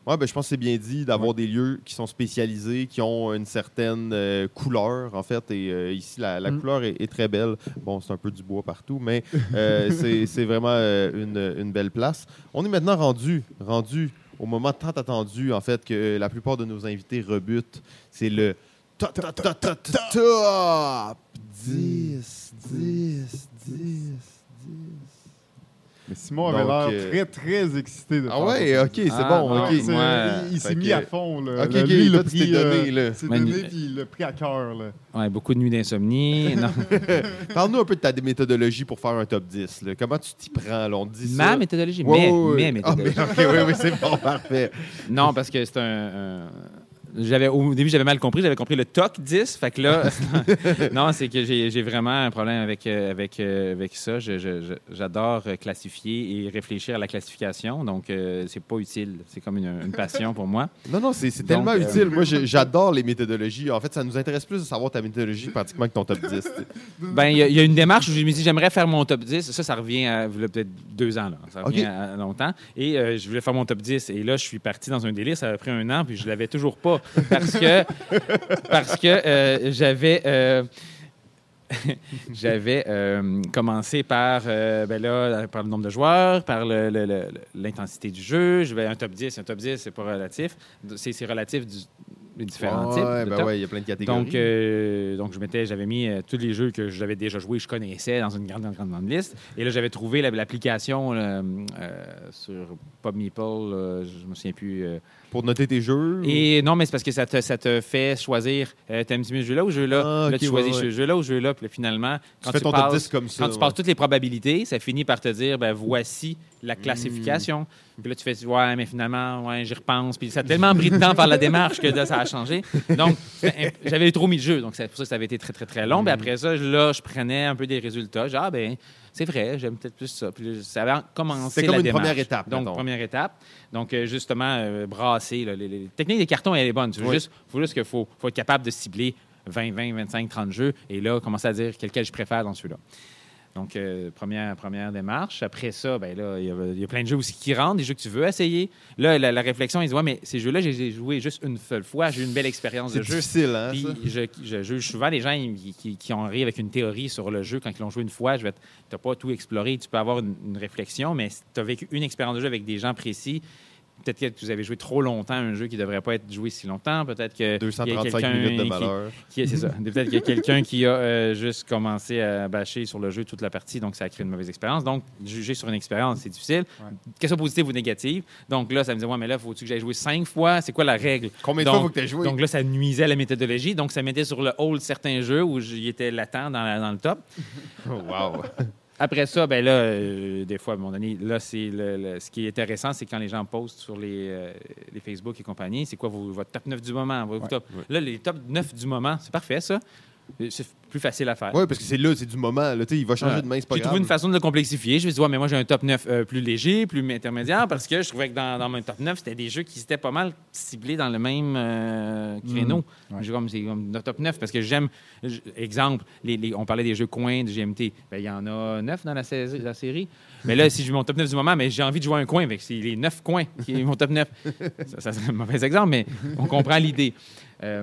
Ouais, ben, je pense que c'est bien dit d'avoir des lieux qui sont spécialisés, qui ont une certaine euh, couleur, en fait. Et euh, ici, la, la Mm. couleur est, est très belle. Bon, c'est un peu du bois partout, mais euh, c'est vraiment une, une belle place. On est maintenant rendu, rendu au moment tant attendu, en fait, que la plupart de nos invités rebutent. C'est le top, top, top, top, top 10, 10, 10, 10. Mais Simon avait l'air euh, très, très excité de Ah faire ouais, ça. ok, c'est Ah, bon, ok. Ouais, il s'est mis que- à fond. Là. Ok, ok, lui, il tu pris, donné, euh, là. il s'est Mais- donné, puis il l'a pris à cœur. là. Ouais, beaucoup de nuits d'insomnie. Parle-nous un peu de ta méthodologie pour faire un top 10. là. Comment tu t'y prends? là? On te dit Ma ça. méthodologie, Ouais, mais, ouais, ouais. mais Ah, mais- ok, oui, oui, c'est bon, parfait. Non, parce que c'est un. un- J'avais, au début, j'avais mal compris. J'avais compris le TOC 10. Fait que là, non, c'est que j'ai, vraiment un problème avec, euh, avec, euh, avec ça. J'adore euh, classifier et réfléchir à la classification. Donc, euh, c'est pas utile. C'est comme une, une passion pour moi. Non, non, c'est tellement euh, utile. Moi, j'adore les méthodologies. En fait, ça nous intéresse plus de savoir ta méthodologie pratiquement que ton top 10. tu sais. Ben, il y, a- il y a une démarche où je me dis, j'aimerais faire mon top 10. Ça, ça revient à peut-être deux ans. Là. Ça revient à, à longtemps. Et euh, je voulais faire mon top 10. Et là, je suis parti dans un délire. Ça a pris un an, puis je l'avais toujours pas. Parce que, parce que euh, j'avais. euh, J'avais euh, commencé par, euh, ben là, par le nombre de joueurs, par l'intensité du jeu. Je vais un top 10. Un top 10, c'est pas relatif. C'est relatif du- différents types. ben ouais, il y a plein de catégories. Donc, euh, donc je m'étais, j'avais mis tous les jeux que j'avais déjà joués, je connaissais dans une grande, grande, grande, liste. Et là, j'avais trouvé la- l'application sur PubMeeple, je me souviens plus. Pour noter tes jeux. Et non, mais c'est parce que ça te, ça te fait choisir. Euh, T'aimes-tu mieux ce jeu-là ou ce jeu-là? Ah, là, tu choisis ouais, ouais. ce jeu-là ou ce jeu-là. Puis là, finalement, tu quand fais tu, top passes, 10 comme ça. quand tu ouais. passes toutes les probabilités, ça finit par te dire, ben voici la classification. Puis là, tu fais, ouais, mais finalement, ouais, j'y repense. Puis ça a tellement pris de temps par la démarche que là, ça a changé. Donc, j'avais trop mis de jeu. Donc, c'est pour ça que ça avait été très, très, très long. Puis après ça, là, je prenais un peu des résultats. Genre, ah, ben, c'est vrai, j'aime peut-être plus ça. Puis ça avait commencé C'était comme la une démarche. première étape, Donc, mettons. première étape. Donc, euh, justement, euh, brasser. là, les, les- les techniques des cartons, elle est bonne. Il faut Oui. juste, faut juste qu'il faut, faut être capable de cibler 20, 20, 25, 30 jeux. Et là, commencer à dire quel je préfère dans celui-là. Donc, euh, première, première démarche. Après ça, ben là, il y, a, il y a plein de jeux aussi qui rentrent, des jeux que tu veux essayer. Là, la, la réflexion, ils disent Ouais, mais ces jeux-là, j'ai joué juste une seule fois. J'ai eu une belle expérience C'est de jeu. difficile, hein, Puis ça? je, juge souvent les gens ils- qui, qui ont arrivé avec une théorie sur le jeu quand ils l'ont joué une fois. Je vais, t- t'as pas tout exploré, tu peux avoir une, une réflexion, mais tu as vécu une expérience de jeu avec des gens précis. Peut-être que vous avez joué trop longtemps un jeu qui ne devrait pas être joué si longtemps. Peut-être que il y a 235 quelqu'un minutes de qui- malheur. qui- C'est ça. Peut-être qu'il y a quelqu'un qui a euh, juste commencé à bâcher sur le jeu toute la partie, donc ça a créé une mauvaise expérience. Donc, juger sur une expérience, c'est difficile. Ouais. Question positive ou négative. Donc là, ça me disait, ouais, mais là, faut-tu que j'aille jouer cinq fois? C'est quoi la règle? Combien de Donc- fois faut que tu joué? Donc là, ça nuisait à la méthodologie. Donc, ça mettait sur le hold certains jeux où j'y étais latent dans, la- dans le top. Oh, wow. Après ça, ben là, euh, des fois, à un moment donné, là, c'est le, le- ce qui est intéressant, c'est quand les gens postent sur les, euh, les Facebook et compagnie, c'est quoi vos- votre top 9 du moment? votre Ouais. top- Là, les top 9 du moment, c'est parfait, ça. C'est plus facile à faire. Oui, parce que c'est là, c'est du moment. Là, il va changer Ouais. de main, c'est pas J'ai trouvé une façon de le complexifier. Je me suis dit, ouais, mais moi, j'ai un top 9 euh, plus léger, plus intermédiaire, parce que je trouvais que dans, dans mon top 9, c'était des jeux qui étaient pas mal ciblés dans le même euh, créneau. Mhm. Ouais. J'ai comme, c'est comme notre top 9, parce que j'aime, exemple, les, les- on parlait des jeux coins de GMT. Ben, Il y en a 9 dans la, sais- la série. Mais là, si je joue mon top 9 du moment, mais j'ai envie de jouer un coin, c'est les 9 coins qui est mon top 9. ça, ça serait un mauvais exemple, mais on comprend l'idée. Euh,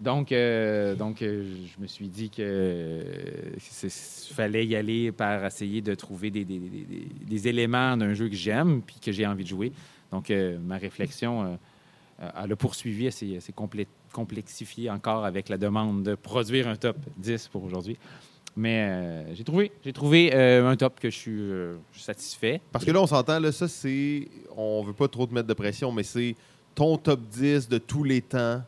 donc, euh, donc euh, je me suis dit que il fallait y aller par essayer de trouver des, éléments d'un jeu que j'aime puis que j'ai envie de jouer. Donc, ma réflexion, elle a poursuivi, s'est complexifiée encore avec la demande de produire un top 10 pour aujourd'hui. Mais j'ai trouvé, trouvé un top que je suis, je suis satisfait. Parce que là, on s'entend, là, ça, c'est. On veut pas trop te mettre de pression, mais c'est ton top 10 de tous les temps,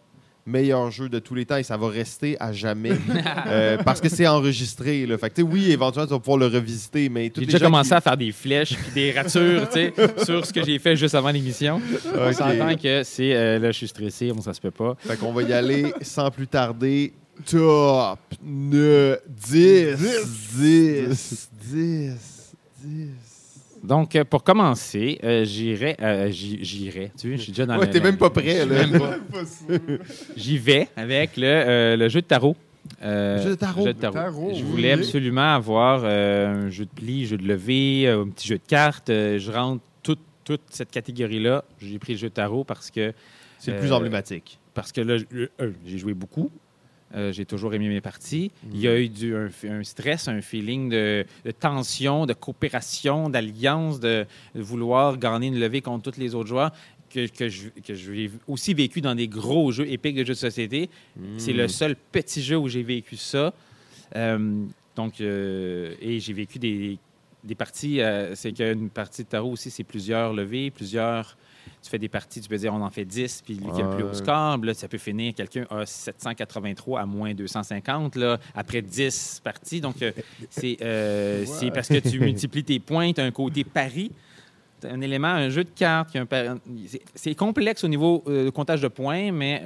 meilleur jeu de tous les temps, et ça va rester à jamais. Euh, parce que c'est enregistré. Là. Fait que, oui, éventuellement, tu vas pouvoir le revisiter, mais J'ai déjà commencé qui- à faire des flèches puis des ratures, tu sais, sur ce que j'ai fait juste avant l'émission. On Ok. s'entend que c'est euh, là, je suis stressé, bon, ça se peut pas. Fait qu'on va y aller sans plus tarder. Top 9, 10, 10, 10, 10. Donc, euh, pour commencer, euh, j'irai, euh, j'irai. Tu vois, je suis déjà dans Ouais, le- t'es même pas prêt, là. J'y vais avec le, euh, le jeu de tarot. Euh, Le jeu de tarot. jeu de tarot. Tarot, Je oui. voulais absolument avoir euh, un jeu de pli, jeu de levée, un petit jeu de cartes. Je rentre toute, toute cette catégorie-là. J'ai pris le jeu de tarot parce que C'est le plus emblématique. parce que là, j'ai joué beaucoup. Euh, j'ai toujours aimé mes parties. Il y a eu du, un, un stress, un feeling de, de tension, de coopération, d'alliance, de, de vouloir gagner une levée contre tous les autres joueurs que, que je- que j'ai aussi vécu dans des gros jeux épiques de jeux de société. C'est Hmm. le seul petit jeu où j'ai vécu ça. Euh, donc, euh, et j'ai vécu des, des parties. c'est qu'une partie de tarot aussi, c'est plusieurs levées, plusieurs. Tu fais des parties, tu peux dire on en fait 10, puis lui qui a le plus haut score, là, ça peut finir, quelqu'un a 783 à moins 250, là, après 10 parties. Donc, euh, c'est euh, c'est parce que tu multiplies tes points, tu as un côté pari. Un élément, un jeu de cartes. c'est- complexe au niveau euh, de comptage de points, mais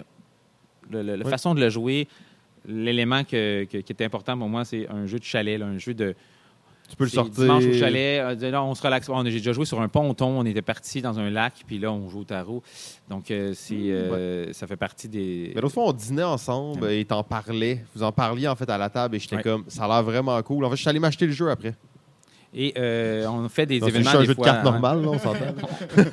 le- le- la Oui. façon de le jouer, l'élément qui est important pour moi, c'est un jeu de chalet, là, un jeu de. Tu peux le sortir. Dimanche au chalet, euh, là, on se relaxe. On J'ai déjà joué sur un ponton, on était parti dans un lac, puis là, on joue au tarot. Donc, euh, c'est, euh, ça fait partie des. Mais l'autre fois, on dînait ensemble Ouais. et t'en parlais. Vous en parliez en fait à la table et j'étais Ouais. comme, ça a l'air vraiment cool. En fait, je suis allé m'acheter le jeu après. Et euh, on fait des C'est événements. juste un jeu de fois, cartes hein. normal, là, on s'entend.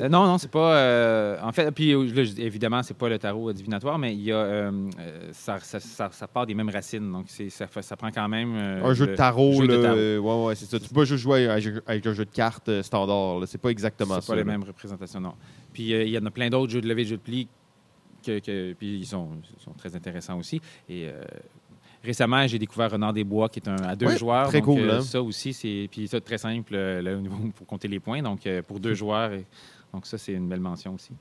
Euh, non, non, c'est pas. euh, en fait, puis là, évidemment, c'est pas le tarot divinatoire, mais il y a, euh, ça, ça, ça- ça part des mêmes racines. Donc, c'est, ça, prend quand même. un jeu de tarot, jeu de là, tarot. ouais, ouais, c'est ça. Tu peux pas juste jouer avec, un jeu de cartes standard. C'est pas exactement C'est ça. pas les mêmes représentations, non. Puis il y en a plein d'autres jeux de levée, de jeux de pli que, que- puis ils sont, très intéressants aussi. Et euh, récemment, j'ai découvert Renard des Bois, qui est un à deux joueurs. très Donc, cool, euh, hein. Ça aussi, c'est puis ça très simple euh, là, au niveau pour compter les points. Donc euh, pour deux joueurs, et- donc ça c'est une belle mention aussi.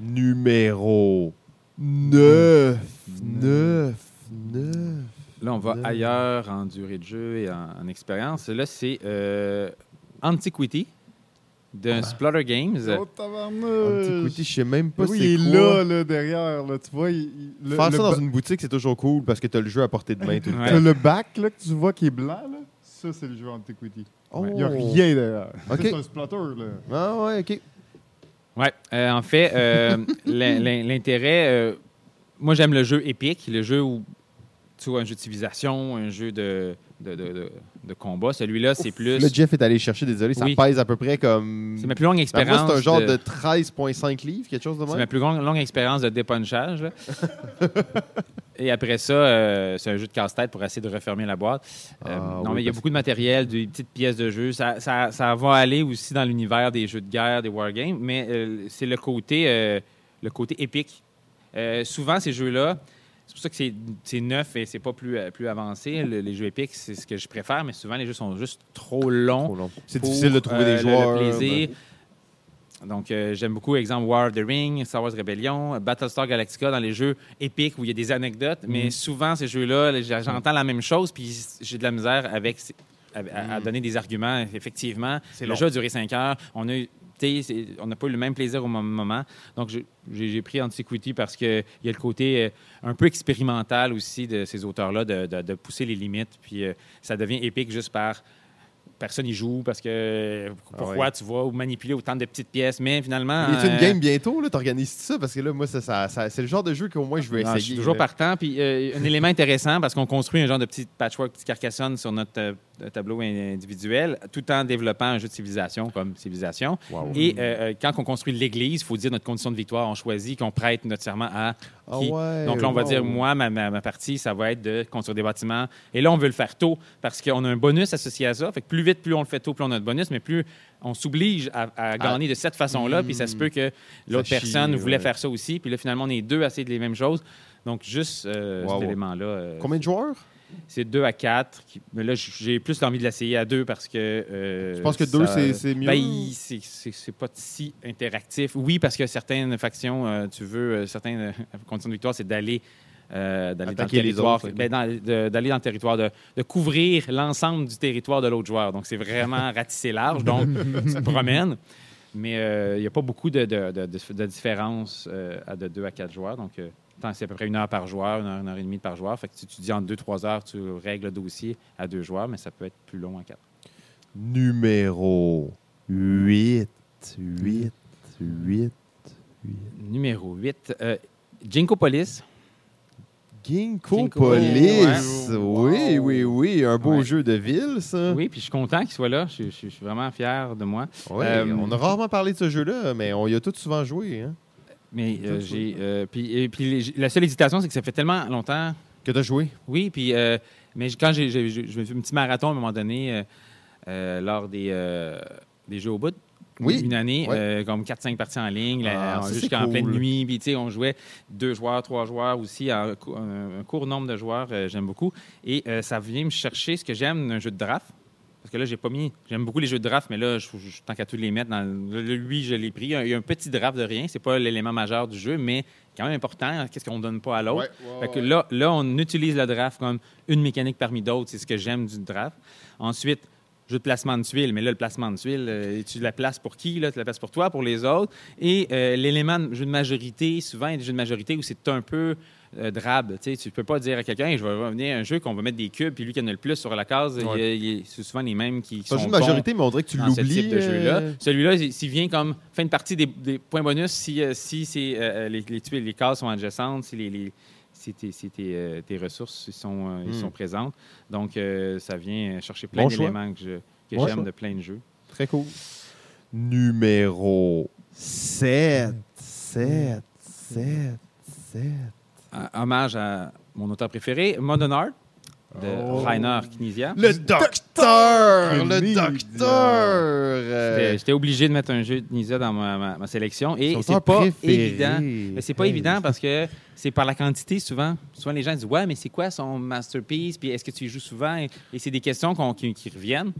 Numéro 9. 9. 9. Là, on va ailleurs en durée de jeu et en, en expérience. Là, c'est euh, Antiquity de Ah. Splutter Games. Oh, tabarnouche! Antiquity, je sais même pas oui, c'est il est quoi. là, là, derrière. Là, tu vois, il, le, Faire le ça dans ba- une boutique, c'est toujours cool parce que tu as le jeu à portée de main tout le temps. t'as le bac là, que tu vois qui est blanc. Là? Ça, c'est le jeu Antiquity. Oh. Il n'y a rien derrière. Ok. C'est un splatter. Là. Ah ouais, ok. Ouais, euh, en fait, euh, l'in- l'in- l'intérêt, euh, moi j'aime le jeu épique, le jeu où tu vois un jeu de civilisation, un jeu de, de, de, de- de combat. Celui-là, c'est plus. Le Jeff est allé chercher, désolé, ça Oui. pèse à peu près comme. C'est ma plus longue expérience. c'est un genre de- de, 13,5 livres, quelque chose de C'est même. ma plus longue, longue expérience de dépunchage. là. Et après ça, euh, c'est un jeu de casse-tête pour essayer de refermer la boîte. Euh, Ah, non, oui, mais il y a parce beaucoup de matériel, des petites pièces de jeu. Ça, ça- ça va aller aussi dans l'univers des jeux de guerre, des wargames, mais euh, c'est le côté, euh, le côté épique. Euh, souvent, ces jeux-là, c'est pour ça que c'est- neuf et c'est pas plus, euh, plus avancé. Le- les jeux épiques, c'est ce que je préfère, mais souvent, les jeux sont juste trop longs. Trop long. C'est difficile de trouver euh, des le- joueurs. Le plaisir. Donc, euh, j'aime beaucoup, exemple, War of the Ring, Star Wars Rebellion, Battlestar Galactica dans les jeux épiques où il y a des anecdotes. Mhm. Mais souvent, ces jeux-là, j'entends la même chose, puis j'ai de la misère avec, à, à- à donner des arguments. Effectivement, Mhm. Le long. jeu a duré cinq heures. On a eu- on n'a pas eu le même plaisir au même moment. Donc, j'ai- pris Antiquity parce qu'il y a le côté euh, un peu expérimental aussi de ces auteurs-là, de, de- de pousser les limites. Puis euh, ça devient épique juste par personne y joue parce que pourquoi ouais. tu vas ou manipuler autant de petites pièces? Mais finalement. Il est une euh, game bientôt, là, t'organises ça? Parce que là, moi, ça, ça- ça- c'est le genre de jeu qu'au moins je veux non, essayer. je suis toujours là. partant. Puis euh, un élément intéressant parce qu'on construit un genre de petit patchwork, petit carcassonne sur notre euh, tableau individuel, tout en développant un jeu de civilisation comme civilisation. Wow. Et euh, euh, quand on construit l'Église, il faut dire notre condition de victoire. On choisit qu'on prête notre serment à Ah ouais, Donc là, on va wow. dire, moi, ma, ma- ma partie, ça va être de construire des bâtiments. Et là, on veut le faire tôt parce qu'on a un bonus associé à ça. Fait que plus vite, plus on le fait tôt, plus on a de bonus, mais plus on s'oblige à, à gagner de cette façon-là. Puis ça se peut que l'autre chie, personne voulait ouais. faire ça aussi. Puis là, finalement, on est deux à essayer de les mêmes choses. Donc, juste euh, Wow. cet élément-là. euh, Combien de joueurs? C'est deux à quatre. qui- Mais là, j'ai plus envie de l'essayer à deux parce que. euh, Je pense que deux, ça- c'est- c'est mieux. Ben, c'est- pas si interactif. Oui, parce que certaines factions, euh, tu veux, euh, certaines euh, conditions de victoire, c'est d'aller. euh, d'aller dans le Attaquer les territoire, autres, ok. ben, dans- dans le territoire, de, de couvrir l'ensemble du territoire de l'autre joueur. Donc, c'est vraiment ratisser large. Donc, tu te promènes. Mais euh, il n'y a pas beaucoup de, de, de, de- différence euh, à de 2 à 4 joueurs. Donc, euh, c'est à peu près une heure par joueur, une heure, une heure et demie par joueur. Fait que si tu dis en 2-3 heures, tu règles le dossier à deux joueurs, mais ça peut être plus long à 4. Numéro 8. 8. 8. Numéro 8, euh, Jinkopolis. Ginkgo Ginkgo, Police. ouais. Oui, oui, oui. Un beau Ouais. jeu de ville, ça. Oui, puis je suis content qu'il soit là. Je, je- je suis vraiment fier de moi. Ouais, Euh, on a rarement parlé de ce jeu-là, mais on y a tous souvent joué. Hein. Mais euh, j'ai. euh, puis, et puis les- la seule hésitation, c'est que ça fait tellement longtemps Que t'as joué? Oui, puis euh, mais quand j'ai j'ai- j'ai- je me suis fait un petit marathon à un moment donné euh, euh, lors des, euh, des Jeux au bout. Oui. Une année, Ouais. euh, comme 4-5 parties en ligne, là, Ah, ça, c'est jusqu'en cool. pleine nuit. Puis, tu sais, on jouait deux joueurs, trois joueurs aussi, un, cou- un- un court nombre de joueurs, euh, j'aime beaucoup. Et euh, ça vient me chercher ce que j'aime d'un jeu de draft. Parce que là, j'ai pas mis. J'aime beaucoup les jeux de draft, mais là, je, je- tant qu'à tous les mettre dans. le- le- lui, je l'ai pris. Il y a- il y a un petit draft de rien. C'est pas l'élément majeur du jeu, mais quand même important. Qu'est-ce qu'on donne pas à l'autre? Fait que là, là, on utilise le draft comme une mécanique parmi d'autres. C'est ce que j'aime du draft. Ensuite, jeu de placement de tuiles. Mais là, le placement de tuiles, euh, tu la places pour qui? Là? Tu la places pour toi, pour les autres? Et euh, l'élément de jeu de majorité, souvent, il y a des jeux de majorité où c'est un peu euh, drabe. Tu ne peux pas dire à quelqu'un, je vais revenir à un jeu qu'on va mettre des cubes, puis lui qui en a le plus sur la case, il a- il c'est souvent les mêmes qui C'est un sont jeu de bons majorité, mais on dirait que tu ce l'oublies. jeu-là. euh, Celui-là, il- s'il vient comme fin de partie des, des points bonus, si, euh, si c'est, les, les tuiles, les cases sont adjacentes, si, les, les- si tes, si tes, euh, tes ressources ils sont, euh, ils Hmm. sont présentes. Donc, euh, ça vient chercher plein Bon d'éléments que, je- que Bon j'aime choix. de plein de jeux. Très cool. Numéro 7. 7. 7. 7. Euh, hommage à mon auteur préféré, Modern Art. De Oh. Rainer Knizia. Le docteur! Le docteur! J'étais obligé de mettre un jeu de Knizia dans ma, ma- ma sélection et c'est pas préféré. évident. Mais c'est pas Hey. évident parce que c'est par la quantité souvent. Souvent les gens disent ouais mais c'est quoi son masterpiece? Puis est-ce que tu y joues souvent? Et, et c'est des questions qui, qui reviennent.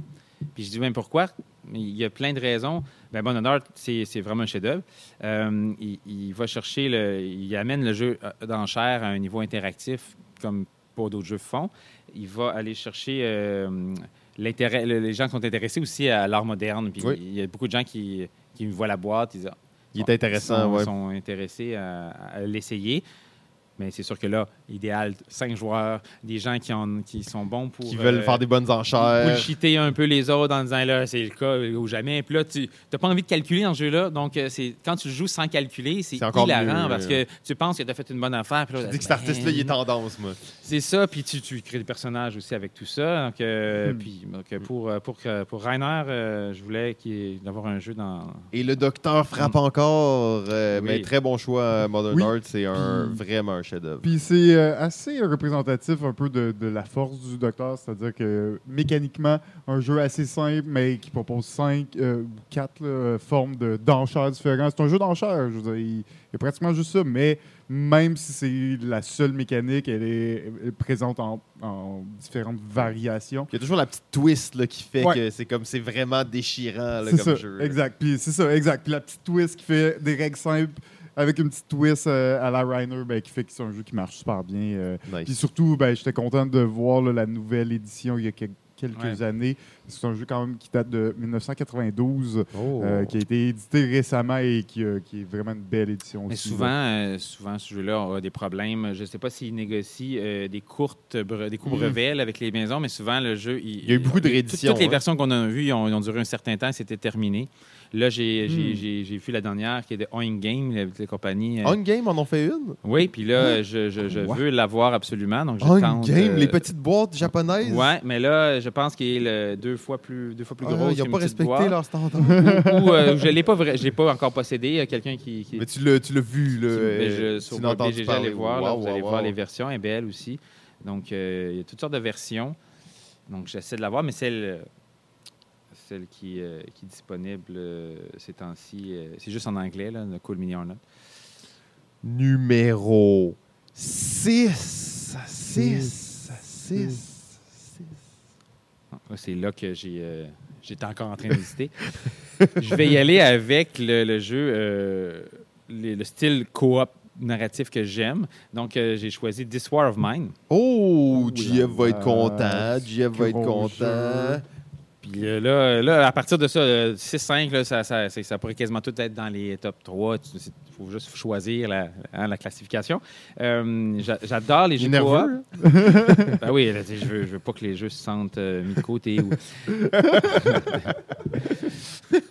Puis je dis même pourquoi? Il y a plein de raisons. Ben, Bon Honneur, c'est c'est vraiment un chef-d'œuvre. Euh, il, il va chercher, le, il amène le jeu euh, d'enchères à un niveau interactif comme d'autres jeux font. Il va aller chercher euh, l'intérêt, les gens qui sont intéressés aussi à l'art moderne. Puis Oui. il y a beaucoup de gens qui, qui voient la boîte, ils disent, Il est intéressant, sont, ouais. sont intéressés à, à l'essayer. Mais c'est sûr que là, idéal, cinq joueurs, des gens qui, en, qui sont bons pour. Qui veulent euh, faire des bonnes enchères. bullshiter un peu les autres en disant là, c'est le cas ou jamais. Puis là, tu n'as pas envie de calculer dans ce jeu-là. Donc, euh, c'est quand tu joues sans calculer, c'est C'est encore hilarant mieux, parce euh. que tu penses que tu as fait une bonne affaire. Puis là, Je dis que cet artiste-là, il est tendance, moi. c'est ça, puis tu, tu crées des personnages aussi avec tout ça. Donc, euh, Hmm. puis, donc, euh, pour, euh, pour, pour Rainer, euh, je voulais qu'il d'avoir un jeu dans. Et le docteur frappe encore. euh, Oui. Mais très bon choix, euh, Modern Oui. Art. C'est un, Puis- vraiment un chef-d'œuvre. Puis c'est euh, assez représentatif un peu de, de la force du Docteur, c'est-à-dire que mécaniquement, un jeu assez simple, mais qui propose cinq euh, ou quatre là, formes de- d'enchères différentes. C'est un jeu d'enchères, je veux dire, il, il y a pratiquement juste ça, mais même si c'est la seule mécanique, elle est, elle est présente en, en différentes variations. Il y a toujours la petite twist là, qui fait Ouais. que c'est comme c'est vraiment déchirant là, comme ça, jeu. exact. Puis c'est ça, exact. Puis la petite twist qui fait des règles simples avec une petite twist euh, à la Reiner, ben, qui fait que c'est un jeu qui marche super bien. euh, Nice. Puis surtout, ben, j'étais content de voir là, la nouvelle édition il y a quel- quelques Ouais. années. C'est un jeu quand même qui date de 1992, Oh. euh, qui a été édité récemment et qui, euh, qui est vraiment une belle édition Mais aussi. souvent, euh, souvent, ce jeu-là a des problèmes. Je ne sais pas s'ils négocient euh, des courtes, bre- des coups brevets avec les maisons, mais souvent, le jeu. Il y a eu beaucoup de rééditions, Toutes les versions qu'on a vues, ils ont, ils ont duré un certain temps, c'était terminé. Là, j'ai j'ai vu la dernière qui est de Oing Game, la, la compagnie. euh, On Game en ont fait une? Oui, puis là, je, je- je What? veux l'avoir absolument. Donc, je tente, Game, euh, les petites boîtes japonaises? Ouais, mais là, je pense qu'il est deux fois plus, deux fois plus Ah, gros. ils n'ont pas respecté leur standard. Ou euh, je l'ai pas, vrai- je l'ai pas encore possédé. Il y a quelqu'un qui, qui- Mais tu l'as, vu, là. Je, sur BGG, allez voir, là, Wow, vous allez voir les versions, elle est belle aussi. Donc, il y a toutes sortes de versions. Donc, j'essaie de la voir, mais celle, celle qui, euh, qui est disponible euh, ces temps-ci, euh, c'est juste en anglais, là, le Cool Mini Arnold. Numéro 6. 6. 6. Ah, là, C'est là que j'ai, euh, j'étais encore en train d'hésiter. Je vais y aller avec le, le jeu, euh, le, le style coop narratif que j'aime. Donc, euh, j'ai choisi This War of Mine. Oh, GF va être content. GF va être content. jeu. Puis euh, là, là, à partir de ça, euh, 6-5, là, ça, ça, ça pourrait quasiment tout être dans les top 3. Il faut juste choisir la, hein, la classification. Euh, j'a- J'adore les jeux nerveux. Ben oui, là, je veux, je veux pas que les jeux se sentent euh, mis de côté. ou-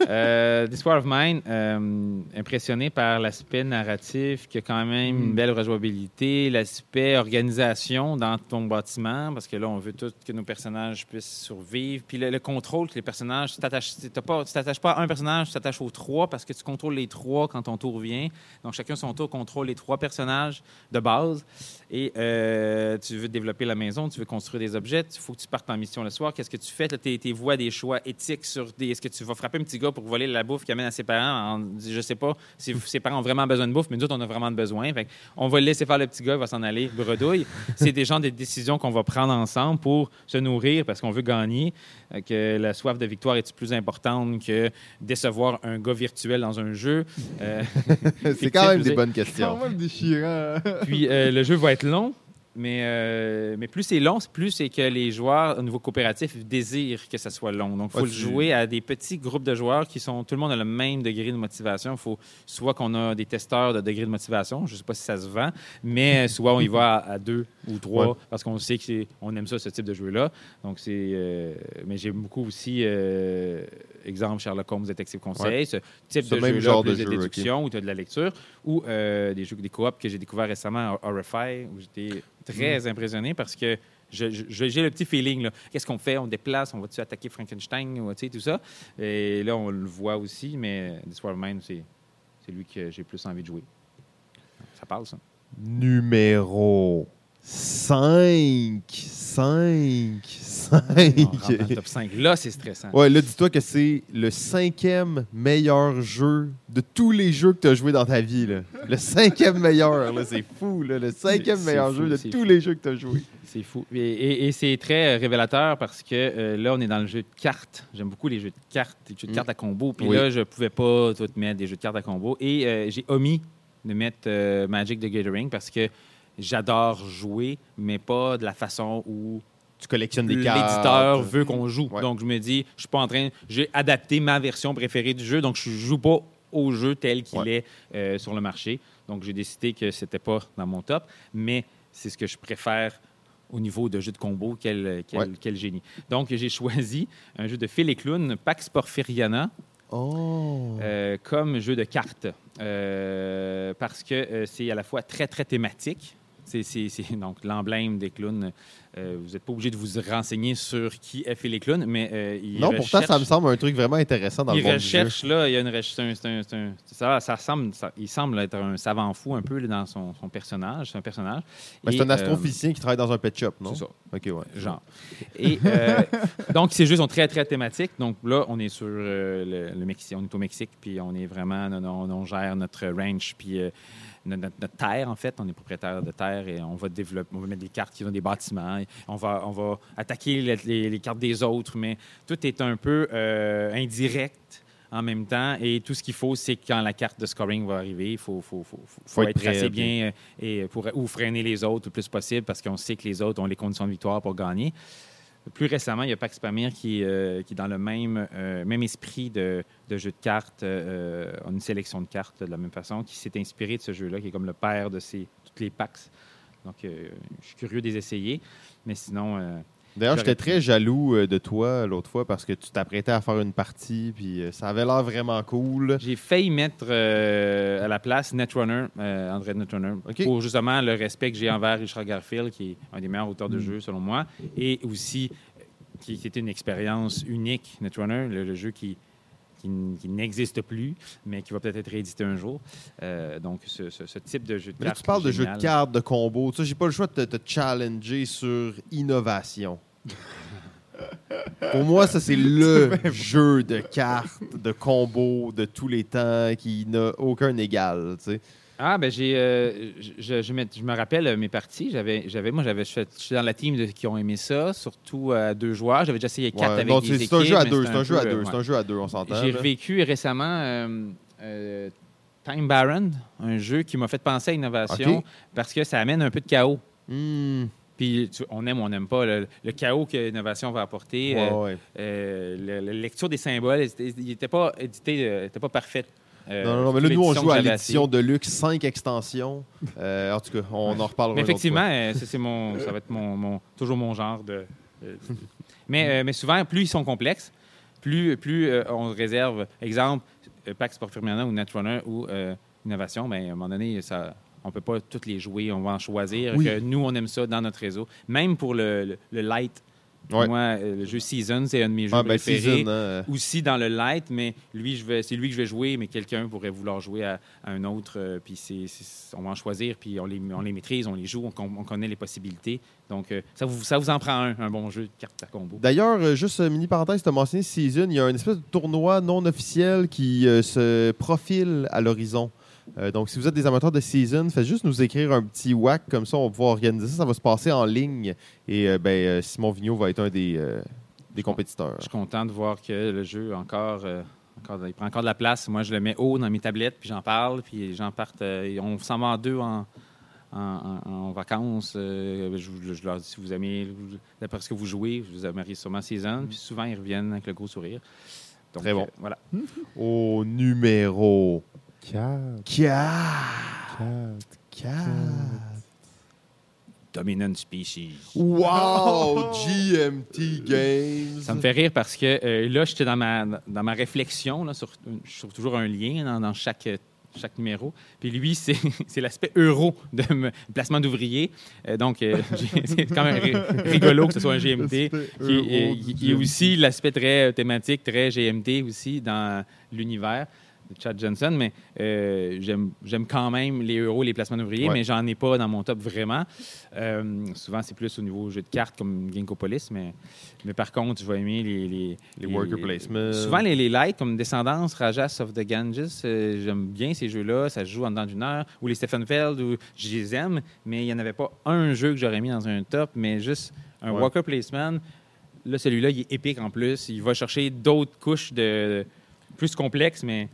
Euh, This War of Mine, euh, impressionné par l'aspect narratif qui a quand même une Mm. belle rejouabilité, l'aspect organisation dans ton bâtiment, parce que là, on veut tout que nos personnages puissent survivre. Puis le, le contrôle que les personnages, tu tu t'attaches pas à un personnage, tu t'attaches aux trois parce que tu contrôles les trois quand ton tour vient. Donc chacun son tour contrôle les trois personnages de base. Et euh, tu veux développer la maison, tu veux construire des objets, il faut que tu partes en mission le soir. Qu'est-ce que tu fais? Tes, tes voix des choix éthiques sur des. Est-ce que tu vas frapper un petit gars pour voler la bouffe qu'il amène à ses parents? En, je sais pas si ses parents ont vraiment besoin de bouffe, mais nous autres, on a vraiment besoin. Fait on va le laisser faire le petit gars, il va s'en aller, bredouille. C'est des gens des décisions qu'on va prendre ensemble pour se nourrir parce qu'on veut gagner. Que la soif de victoire est plus importante que décevoir un gars virtuel dans un jeu? Euh, C'est quand même des bonnes C'est questions. quand même déchirant. puis euh, le jeu va être long, mais, euh, mais plus c'est long, plus c'est que les joueurs au niveau coopératif désirent que ça soit long. Donc, il faut Ouais, le tu- jouer à des petits groupes de joueurs qui sont. Tout le monde a le même degré de motivation. Il faut soit qu'on a des testeurs de degré de motivation, je ne sais pas si ça se vend, mais soit on y va à, à deux ou trois Ouais. parce qu'on sait qu'on aime ça, ce type de jeu-là. Donc, c'est. euh, mais j'aime beaucoup aussi, euh, exemple, Sherlock Holmes Detective Conseil, ce type Ce de même jeu-là, plus de jeu, déduction où tu as de la lecture, ou euh, des jeux, des coops que j'ai découvert récemment à Horrify, où j'étais très Mm. impressionné parce que j'ai le petit feeling. Qu'est-ce qu'on fait? On déplace? On va-tu attaquer Frankenstein? Ou, tout ça? Et là, on le voit aussi, mais This War of Mine, c'est c'est lui que j'ai plus envie de jouer. Ça parle, ça. Numéro 5, 5, 5. On rentre dans le top 5. Là, c'est stressant. Ouais, là, dis-toi que c'est le cinquième meilleur jeu de tous les jeux que tu as joué dans ta vie. Là. Le cinquième meilleur, là, c'est fou. Là, le cinquième meilleur jeu de tous fou. les jeux que tu as joué. C'est fou. Et, et- et c'est très euh, révélateur parce que euh, là, on est dans le jeu de cartes. J'aime beaucoup les jeux de cartes, les jeux de Mm. cartes à combo. Puis Oui. là, je pouvais pas tout mettre des jeux de cartes à combo. Et euh, j'ai omis de mettre euh, Magic the Gathering parce que j'adore jouer, mais pas de la façon où Tu collectionnes des cartes. l'éditeur veut qu'on joue. Ouais. Donc, je me dis, je suis pas en train. J'ai adapté ma version préférée du jeu, donc je joue pas au jeu tel qu'il Ouais. est euh, sur le marché. Donc, j'ai décidé que c'était pas dans mon top, mais c'est ce que je préfère au niveau de jeu de combo. Quel, quel, Ouais. quel génie. Donc, j'ai choisi un jeu de Phil et Clown, Pax Porphyriana, Oh. euh, comme jeu de cartes euh, parce que euh, c'est à la fois très, très thématique. C'est, donc l'emblème des clowns. Euh, vous n'êtes pas obligé de vous renseigner sur qui est fait les clowns, mais euh, il non, pourtant, ça me semble un truc vraiment intéressant dans le il monde du jeu. recherche, là, il y a une recherche. c'est un- un- ça, ça semble, ça- il semble être un savant fou un peu là, dans son, son personnage. C'est un personnage. Ben, c'est un euh, astrophysicien qui travaille dans un pet shop, non? C'est ça. OK, ouais. Genre. Et euh, donc, ces jeux sont très, très thématiques. Donc là, on est sur euh, le, le Mexique, on est au Mexique, puis on est vraiment, on, on- on gère notre ranch, puis euh, notre, notre- notre terre, en fait. On est propriétaire de terre et on va développer, on va mettre des cartes qui ont des bâtiments. On va, on va attaquer les, les- les cartes des autres, mais tout est un peu euh, indirect en même temps. Et tout ce qu'il faut, c'est quand la carte de scoring va arriver, il faut, faut, faut, faut- faut être prêt, assez bien euh, et pour, ou freiner les autres le plus possible parce qu'on sait que les autres ont les conditions de victoire pour gagner. Plus récemment, il y a Pax Pamir qui, euh, qui est dans le même, euh, même esprit de, de jeu de cartes, euh, une sélection de cartes de la même façon, qui s'est inspiré de ce jeu-là, qui est comme le père de ces, toutes les Pax. Donc, euh, je suis curieux de les essayer. Mais sinon, euh, D'ailleurs, j'étais très jaloux euh, de toi l'autre fois parce que tu t'apprêtais à faire une partie, puis ça avait l'air vraiment cool. j'ai failli mettre euh, à la place Netrunner, André Netrunner, pour justement le respect que j'ai envers Richard Garfield, qui est un des meilleurs auteurs Mm. de jeu, selon moi, et aussi qui, qui était une expérience unique, Netrunner, le, le jeu qui, qui, n'existe plus, mais qui va peut-être être réédité un jour. Euh, donc, ce, ce- ce type de jeu de Mais là, cartes. tu parles de génial. de cartes, de combos. Tu sais, j'ai pas le choix de te, te challenger sur innovation. Pour moi, ça, c'est le jeu de cartes, de combos de tous les temps qui n'a aucun égal. tu sais. Ah, ben j'ai. euh, je, je me, je me rappelle euh, mes parties. J'avais, j'avais, moi, j'avais. Je suis dans la team de- qui ont aimé ça, surtout à deux joueurs. J'avais déjà essayé quatre Ouais, avec non, des c'est équipes. c'est un jeu à deux, c'est un jeu à deux, euh, c'est ouais. un jeu à deux, on s'entend. J'ai là. revécu récemment euh, euh, Time Baron, un jeu qui m'a fait penser à innovation parce que ça amène un peu de chaos. Hmm, Puis tu- on aime ou on n'aime pas le, le chaos que l'innovation va apporter. ouais, euh, ouais. euh, le- la lecture des symboles, il n'était pas édité, euh, était pas parfaite. Euh, Non, non, non, mais là, nous, on joue à l'édition de luxe, 5 extensions. Euh, en tout cas, on en reparlera. Mais effectivement, euh, ça, c'est mon, ça va être mon, mon- toujours mon genre de. mais, mais souvent, plus ils sont complexes, plus, plus on réserve, exemple, Pax Porphyriana ou Netrunner ou Innovation, mais à un moment donné, ça, on ne peut pas toutes les jouer, on va en choisir. Oui. que nous, on aime ça dans notre réseau. Même pour le, le- le light. Ouais. Moi, euh, le jeu Season, c'est un de mes jeux Ah, ben, préférés. Season, hein, Aussi dans le light, mais lui, je vais, c'est lui que je vais jouer, mais quelqu'un pourrait vouloir jouer à, à un autre. euh, puis c'est, on va en choisir, puis on les, on les maîtrise, on les joue, on, con- on connaît les possibilités. Donc, euh, ça, vous, ça vous en prend un, un bon jeu de cartes à combo. D'ailleurs, euh, juste mini parenthèse, tu as mentionné Season, il y a un espèce de tournoi non officiel qui se profile à l'horizon. Euh, donc, si vous êtes des amateurs de Season, faites juste nous écrire un petit whack, comme ça on va pouvoir organiser ça. Ça va se passer en ligne. Et euh, ben, euh, Simon Vigneault va être un des, euh, des compétiteurs. Je suis content de voir que le jeu encore, encore, il prend encore de la place. Moi, je le mets haut dans mes tablettes, puis j'en parle, puis les gens partent. et on s'en va en deux en, en, en- en vacances. je, leur dis si vous aimez, d'après ce que vous jouez, vous aimeriez sûrement Season. Puis souvent, ils reviennent avec le gros sourire. Donc, Très bon. voilà. Au numéro 4, 4. 4. Dominant Species. Wow! GMT Games. Ça me fait rire parce que euh, là, j'étais dans ma, dans ma réflexion, là, sur, je trouve toujours un lien dans, dans chaque, euh, chaque numéro. Puis lui, c'est c'est l'aspect euro de me- placement d'ouvrier. Euh, donc, euh, c'est quand même ri- rigolo que ce soit un GMT. Qui, euh, est aussi l'aspect très euh, thématique, très GMT aussi dans l'univers. De Chad Johnson, mais euh, j'aime quand même les euros, les placements d'ouvriers, Ouais. mais j'en ai pas dans mon top vraiment. Euh, souvent, c'est plus au niveau jeu de cartes comme Ginkgo Police, mais, mais par contre, je vais aimer les... Les, Les worker placements. Souvent, les, les lights comme Descendance, Rajas of the Ganges, euh, j'aime bien ces jeux-là, ça se joue en dedans d'une heure, ou les Steffenfeld, ou je les aime, mais il n'y en avait pas un jeu que j'aurais mis dans un top, mais juste un Ouais. worker placement. Là, celui-là, il est épique en plus. Il va chercher d'autres couches de plus complexes, mais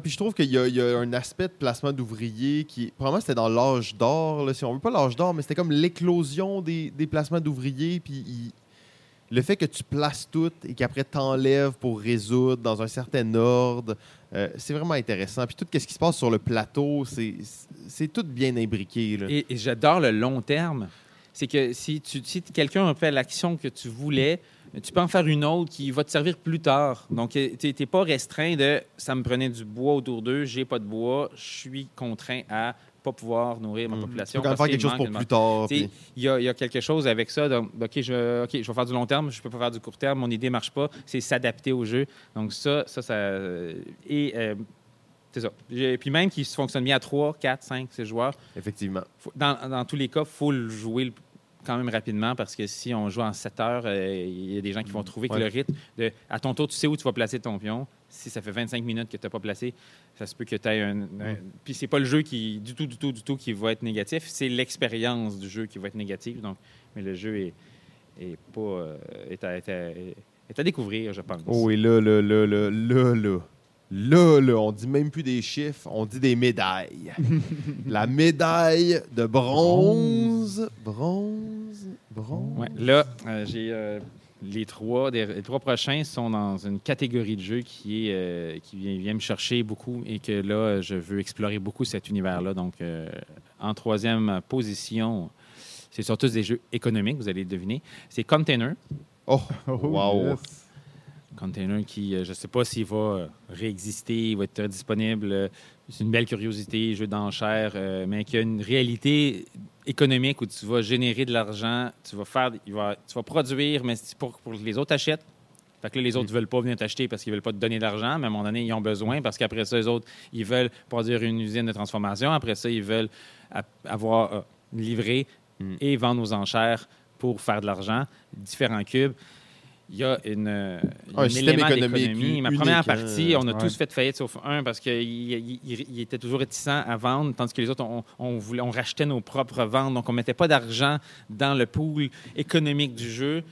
Puis je trouve qu'il y, a- un aspect de placement d'ouvriers qui. Probablement, c'était dans l'âge d'or, si on veut pas l'âge d'or, mais c'était comme l'éclosion des, placements d'ouvriers. Puis le fait que tu places tout et qu'après t'enlèves pour résoudre dans un certain ordre, euh, c'est vraiment intéressant. Puis tout ce qui se passe sur le plateau, c'est tout bien imbriqué. Et, j'adore le long terme. C'est que si, tu, si quelqu'un fait l'action que tu voulais, tu peux en faire une autre qui va te servir plus tard. Donc, tu n'es pas restreint de ça me prenait du bois autour d'eux, j'ai pas de bois, je suis contraint à pas pouvoir nourrir ma Mm. Tu population. même parce faire quelque chose pour plus tard. Il y, a, il y a quelque chose avec ça. Donc, OK, je, vais faire du long terme, je peux pas faire du court terme, mon idée marche pas. C'est s'adapter au jeu. Donc, ça, ça, ça. euh, Et. euh, c'est ça. J'ai- Puis même qu'il fonctionne bien à 3, 4, 5, 6 joueurs, Effectivement. faut- dans, dans tous les cas, il faut le jouer le- quand même rapidement parce que si on joue en 7 heures, euh, il y a des gens qui vont trouver que Ouais. le rythme de à ton tour, tu sais où tu vas placer ton pion. Si ça fait 25 minutes que tu n'as pas placé, ça se peut que tu aies un. un- Puis c'est pas le jeu qui, du tout, du tout, du tout, qui va être négatif, c'est l'expérience du jeu qui va être négative. Donc, mais le jeu est, est pas. euh, est, à, est à- est à découvrir, je pense. Oh, et là, là, là, là, là, là. Là, là, on dit même plus des chiffres, on dit des médailles. La médaille de bronze. Bronze. Bronze. Ouais, là, euh, j'ai euh, les trois. des- les trois prochains sont dans une catégorie de jeu qui est euh, qui vient, vient me chercher beaucoup et que là, je veux explorer beaucoup cet univers-là. Donc, euh, en troisième position, c'est surtout des jeux économiques, vous allez le deviner. C'est Container. Oh, Oh, wow. yes. Container qui, euh, je ne sais pas s'il va euh, réexister, il va être disponible. C'est une belle curiosité, jeu d'enchères, euh, mais qui a une réalité économique où tu vas générer de l'argent, tu vas faire, il va, tu vas produire, mais c'est pour, pour que les autres achètent. Fait que là, les autres ne veulent pas venir t'acheter parce qu'ils ne veulent pas te donner d'argent, mais à un moment donné, ils ont besoin parce qu'après ça, les autres, ils veulent produire une usine de transformation. Après ça, ils veulent avoir euh, livré Mm. et vendre aux enchères pour faire de l'argent. Différents cubes. Il y a une, euh, Un élément économique d'économie. Ma première hein. partie, on a Ouais. tous fait faillite sauf un parce qu'il il, il- il était toujours réticent à vendre, tandis que les autres, on, on voulait, on rachetait nos propres ventes. Donc, on ne mettait pas d'argent dans le pool économique du jeu.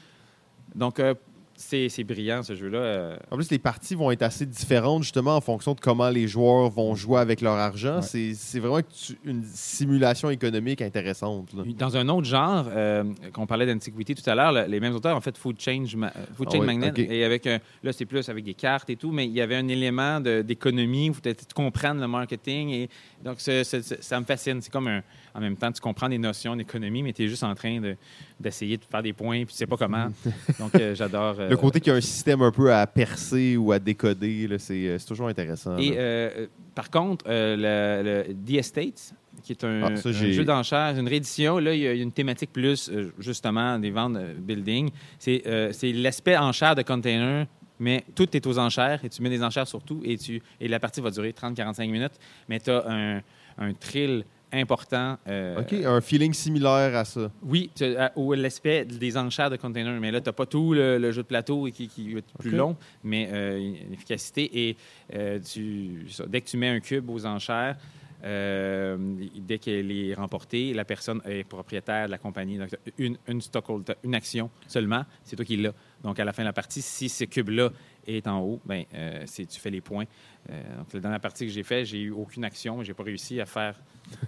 Donc, euh, c'est brillant, ce jeu-là. Euh, En plus, les parties vont être assez différentes justement en fonction de comment les joueurs vont jouer avec leur argent. Ouais. C'est- vraiment une simulation économique intéressante. là. Dans un autre genre, euh, qu'on parlait d'antiquité tout à l'heure, le- les mêmes auteurs ont fait Food, Change, Ma- euh, Food Ah oui, Magnet. Et avec un- là, c'est plus avec des cartes et tout, mais il y avait un élément d'économie où tu comprendre le marketing. Et, donc, ça me fascine. C'est comme un, en même temps, tu comprends des notions d'économie, mais tu es juste en train de- d'essayer de, faire des points, puis tu sais pas comment. donc, euh, j'adore. euh, Le côté qu'il y a un système un peu à percer ou à décoder, c'est euh, c'est toujours intéressant. Et euh, par contre, le, le The Estates, qui est un, Ah, ça, un j'ai- jeu d'enchères, une réédition, là, il y a une thématique plus, justement, des ventes building. C'est c'est l'aspect enchère de container, mais tout est aux enchères et tu mets des enchères sur tout et, tu, et la partie va durer 30-45 minutes, mais tu as un, un thrill important. euh, OK, un feeling similaire à ça. oui, ou l'aspect des enchères de container, mais là, tu n'as pas tout le, le jeu de plateau qui, qui est plus long, mais euh, une efficacité. Et euh, tu, ça, dès que tu mets un cube aux enchères, euh, dès qu'elle est remportée, la personne est propriétaire de la compagnie. Donc, une, une stockhold- t'as une action seulement, c'est toi qui l'as. Donc, à la fin de la partie, si ce cube-là est en haut, ben, euh, tu fais les points. Euh, donc, la partie que j'ai faite, j'ai eu aucune action, j'ai pas réussi à faire.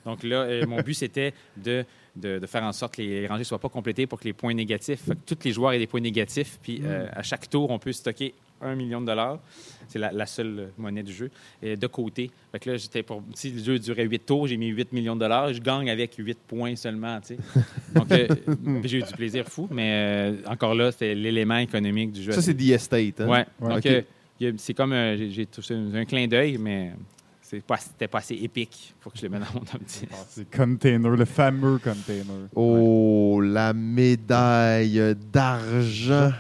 Donc là, euh, mon but, c'était de, de, de faire en sorte que les rangées ne soient pas complétées pour que les points négatifs, que tous les joueurs aient des points négatifs. Puis euh, à chaque tour, on peut stocker un million de dollars. C'est la, la seule euh, monnaie du jeu. Et de côté. Fait que là, j'étais pour. Si le jeu durait 8 tours, j'ai mis 8 millions de dollars. Je gagne avec 8 points seulement. tu sais. Donc, euh, j'ai eu du plaisir fou. Mais euh, encore là, c'était l'élément économique du jeu. Ça, c'est The Estate. Hein? Ouais. Ouais. Donc, euh, c'est comme. euh, j'ai- touché un clin d'œil, mais pas, c'était pas assez épique. faut que je le mette dans mon top 10. Ah, C'est Container, le fameux Container. Oh, la médaille d'argent.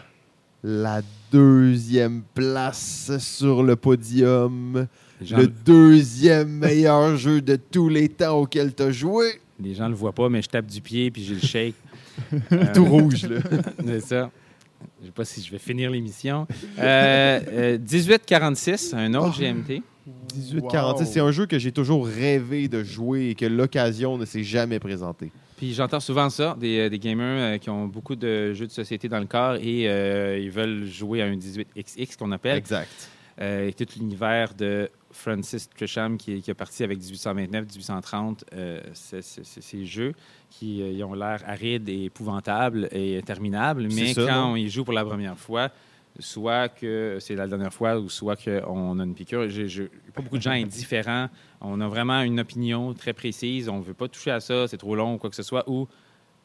La deuxième place sur le podium. Gens, Le deuxième meilleur jeu de tous les temps auquel tu as joué. les gens le voient pas, mais je tape du pied puis j'ai le shake. Euh, Tout rouge, là. C'est ça. Je sais pas si je vais finir l'émission. Euh, euh, 1846, un autre Oh. GMT. 1846, c'est un jeu que j'ai toujours rêvé de jouer et que l'occasion ne s'est jamais présentée. Puis j'entends souvent ça, des, euh, des gamers euh, qui ont beaucoup de jeux de société dans le corps et euh, ils veulent jouer à un 18XX qu'on appelle. Exact. Euh, et tout l'univers de Francis Tresham qui, est- qui est parti avec 1829-1830, euh, c'est- c'est- c'est- ces jeux qui euh, ils ont l'air arides et épouvantables et interminables, mais ça, quand non? on y joue pour la première fois, soit que c'est la dernière fois ou soit qu'on a une piqûre. Pas beaucoup de gens indifférents. On a vraiment une opinion très précise. On ne veut pas toucher à ça, c'est trop long ou quoi que ce soit. Ou,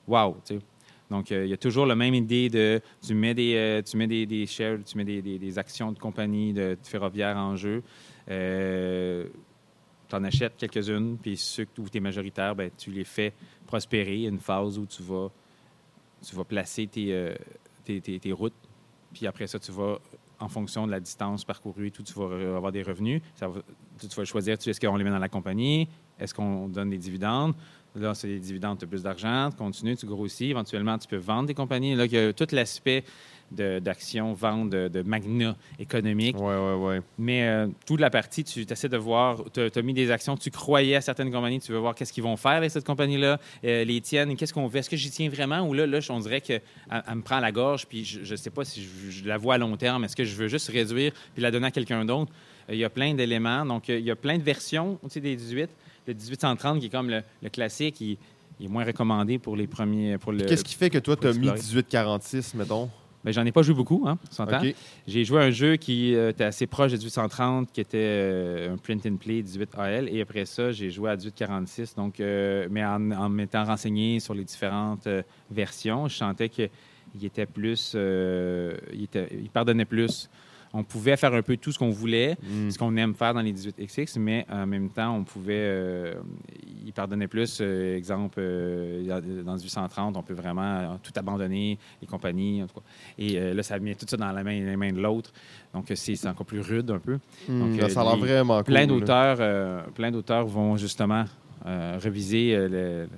wow, tu sais. Donc, euh, il y a toujours la même idée de tu mets des, euh, tu mets des, des shares, tu mets des, des- actions de compagnie de, ferroviaire en jeu. Euh, tu en achètes quelques-unes, puis ceux où tu es majoritaire, ben, tu les fais prospérer. Il y a une phase où tu vas, tu vas placer tes, tes, tes- tes routes, puis après ça, tu vas, en fonction de la distance parcourue, tout, tu vas avoir des revenus. Ça tu, vas choisir, est-ce qu'on les met dans la compagnie, est-ce qu'on donne des dividendes? Là, c'est des dividendes, tu as plus d'argent, tu continues, tu grossis. Éventuellement, tu peux vendre des compagnies. Là, il y a tout l'aspect de- d'action, vente, de, de magna économique. Ouais, ouais, ouais. Mais euh, toute la partie, tu essaies de voir, tu as, mis des actions, tu croyais à certaines compagnies, tu veux voir qu'est-ce qu'ils vont faire avec cette compagnie-là, euh, les tiennes, qu'est-ce qu'on veut, est-ce que j'y tiens vraiment ou là, là, on dirait qu'elle elle me prend à la gorge, puis je ne sais pas si je, je la vois à long terme, est-ce que je veux juste réduire puis la donner à quelqu'un d'autre? Euh, Il y a plein d'éléments, donc il y a plein de versions tu sais, des 18. Le 1830 qui est comme le, le classique, il, il est moins recommandé pour les premiers. Pour le, Qu'est-ce qui fait que toi, tu as mis explorer. 1846, mettons? Ben, j'en ai pas joué beaucoup, hein. J'ai joué à un jeu qui euh, était assez proche de 1830, qui était euh, un print and play 18AL. Et après ça, j'ai joué à 1846, donc, euh, mais en, en m'étant renseigné sur les différentes versions, je sentais qu'il était plus. il, était- il pardonnait plus. On pouvait faire un peu tout ce qu'on voulait, Mm. ce qu'on aime faire dans les 18XX, mais en même temps, on pouvait. euh, il pardonnait plus. euh, exemple, euh, dans 1830, on peut vraiment euh, tout abandonner, les compagnies, en tout cas. Et euh, là, ça met tout ça dans la main, les mains de l'autre. Donc, euh, c'est encore plus rude un peu. Mm, Donc, euh, ça a l'air vraiment. Plein d'auteurs, euh, plein d'auteurs vont justement euh, reviser euh, le-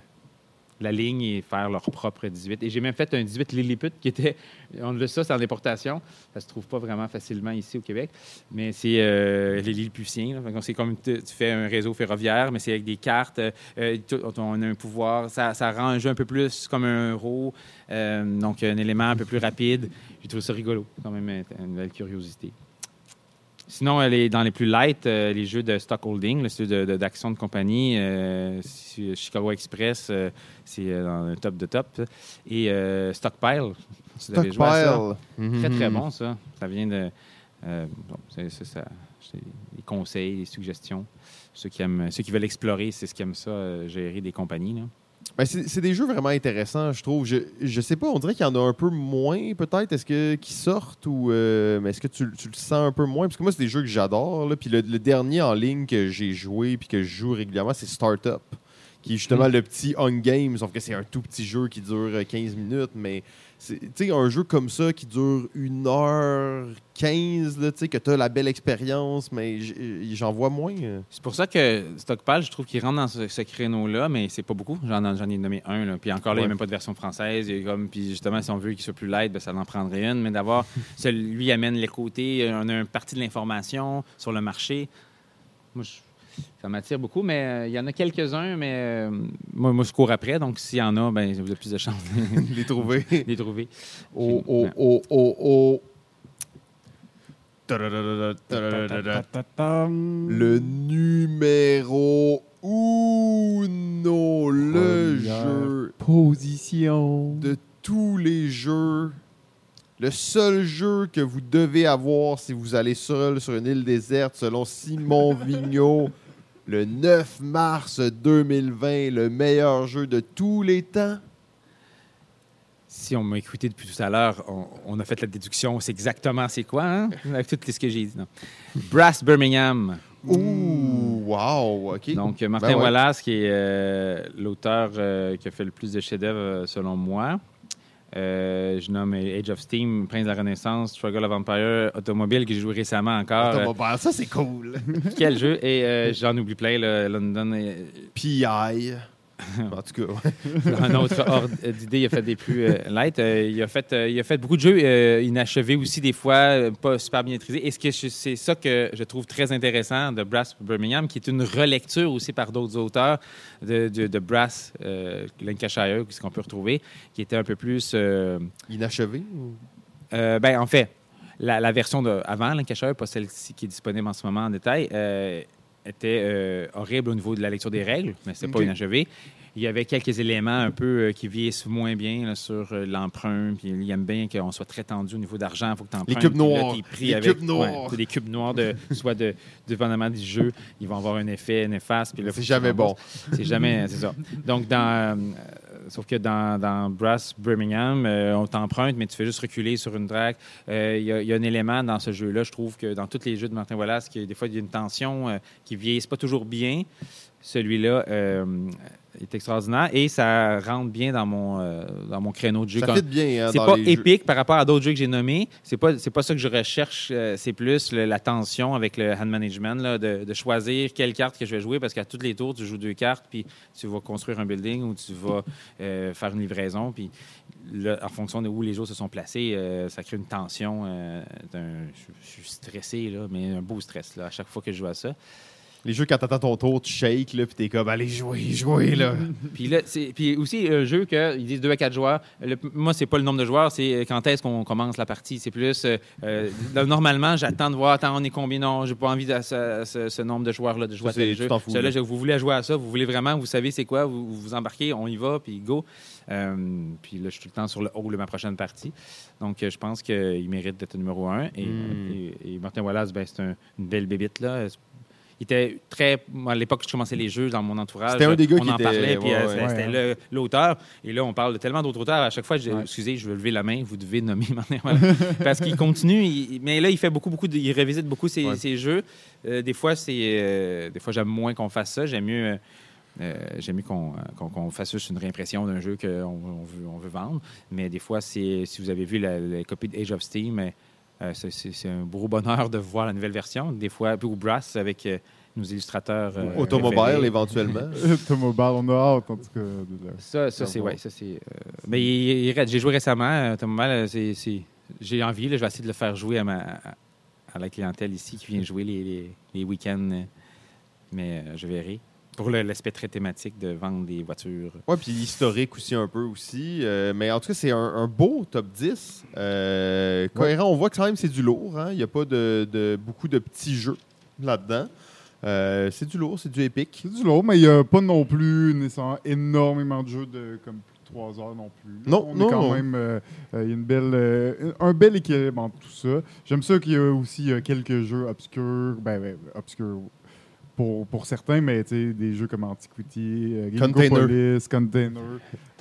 la ligne et faire leur propre 18. Et j'ai même fait un 18 Lilliput qui était, on le ça, c'est en déportation. Ça se trouve pas vraiment facilement ici au Québec, mais c'est euh, les Lilliputiens. C'est comme tu fais un réseau ferroviaire, mais c'est avec des cartes. euh, on a un pouvoir, ça, ça rend un jeu un peu plus comme un euro, donc un élément un peu plus rapide. J'ai trouvé ça rigolo, quand même une belle curiosité. Sinon, euh, les- dans les plus light, euh, les jeux de stockholding, là, ceux de- de- d'action de, compagnie, euh, Chicago Express, euh, c'est dans le top de top. Et Stockpile, si vous avez joué à ça. Très, très Mhm. bon, ça. Ça vient de. bon, c'est ça. Des conseils, des suggestions. Ceux qui, aiment, ceux qui veulent explorer, c'est ce qui aiment ça, gérer des compagnies. Là. Ben, c'est des jeux vraiment intéressants, je trouve. Je, je sais pas, on dirait qu'il y en a un peu moins, peut-être. Est-ce que qui sortent ou. euh, mais est-ce que tu, tu le sens un peu moins? Parce que moi, c'est des jeux que j'adore. Puis le, le dernier en ligne que j'ai joué puis que je joue régulièrement, c'est Startup. Qui est justement le petit on game, sauf que c'est un tout petit jeu qui dure euh, 15 minutes. Mais c'est- tu sais, un jeu comme ça qui dure 1h15, là, tu sais, que tu as la belle expérience, mais j'en vois moins. euh. C'est pour ça que Stockpile, je trouve qu'il rentre dans ce, ce créneau-là, mais c'est pas beaucoup. J'en ai nommé un. Là. Puis encore là, il n'y a même pas de version française. Il y a comme, puis justement, si on veut qu'il soit plus light, ben, ça en prendrait une. Mais d'avoir, celui amène les côtés. On a une partie de l'information sur le marché. Moi, je- ça m'attire beaucoup, mais euh, il y en a quelques-uns, mais euh, moi, moi, je cours après. Donc, s'il y en a, ben, vous avez plus de chances de les trouver. les trouver. Oh, oh, oh, oh, oh. Tadadadada, tadadadada. Ta-ta-ta-tam. Le numéro uno, le jeu Position. de tous les jeux. Le seul jeu que vous devez avoir si vous allez seul sur une île déserte, selon Simon Vigneault, le 9 mars 2020, le meilleur jeu de tous les temps. Si on m'a écouté depuis tout à l'heure, on, on a fait la déduction. C'est exactement c'est quoi, hein? Avec tout ce que j'ai dit. non. Brass Birmingham. Ouh, wow, ok. Donc, Martin Ben ouais. Wallace, qui est euh, l'auteur euh, qui a fait le plus de chefs-d'œuvre, euh, selon moi. Euh, je nomme Age of Steam, Prince de la Renaissance, Struggle of Empire, Automobile que j'ai joué récemment encore. Bon, ça, c'est cool. Euh, quel jeu? Et euh, j'en oublie plein, là, London. et- PI. En tout cas, ouais. un autre ordre d'idée, il a fait des plus euh, light. Euh, il, a fait, euh, il a fait beaucoup de jeux inachevés aussi, des fois, pas super bien maîtrisés. Et ce que je- c'est ça que je trouve très intéressant de Brass Birmingham, qui est une relecture aussi par d'autres auteurs de, de- de Brass Lancashire, ce qu'on peut retrouver, qui était un peu plus. Inachevé? ou- ben, en fait, la, la version de avant Lancashire, pas celle-ci qui est disponible en ce moment en détail, était euh, horrible au niveau de la lecture des règles, mais c'est Ok. pas inachevé. Il y avait quelques éléments un peu euh, qui vieillissent moins bien là, sur euh, l'emprunt. Puis il aime bien qu'on soit très tendu au niveau d'argent. Il faut que tu empruntes. Les cubes noirs. Les avec, cubes noirs. des cubes noirs, de, soit de, dépendamment du jeu, ils vont avoir un effet néfaste. C'est jamais bon. C'est jamais, c'est ça. Donc, dans, sauf que dans, dans Brass Birmingham, euh, on t'emprunte, mais tu fais juste reculer sur une. Euh, Il y, a- il y a un élément dans ce jeu-là, je trouve que dans tous les jeux de Martin Wallace, que des fois, il y a une tension euh, qui vieillisse pas toujours bien. Celui-là euh, est extraordinaire et ça rentre bien dans mon, euh, dans mon créneau de jeu. Ça fit bien hein, c'est pas jeux. épique par rapport à d'autres jeux que j'ai nommés. C'est pas c'est pas ça que je recherche. euh, c'est plus le- la tension avec le hand management là, de, de choisir quelle carte que je vais jouer parce qu'à tous les tours tu joues deux cartes puis tu vas construire un building ou tu vas euh, faire une livraison puis là, en fonction de où les jours se sont placés, ça crée une tension. je suis stressé là, mais un beau stress là à chaque fois que je joue à ça. Les jeux, quand t'attends ton tour, tu shakes, là, puis t'es comme, allez, jouer, jouer, là. Puis là, c'est puis aussi un jeu que ils disent 2 à 4 joueurs. Le- moi, c'est pas le nombre de joueurs, c'est euh, quand est-ce qu'on commence la partie. C'est plus euh, euh, là, normalement, j'attends de voir attends, on est combien non, j'ai pas envie de ce, ce- ce nombre de joueurs là de jouer Ça, à tel jeu. fous, là. vous voulez jouer à ça, vous voulez vraiment, vous savez c'est quoi, vous, vous embarquez, on y va, puis go. Euh, puis là, je suis tout le temps sur le haut de ma prochaine partie. Donc, euh, je pense qu'il mérite d'être numéro un. Et, Mm. et- et Martin Wallace, ben, c'est un- une belle bébite là. Il était très. à l'époque, je commençais les jeux dans mon entourage. C'était un des gars on qui en était- parlait, puis ouais, euh, ouais. c'était- Ouais, l'auteur. Et là, on parle de tellement d'autres auteurs. À chaque fois, je, Ouais. excusez, je vais lever la main. Vous devez nommer Wallace. Parce qu'il continue. il- mais là, il fait beaucoup, beaucoup. de- il revisite beaucoup ses, jeux. Euh, des fois, c'est. euh, des fois, j'aime moins qu'on fasse ça. J'aime mieux. euh, J'aime mieux qu'on fasse juste une réimpression d'un jeu qu'on on veut, on veut vendre. Mais des fois, c'est si vous avez vu la, la copie de Age of Steam, c'est- c'est un gros bonheur de voir la nouvelle version. Des fois, ou Brass avec euh, nos illustrateurs. euh, Automobile, éventuellement. Automobile, on a hâte, en tout cas. Ça, ça c'est ouais, ça c'est. euh, mais il, il. J'ai joué récemment. euh, Automobile, euh, c'est, j'ai envie. là, je vais essayer de le faire jouer à ma à- la clientèle ici qui vient jouer les, les- les week-ends. euh, Mais euh, je verrai. Pour l'aspect très thématique de vendre des voitures. Ouais, puis historique aussi un peu aussi. Euh, mais en tout cas, c'est un, un beau top 10. Euh, cohérent, on voit que quand même c'est du lourd. hein. Il n'y a pas de, de- beaucoup de petits jeux là-dedans. Euh, c'est du lourd, c'est du épique. C'est du lourd, mais il n'y a pas non plus nécessairement énormément de jeux de comme plus de 3 heures non plus. Non, on non, est quand non. même euh, euh, il y a une belle, euh, un bel équilibre entre tout ça. J'aime ça qu'il y a aussi euh, quelques jeux obscurs, ben, ben, obscurs pour, pour certains, mais tu sais, des jeux comme Antiquity, euh, Container. Container.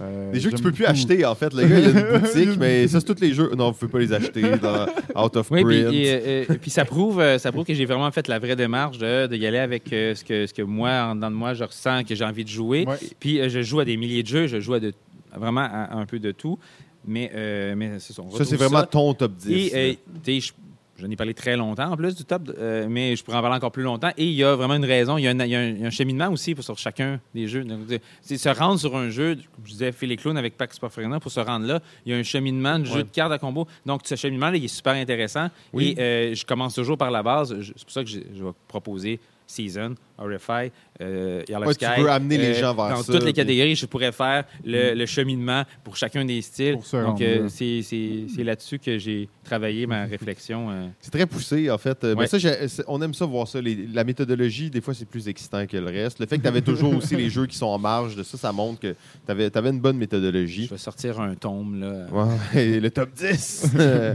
euh, Des jeux que tu peux plus acheter, en fait. Le gars, il y a une boutique, mais ça, c'est tous les jeux. Non, vous ne pouvez pas les acheter dans Out of Oui, Print. puis, et, euh, puis ça prouve, euh, ça prouve que j'ai vraiment fait la vraie démarche de, de y aller avec euh, ce, que, ce que moi, en dedans de moi, je ressens que j'ai envie de jouer. Ouais. Puis euh, je joue à des milliers de jeux, je joue à de, vraiment à un peu de tout. Mais, euh, mais c'est ça. on ça, c'est vraiment ton top 10. Et, euh, là. tu sais, je, j'en ai parlé très longtemps en plus du top, euh, mais je pourrais en parler encore plus longtemps. Et il y a vraiment une raison, il y a un, il y a un- il y a un cheminement aussi pour, sur chacun des jeux. Donc, c'est- se rendre sur un jeu, comme je disais, et Clown avec Pax Sporfrena, pour se rendre là, il y a un cheminement de jeu de cartes à combo. Donc, ce cheminement-là, il est super intéressant. Oui. Et euh, je commence toujours par la base. C'est pour ça que je, je vais proposer Season, RFI, euh, Yellow Ouais, tu Sky. veux amener les euh, gens vers Dans ça, toutes les puis- catégories, je pourrais faire le, le cheminement pour chacun des styles. Pour se Donc, euh, c'est c'est- c'est là-dessus que j'ai travaillé ma réflexion. euh. C'est très poussé, en fait. Mais ça, on aime ça voir ça. Les- la méthodologie, des fois, c'est plus excitant que le reste. Le fait que tu avais toujours aussi les jeux qui sont en marge de ça, ça montre que tu avais, une bonne Je méthodologie. vais sortir un tome. Là. Ouais, et le top 10. Euh,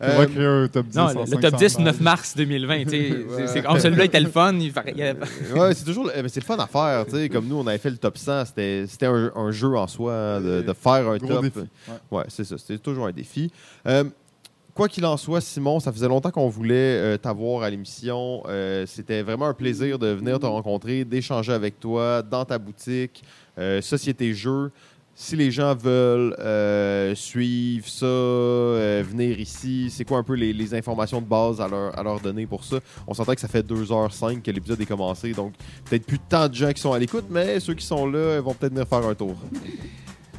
On va créer un top 10 Non, en le, le 500 top 10, 9 pages. mars 2020. tu sais. Ouais. C'est- c'est- oh, Celui-là était le fun. Il il y avait- ouais, c'est toujours eh ben, c'est le fun à faire. tu sais. Comme nous, on avait fait le top 100. C'était c'était un, un jeu en soi hein, de, de faire un Gros top. défi. Ouais. Ouais, c'est ça. C'était toujours un défi. Euh, quoi qu'il en soit, Simon, ça faisait longtemps qu'on voulait euh, t'avoir à l'émission. Euh, C'était vraiment un plaisir de venir te rencontrer, d'échanger avec toi dans ta boutique, euh, Société Jeux. Si les gens veulent euh, suivre ça, euh, venir ici, c'est quoi un peu les, informations de base à leur, donner pour ça? On s'entend que ça fait 2h05 que l'épisode est commencé, donc peut-être plus tant de gens qui sont à l'écoute, mais ceux qui sont là vont peut-être venir faire un tour.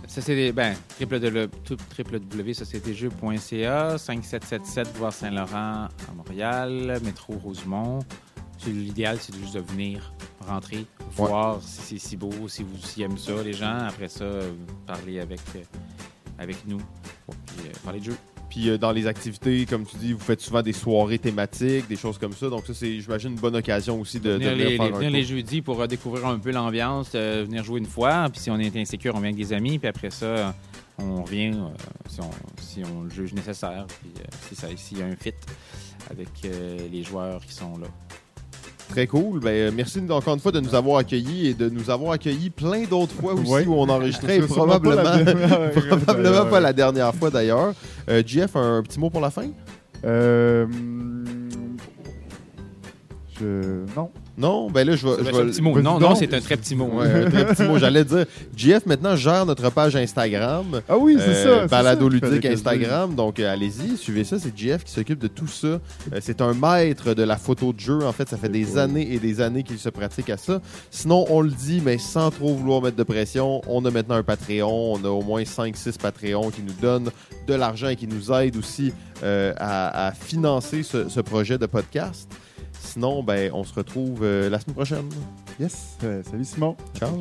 Ça, c'est ben, www.sociétéjeux.ca, 5777 Bois Saint-Laurent à Montréal, métro Rosemont. L'idéal, c'est juste de venir, rentrer, voir si c'est si beau, si vous si aiment ça, les gens. Après ça, euh, parler avec, euh, avec nous, puis euh, parler de jeux. Puis euh, dans les activités, comme tu dis, vous faites souvent des soirées thématiques, des choses comme ça. Donc ça, c'est, j'imagine, une bonne occasion aussi de, de venir venir les, faire les- un venir les jeudis pour découvrir un peu l'ambiance, venir jouer une fois. Puis si on est insécure, on vient avec des amis. Puis après ça, on revient si, on, si on le juge nécessaire. Puis si ça- s'il y a un fit avec les joueurs qui sont là. Très cool. Ben, euh, merci encore une fois de nous avoir accueillis et de nous avoir accueillis plein d'autres fois aussi où on enregistrait. et sûrement pas la probablement, probablement pas la dernière fois d'ailleurs. Euh, Jeff, un petit mot pour la fin? Euh, je... Non. Non? Ben là, je vais... C'est je un petit mot. Non, c'est un très petit mot. Ouais, un très petit mot. J'allais dire, Jeff maintenant gère notre page Instagram. Ah oui, c'est Euh, ça. Balado ça ludique. Instagram. Donc, euh, allez-y, suivez ça. C'est Jeff qui s'occupe de tout ça. Euh, c'est un maître de la photo de jeu. En fait, ça fait des cool. années et des années qu'il se pratique à ça. Sinon, on le dit, mais sans trop vouloir mettre de pression, on a maintenant un Patreon. On a au moins 5-6 Patreons qui nous donnent de l'argent et qui nous aident aussi euh, à, à financer ce, ce projet de podcast. Sinon, ben, on se retrouve euh, la semaine prochaine. Yes. Euh, salut Simon. Ciao!